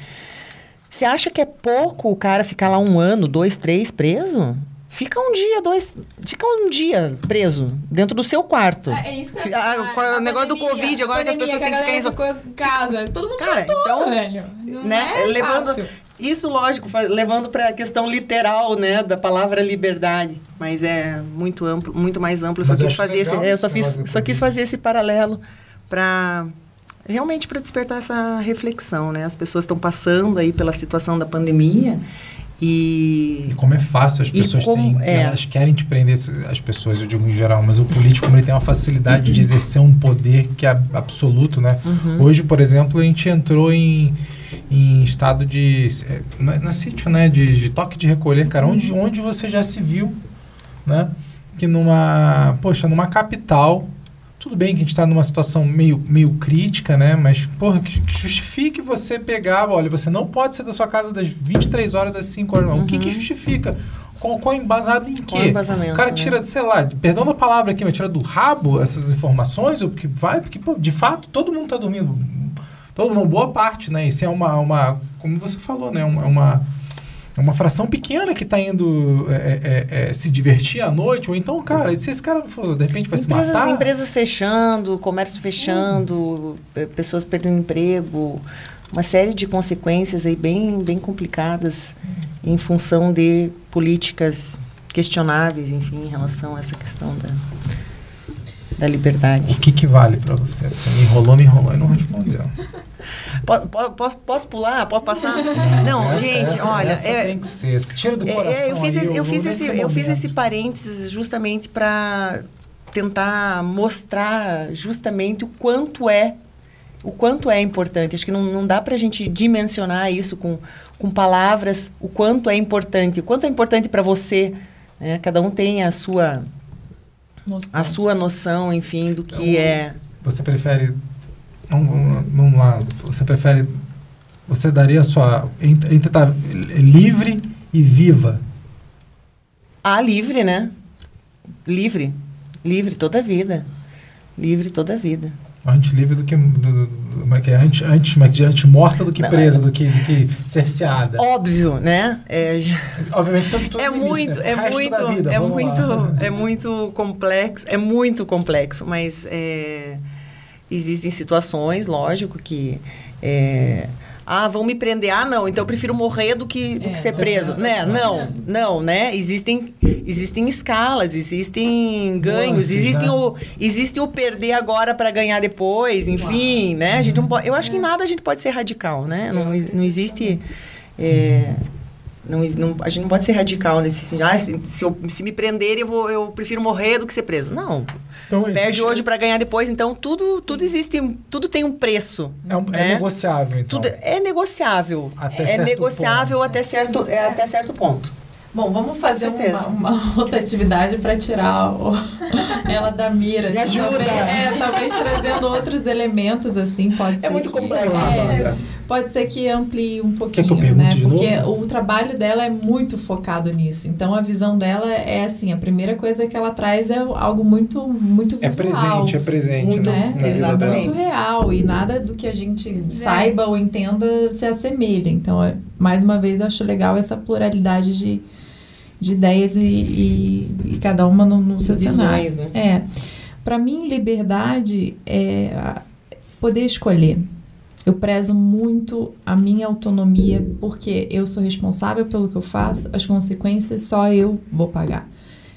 Você acha que é pouco o cara ficar lá um ano, dois, três preso? Fica um dia, dois. Fica um dia preso dentro do seu quarto. É, é isso que eu Ah, com o A negócio do pandemia, Covid, agora a que as pandemia, pessoas têm que a ficar em casa. Todo mundo Cara, soltou, então, velho. Não né? é levando fácil. Isso, lógico, levando para a questão literal, né, da palavra liberdade, mas é muito amplo, muito mais amplo. Só quis fazer esse, eu só fiz, só quis fazer esse paralelo para realmente para despertar essa reflexão, né? As pessoas estão passando aí pela situação da pandemia e, e como é fácil, as pessoas como, têm, é. elas querem te prender, as pessoas, eu digo em geral, mas o político ele tem uma facilidade de exercer um poder que é absoluto, né? Uhum. Hoje, por exemplo, a gente entrou em, em estado de, é, no, no sítio, né, de, de, toque de recolher, cara, uhum. onde, onde você já se viu, né? Que numa, poxa, numa capital, tudo bem que a gente está numa situação meio, meio crítica, né? Mas, porra, que justifique você pegar, olha, você não pode sair da sua casa das 23 horas às 5 horas. Uhum. O que, que uhum. justifica? Qual, qual embasado em quê? o cara tira, né? sei lá, perdão da palavra aqui, mas tira do rabo essas informações, ou porque vai, porque, pô, de fato, todo mundo está dormindo. Todo mundo, boa parte, né? Isso é uma, uma como você falou, né? Uma, uma é uma fração pequena que está indo é, é, é, é, se divertir à noite, ou então, cara, se esse cara for, de repente vai empresas, se matar. Empresas fechando, comércio fechando, hum. pessoas perdendo emprego, uma série de consequências aí bem, bem complicadas hum. em função de políticas questionáveis, enfim, em relação a essa questão da, da liberdade. O que, que vale para você? Você me enrolou, me enrolou e não respondeu. Posso, posso pular? Posso passar? Não, não essa, gente, essa, olha. Essa é, tem que ser. Tira do coração. É, eu fiz, esse, eu, fiz esse, eu fiz esse parênteses justamente para tentar mostrar justamente o quanto é o quanto é importante. Acho que não, não dá para a gente dimensionar isso com, com palavras, o quanto é importante, o quanto é importante para você. Né? Cada um tem a sua noção. a sua noção, enfim, do que então, é. Você prefere vamos lá, você prefere, você daria a sua, entre estar tá livre e viva? Ah, livre, né? Livre. Livre toda a vida. Livre toda a vida. Antes livre do que. Do, como é que é? Antes, antes, é antes morta do que presa, é. do, que, do que cerceada. Óbvio, né? É, Obviamente, tudo, tudo é limite, muito, né? é muito, vida, é muito, lá. é muito complexo, é muito complexo, mas é, Existem situações, lógico, que. É, ah, vão me prender. Ah, não, então eu prefiro morrer do que, do é, que ser preso. Né? Não, não, né? Existem, existem escalas, existem ganhos, existem, né? o, existe o perder agora para ganhar depois, enfim, Uau. né? A gente não pode, eu acho que em nada a gente pode ser radical, né? Não, não existe. É, não, não, a gente não pode ser radical nesse sentido. Ah, se, se, eu, se me prenderem, eu, vou, eu prefiro morrer do que ser preso. Não. Então, Perde existe... hoje para ganhar depois. Então, tudo, tudo existe, tudo tem um preço. É, um, é né? é negociável, então. Tudo é negociável. Até é negociável ponto. até certo, é, até certo ponto. Bom, vamos fazer uma, uma, outra atividade para tirar o, ela da mira. Me assim, ajuda. Talvez, é, talvez trazendo outros elementos, assim, pode é ser. É muito que, complexo. É, pode ser que amplie um pouquinho, né? Porque o trabalho dela é muito focado nisso. Então, a visão dela é assim, a primeira coisa que ela traz é algo muito, muito é visual. É presente, é presente. Muito, né? Exatamente. Muito real. E nada do que a gente saiba ou entenda se assemelha. Então, é, mais uma vez, eu acho legal essa pluralidade de de ideias e, e, e cada uma no, no seu Visões, cenário. Né? É. Para mim, liberdade é poder escolher. Eu prezo muito a minha autonomia porque eu sou responsável pelo que eu faço, as consequências só eu vou pagar.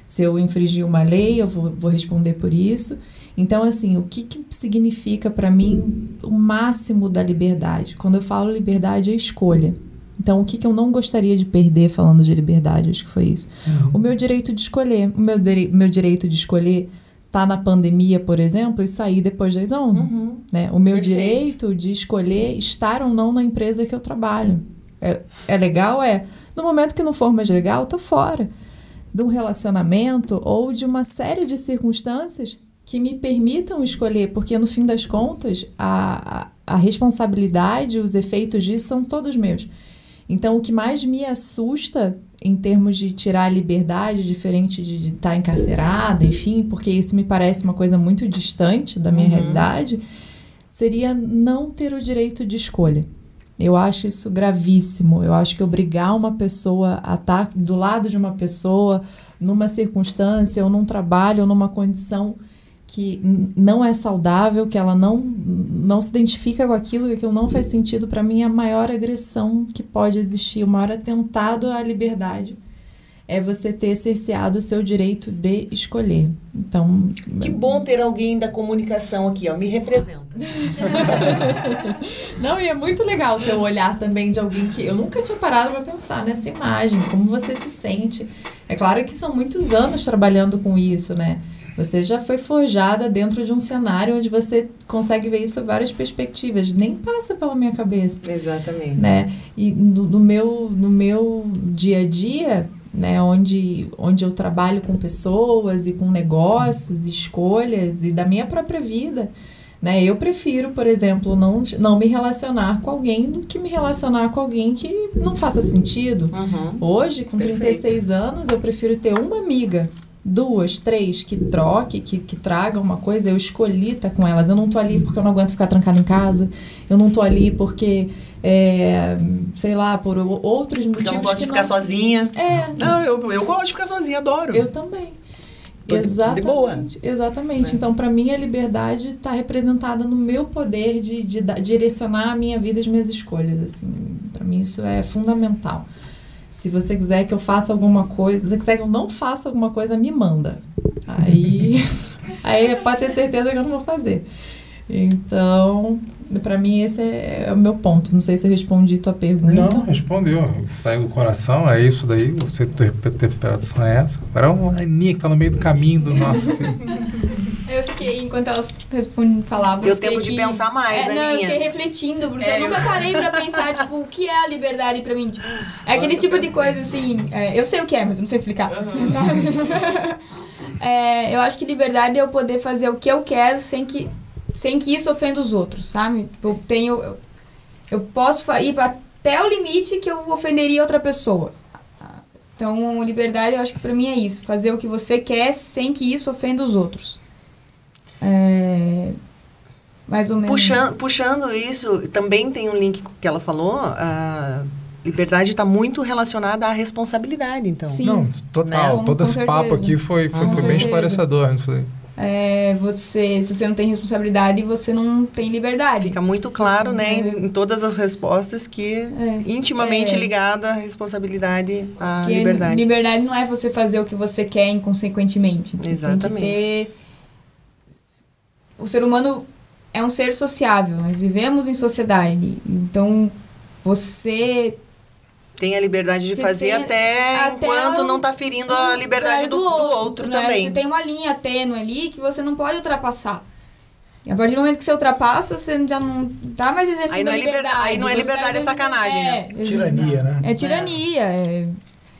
Se eu infringir uma lei, eu vou, vou responder por isso. Então, assim, o que, que significa para mim o máximo da liberdade? Quando eu falo liberdade, é escolha. Então, o que, que eu não gostaria de perder falando de liberdade? Acho que foi isso. Uhum. O meu direito de escolher. O meu, meu direito de escolher tá na pandemia, por exemplo, e sair depois das 11. Uhum. Né? O meu Perfeito. direito de escolher estar ou não na empresa que eu trabalho. É, é legal? É. No momento que não for mais legal, tô fora. De um relacionamento ou de uma série de circunstâncias que me permitam escolher, porque no fim das contas, a, a, a responsabilidade, os efeitos disso são todos meus. Então, o que mais me assusta em termos de tirar a liberdade, diferente de estar tá encarcerada, enfim, porque isso me parece uma coisa muito distante da minha uhum. realidade, seria não ter o direito de escolha. Eu acho isso gravíssimo. Eu acho que obrigar uma pessoa a estar tá do lado de uma pessoa numa circunstância ou num trabalho ou numa condição que não é saudável, que ela não, não se identifica com aquilo, que aquilo não faz sentido, para mim, é a maior agressão que pode existir, o maior atentado à liberdade é você ter cerceado o seu direito de escolher. Então, que bom ter alguém da comunicação aqui, ó, me representa. Não, e é muito legal ter o olhar também de alguém que eu nunca tinha parado para pensar nessa imagem, como você se sente. É claro que são muitos anos trabalhando com isso, né? Você já foi forjada dentro de um cenário onde você consegue ver isso várias perspectivas. Nem passa pela minha cabeça. Exatamente. Né? E no, no meu, no meu dia a dia, né, onde, onde eu trabalho com pessoas e com negócios, escolhas e da minha própria vida. Né? Eu prefiro, por exemplo, não, não me relacionar com alguém do que me relacionar com alguém que não faça sentido. Uhum. Hoje, com Perfeito. 36 anos, eu prefiro ter uma amiga duas, três que troque, que, que tragam uma coisa, eu escolhi estar com elas. Eu não tô ali porque eu não aguento ficar trancada em casa. Eu não tô ali porque, é, sei lá, por outros motivos. Eu não gosto de ficar não... sozinha. É. Não, eu, eu gosto de ficar sozinha, adoro. Eu também. Exatamente. De boa. Exatamente. É. Então, para mim, a liberdade está representada no meu poder de, de, de, direcionar a minha vida, as minhas escolhas. Assim, para mim, isso é fundamental. Se você quiser que eu faça alguma coisa, se você quiser que eu não faça alguma coisa, me manda. Aí, aí pode ter certeza que eu não vou fazer. Então, para mim esse é, é, o meu ponto. Não sei se eu respondi tua pergunta. Não, respondeu. Saiu do coração, é isso daí. Você interpretação é essa. Agora é uma Aninha que tá no meio do caminho do nosso. Eu fiquei, enquanto elas falavam. Deu tempo de pensar mais, é, Não, eu fiquei refletindo, porque é, eu nunca parei pra pensar, tipo, o que é a liberdade pra mim. Tipo, é aquele tipo de coisa, assim, é, eu sei o que é, mas não sei explicar. Uhum. é, eu acho que liberdade é eu poder fazer o que eu quero sem que, sem que isso ofenda os outros, sabe? Tipo, eu tenho... Eu, eu posso ir até o limite que eu ofenderia outra pessoa. Então, liberdade, eu acho que pra mim é isso. Fazer o que você quer sem que isso ofenda os outros. É, mais ou menos. Puxando, puxando isso, também tem um link que ela falou. A liberdade está muito relacionada à responsabilidade, então. Sim. Não, total. Né? Todo esse certeza. papo aqui foi, foi, foi bem esclarecedor. Isso aí. É, você, se você não tem responsabilidade, você não tem liberdade. Fica muito claro, né, em, em todas as respostas que é, intimamente é, ligado à responsabilidade, à liberdade. Liberdade não é você fazer o que você quer inconsequentemente. Exatamente. Tem que ter o ser humano é um ser sociável, nós vivemos em sociedade. Então, você tem a liberdade de fazer até, até enquanto o, não está ferindo a liberdade do, do, outro, do outro né? também. Você tem uma linha tênue ali que você não pode ultrapassar. E a partir do momento que você ultrapassa, você já não tá mais exercendo aí a liberdade. Aí não é liberdade, tá é sacanagem, né? é, né? Tirania, né? É tirania, é...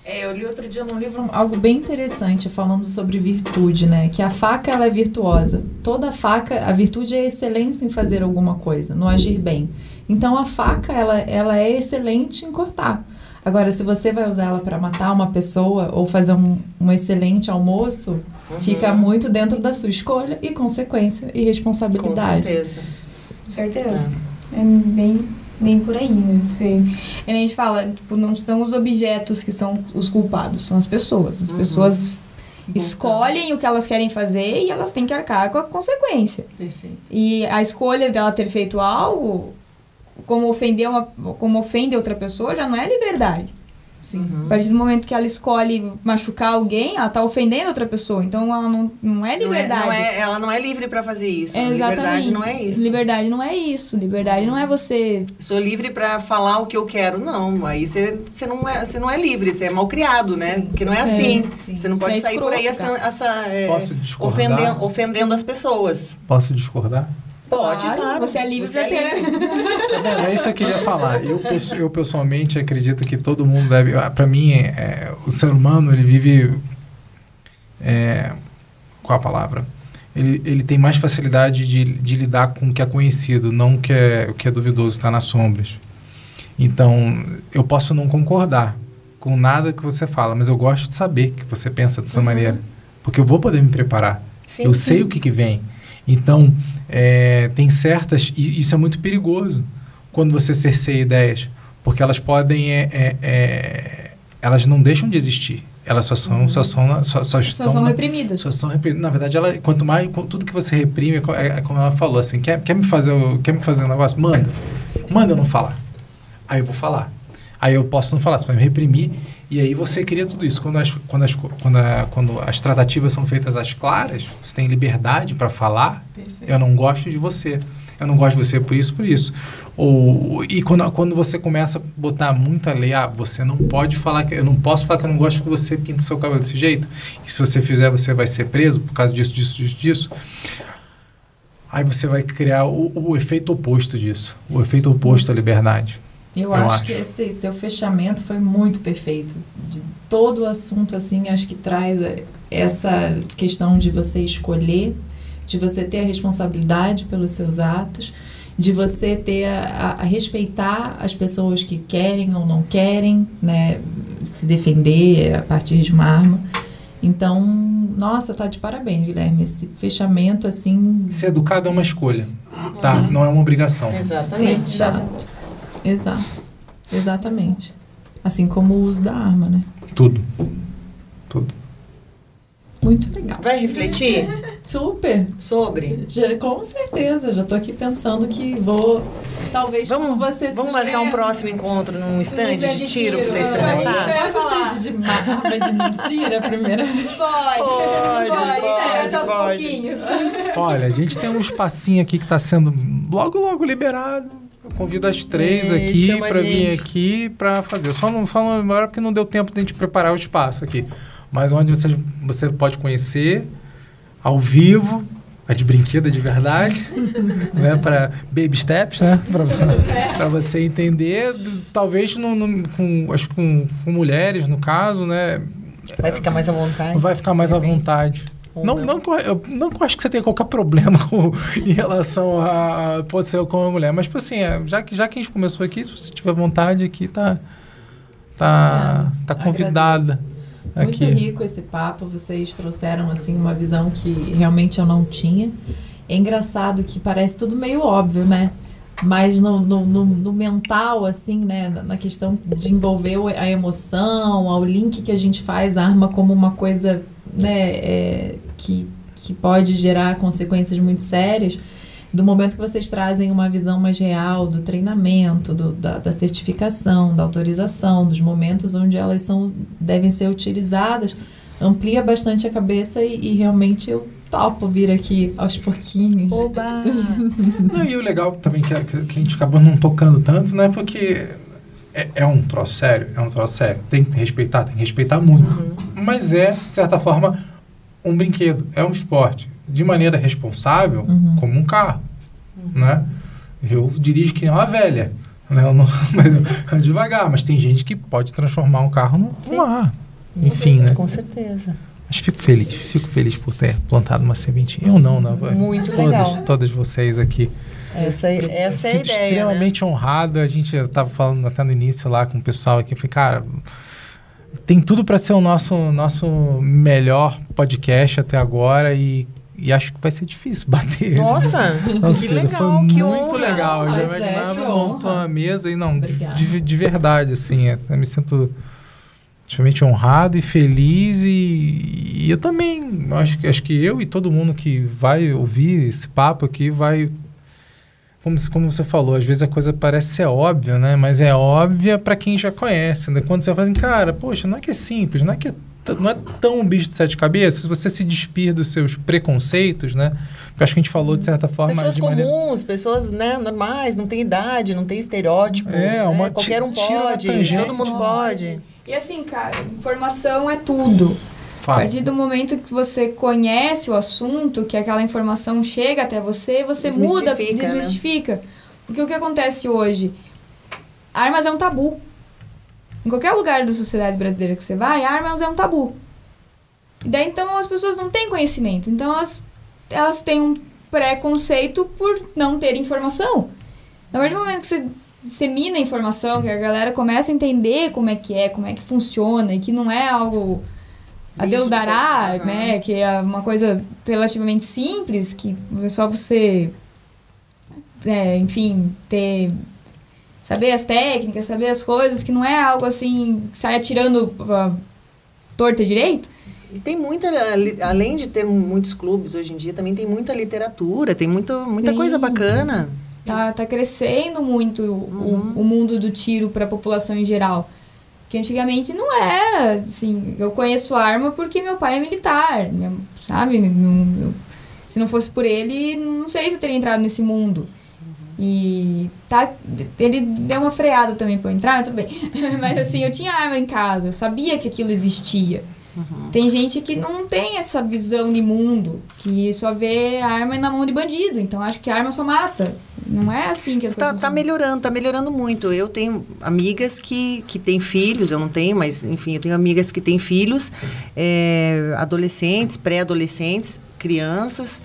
É, eu li outro dia num livro algo bem interessante falando sobre virtude, né? Que a faca ela é virtuosa. Toda faca, a virtude é a excelência em fazer alguma coisa, no agir bem. Então a faca ela, ela é excelente em cortar. Agora, se você vai usar ela para matar uma pessoa ou fazer um, um excelente almoço, uhum. fica muito dentro da sua escolha e consequência e responsabilidade. Com certeza. Certeza. É, é bem bem por aí, né? Você, a gente fala, tipo, não são os objetos que são os culpados, são as pessoas. As uhum. pessoas escolhem o que elas querem fazer e elas têm que arcar com a consequência. Perfeito. E a escolha dela ter feito algo, como ofender uma, como ofende outra pessoa, já não é liberdade. Sim. Uhum. A partir do momento que ela escolhe machucar alguém, ela está ofendendo outra pessoa. Então ela não, não é liberdade. Não é, não é ela não é livre para fazer isso. É, exatamente. Liberdade não é isso. Liberdade não é isso. Liberdade não é você. Sou livre para falar o que eu quero. Não. Aí você, você, não, é, você não é livre, você é mal criado, né? Porque não é sim, assim. Sim. Você não pode é sair por aí essa, essa, é, Posso discordar? Ofendendo, ofendendo as pessoas. Posso discordar? Pode, claro. claro. Você é livre para ter. É, é isso que eu queria falar. Eu, eu pessoalmente acredito que todo mundo deve. Ah, para mim, é, o ser humano ele vive. É, qual a palavra? Ele, ele tem mais facilidade de, de lidar com o que é conhecido, não o que é, o que é duvidoso, está nas sombras. Então, eu posso não concordar com nada que você fala, mas eu gosto de saber que você pensa dessa uhum. maneira. Porque eu vou poder me preparar. Sim, eu sim. sei o que, que vem. Então, é, tem certas. E isso é muito perigoso quando você cerceia ideias, porque elas podem. É, é, é, elas não deixam de existir. elas só são, só são, só, só estão... São reprimidas. Só são reprimidas. Na verdade, ela, quanto mais, tudo que você reprime, é, é como ela falou, assim, quer, quer, me fazer, quer me fazer um negócio? Manda. Manda eu não falar. Aí eu vou falar. Aí eu posso não falar, você vai me reprimir, e aí você cria tudo isso. Quando as, quando as, quando a, quando as tratativas são feitas às claras, você tem liberdade para falar, Perfeito. eu não gosto de você eu não gosto de você por isso, por isso. Ou, e quando, quando você começa a botar muita lei, ah, você não pode falar que eu não posso falar que eu não gosto que você pinta seu cabelo desse jeito. E se você fizer, você vai ser preso por causa disso, disso, disso, disso. Aí você vai criar o, o efeito oposto disso, o efeito oposto à liberdade. Eu, eu acho, acho, que esse teu fechamento foi muito perfeito. De todo o assunto, assim, acho que traz essa questão de você escolher de você ter a responsabilidade pelos seus atos, de você ter a, a, respeitar as pessoas que querem ou não querem, né, se defender a partir de uma arma. Então, nossa, tá de parabéns, Guilherme. Esse fechamento assim. Ser educado é uma escolha, tá? Uhum. Não é uma obrigação. Exatamente. Exato. Exato. Exatamente. Assim como o uso da arma, né? Tudo. Tudo. Muito legal. Vai refletir? Super. Sobre? Já, com certeza. Já estou aqui pensando que vou. Talvez vamos, você Vamos marcar um próximo encontro num stand de tiro para você experimentar? Pode ser de arma de mentira primeira vez? Pode. Pode, pode. pode, pode, pode. pouquinhos. Olha, a gente tem um espacinho aqui que está sendo logo, logo liberado. Eu convido as três aqui para vir aqui para fazer. Só não, só não porque não deu tempo de a gente preparar o espaço aqui mas onde você, você pode conhecer ao vivo, a de brinquedo de verdade, né? Para baby steps, né? Para você entender, talvez no, no, com, acho com, com mulheres, no caso, né? Vai ficar mais à vontade. Vai ficar mais à vontade. Não, não, não, eu não acho que você tenha qualquer problema com, em relação a, pode ser com uma mulher, mas tipo assim, é, já que já que a gente começou aqui, se você tiver vontade aqui, tá tá, tá convidada. Agradeço. Muito Aqui. rico esse papo, vocês trouxeram assim uma visão que realmente eu não tinha. É engraçado que parece tudo meio óbvio, né? Mas no, no, no, no mental, assim, né? Na questão de envolver a emoção, ao link que a gente faz a arma como uma coisa, né? É, que, que pode gerar consequências muito sérias do momento que vocês trazem uma visão mais real do treinamento, do, da, da, certificação, da autorização, dos momentos onde elas são, devem ser utilizadas, amplia bastante a cabeça e, e realmente eu topo vir aqui aos pouquinhos. Oba! não, e o legal também que, que a gente acabou não tocando tanto, né? Porque é, é, um troço sério, é um troço sério. Tem que respeitar, tem que respeitar muito. Uhum. Mas é, de certa forma, um brinquedo, é um esporte de maneira responsável uhum. como um carro, uhum. né? Eu dirijo que nem uma velha, né? Eu não, devagar, mas tem gente que pode transformar um carro num, ar. Enfim, né? Com certeza. Mas fico feliz, fico feliz por ter plantado uma sementinha. Eu não, não. Muito todas, legal. Todas vocês aqui. Essa, essa é a ideia. extremamente né? honrado. A gente estava falando até no início lá com o pessoal aqui. Eu falei, cara, tem tudo para ser o nosso, nosso melhor podcast até agora. E e acho que vai ser difícil bater. Nossa, Nossa que legal, foi que muito honra. legal. Eu já é, imaginava montar uma mesa e não, de, de, verdade, assim, é, eu me sinto extremamente honrado e feliz e, e, eu também acho que acho que eu e todo mundo que vai ouvir esse papo aqui vai como, como você falou, às vezes a coisa parece ser óbvia, né? Mas é óbvia para quem já conhece, né? Quando você fala assim, cara, poxa, não é que é simples, não é que é não é tão um bicho de sete cabeças, se você se despir dos seus preconceitos, né? Porque acho que a gente falou de certa forma. Pessoas comuns, maneira... pessoas né, normais, não tem idade, não tem estereótipo. É, né? uma qualquer um pode, todo mundo pode. E assim, cara, informação é tudo. A partir do momento que você conhece o assunto, que aquela informação chega até você, você muda, desmistifica. Né? Porque o que acontece hoje? Armas é um tabu. Em qualquer lugar da sociedade brasileira que você vai, armas é um tabu. E daí, então, as pessoas não têm conhecimento. Então, elas, elas têm um preconceito por não ter informação. Então, a partir do momento que você dissemina a informação, que a galera começa a entender como é que é, como é que funciona, e que não é algo a Deus dará, né? Que é uma coisa relativamente simples, que é só você, é, enfim, ter saber as técnicas, saber as coisas, que não é algo assim que sai atirando torta direito. E tem muita, além de ter muitos clubes hoje em dia, também tem muita literatura, tem muita, muita Tem. coisa bacana. Tá, tá crescendo muito Uhum. o, o mundo do tiro para a população em geral. Que antigamente não era, assim, eu conheço arma porque meu pai é militar, sabe? Se não fosse por ele, não sei se eu teria entrado nesse mundo. E tá, ele deu uma freada também pra eu entrar, mas tudo bem. mas assim, eu tinha arma em casa, eu sabia que aquilo existia. Tem gente que não tem essa visão de mundo, que só vê arma na mão de bandido. Então acho que a arma só mata. Não é assim que as Está coisas tá melhorando, tá melhorando muito. Eu tenho amigas que, que têm filhos, eu não tenho, mas enfim, eu tenho amigas que têm filhos, é, adolescentes, pré-adolescentes, crianças,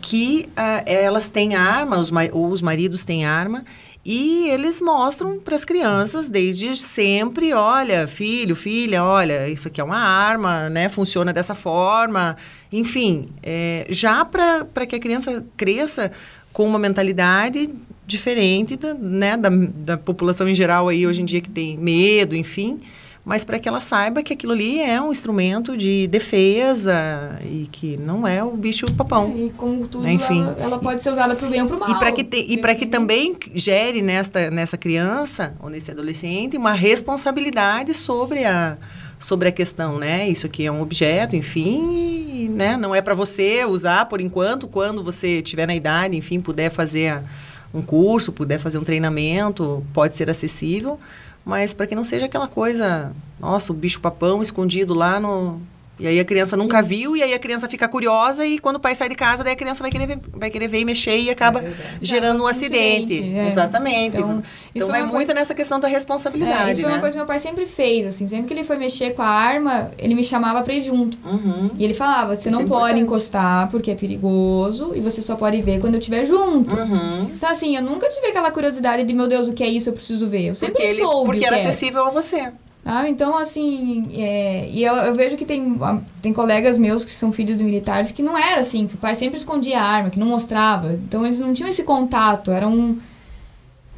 que ah, elas têm arma, os, ou os maridos têm arma, e eles mostram para as crianças desde sempre, olha, filho, filha, olha, isso aqui é uma arma, né? Funciona dessa forma. Enfim, é, já para que a criança cresça com uma mentalidade diferente da, né, da, da população em geral aí hoje em dia que tem medo, enfim, mas para que ela saiba que aquilo ali é um instrumento de defesa e que não é o bicho papão. E como tudo, Enfim. ela, ela pode ser usada pro bem ou pro mal. E para que, te, e para que também gere nesta, nessa criança ou nesse adolescente uma responsabilidade sobre a, sobre a questão, né? Isso aqui é um objeto, enfim, e, né? não é para você usar por enquanto, quando você tiver na idade, enfim, puder fazer um curso, puder fazer um treinamento, pode ser acessível, mas para que não seja aquela coisa, nossa, o bicho papão escondido lá no e aí a criança nunca viu, e aí a criança fica curiosa, e quando o pai sai de casa, daí a criança vai querer ver, vai querer ver e mexer e acaba gerando um acidente. acidente, é. Exatamente. Então, Então, isso é é muito coisa- nessa questão da responsabilidade. É, isso foi né? uma coisa que meu pai sempre fez, assim. Sempre que ele foi mexer com a arma, ele me chamava pra ir junto. Uhum. E ele falava, você não é pode importante. encostar porque é perigoso e você só pode ver quando eu estiver junto. Uhum. Então, assim, eu nunca tive aquela curiosidade de, meu Deus, o que é isso, eu preciso ver. Eu sempre Porque, ele, soube porque o que era era. acessível a você. Tá? Então, assim, é, e eu, eu vejo que tem, ah, tem colegas meus que são filhos de militares que não era assim, que o pai sempre escondia a arma, que não mostrava. Então, eles não tinham esse contato, era um...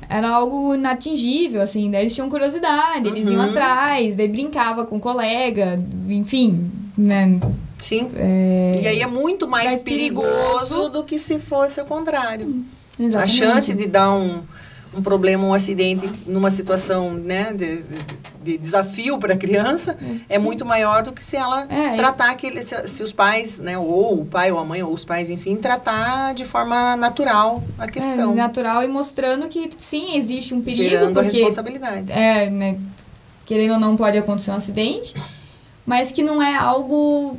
Era algo inatingível, assim, daí eles tinham curiosidade, eles iam Uhum. atrás, daí brincava com o colega, enfim, né? Sim. É, E aí é muito mais, mais perigoso, perigoso. do que se fosse o contrário. A exatamente. chance de dar um, um problema, um acidente numa situação né, de, de- de desafio para a criança é Sim. muito maior do que se ela É, tratar aquele, se, se os pais, né, ou o pai ou a mãe ou os pais, enfim, tratar de forma natural a É, questão, natural e mostrando que sim, existe um perigo, gerando a porque responsabilidade. é, né, querendo ou não pode acontecer um acidente, mas que não é algo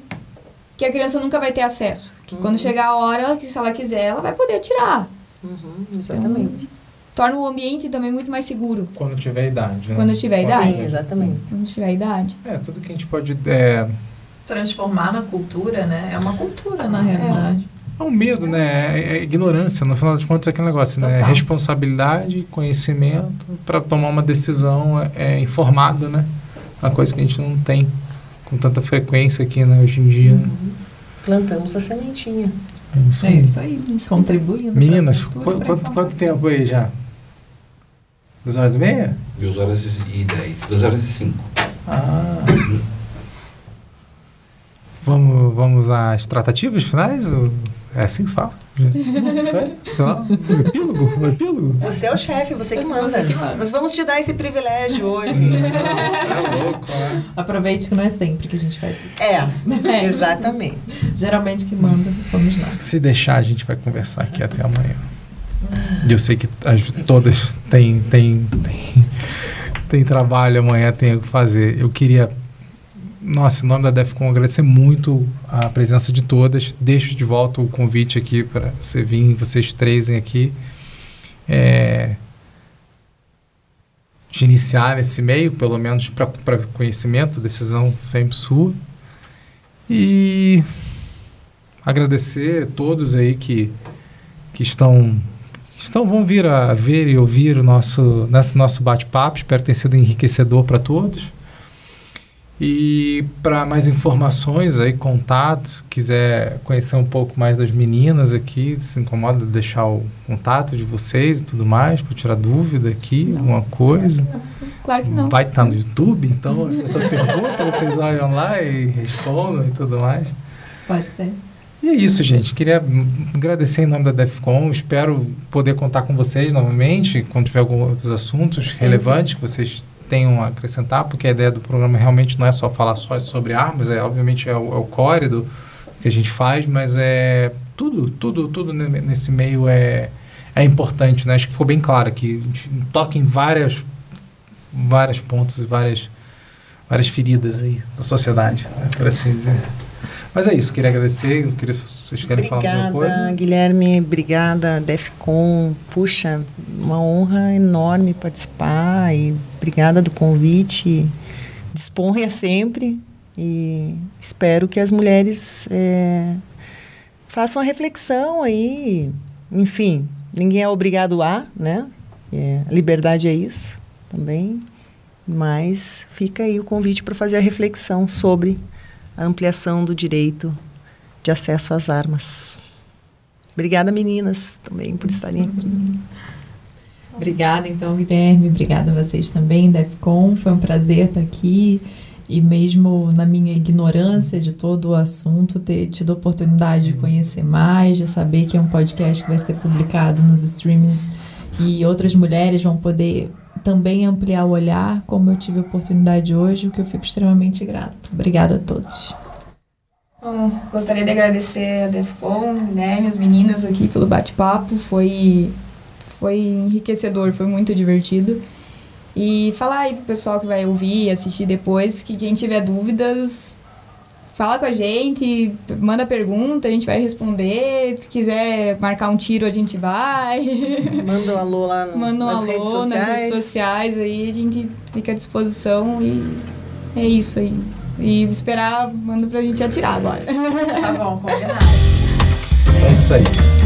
que a criança nunca vai ter acesso. Que quando chegar a hora, que se ela quiser, ela vai poder atirar. Uhum, exatamente. Torna o ambiente também muito mais seguro. Quando tiver idade, né? Quando tiver idade. certeza. exatamente. Quando tiver idade. É, tudo que a gente pode... É, Transformar na cultura, né? É uma cultura, na realidade. é um medo, né? É, é ignorância. No final das contas, é aquele negócio, né? Total. Responsabilidade, conhecimento para tomar uma decisão é, informada, né? Uma coisa que a gente não tem com tanta frequência aqui, né? Hoje em dia. né? Plantamos a sementinha. É isso É aí. isso aí. Contribuindo. Meninas, cultura, quanto, quanto tempo aí já? Duas horas e meia? 2 horas e 10, 2 horas e 5. Ah. Vamos, vamos às tratativas finais? ou- É assim que se fala? Isso aí? Final? Epílogo? Epílogo? Você é o chefe, você que manda. Você que manda. Nós vamos te dar esse privilégio hoje. É louco, né? Aproveite que não é sempre que a gente faz isso. É, É. exatamente. Geralmente que manda somos nós. Se deixar, a gente vai conversar aqui até amanhã. E eu sei que as, todas têm, têm, têm, têm trabalho amanhã, tem o que fazer. Eu queria, nossa, em nome da DEFCON, agradecer muito a presença de todas. Deixo de volta o convite aqui para você vir, vocês três aqui. É, de iniciar nesse meio, pelo menos para conhecimento, decisão sempre sua. E agradecer a todos aí que, que estão, estão vão vir a ver e ouvir o nosso, nesse nosso bate-papo. Espero tenha sido enriquecedor para todos. E para mais informações aí, contato, quiser conhecer um pouco mais das meninas aqui, se incomoda de deixar o contato de vocês e tudo mais, para tirar dúvida aqui, alguma coisa. Claro que não. vai estar no YouTube, então a pessoa pergunta, vocês olham lá e respondem e tudo mais. Pode ser. E é isso, gente. Queria agradecer em nome da DEFCON. Espero poder contar com vocês novamente quando tiver alguns outros assuntos relevantes que vocês tenham a acrescentar, porque a ideia do programa realmente não é só falar só sobre armas, é obviamente é o, é o core do que a gente faz, mas é tudo, tudo, tudo ne- nesse meio é, é importante, né? Acho que ficou bem claro aqui. A gente toca em várias, vários pontos, várias, várias feridas aí da sociedade, né? por assim dizer. Mas é isso, queria agradecer. Queria, vocês querem falar mais alguma Obrigada, coisa? Guilherme. Obrigada, Defcon. Puxa, uma honra enorme participar e obrigada do convite. Disponha sempre e espero que as mulheres eh, façam uma reflexão aí. Enfim, ninguém é obrigado a, né? É, a liberdade é isso também. Mas fica aí o convite para fazer a reflexão sobre a ampliação do direito de acesso às armas. Obrigada, meninas, também por estarem aqui. Obrigada, então, Guilherme. Obrigada a vocês também, DEFCON. Foi um prazer estar aqui. E mesmo na minha ignorância de todo o assunto, ter tido a oportunidade de conhecer mais, de saber que é um podcast que vai ser publicado nos streamings e outras mulheres vão poder também ampliar o olhar, como eu tive a oportunidade hoje, o que eu fico extremamente grata. Obrigada a todos. Bom, gostaria de agradecer a Defcon, Guilherme, as meninas aqui pelo bate-papo. Foi, foi enriquecedor, foi muito divertido. E falar aí pro pessoal que vai ouvir assistir depois que quem tiver dúvidas, fala com a gente, manda pergunta, a gente vai responder. Se quiser marcar um tiro, a gente vai. Manda um alô lá no, Manda um nas alô redes sociais. nas redes sociais, aí a gente fica à disposição e é isso aí. E esperar, manda pra gente atirar agora. Tá bom, combinado. É isso aí.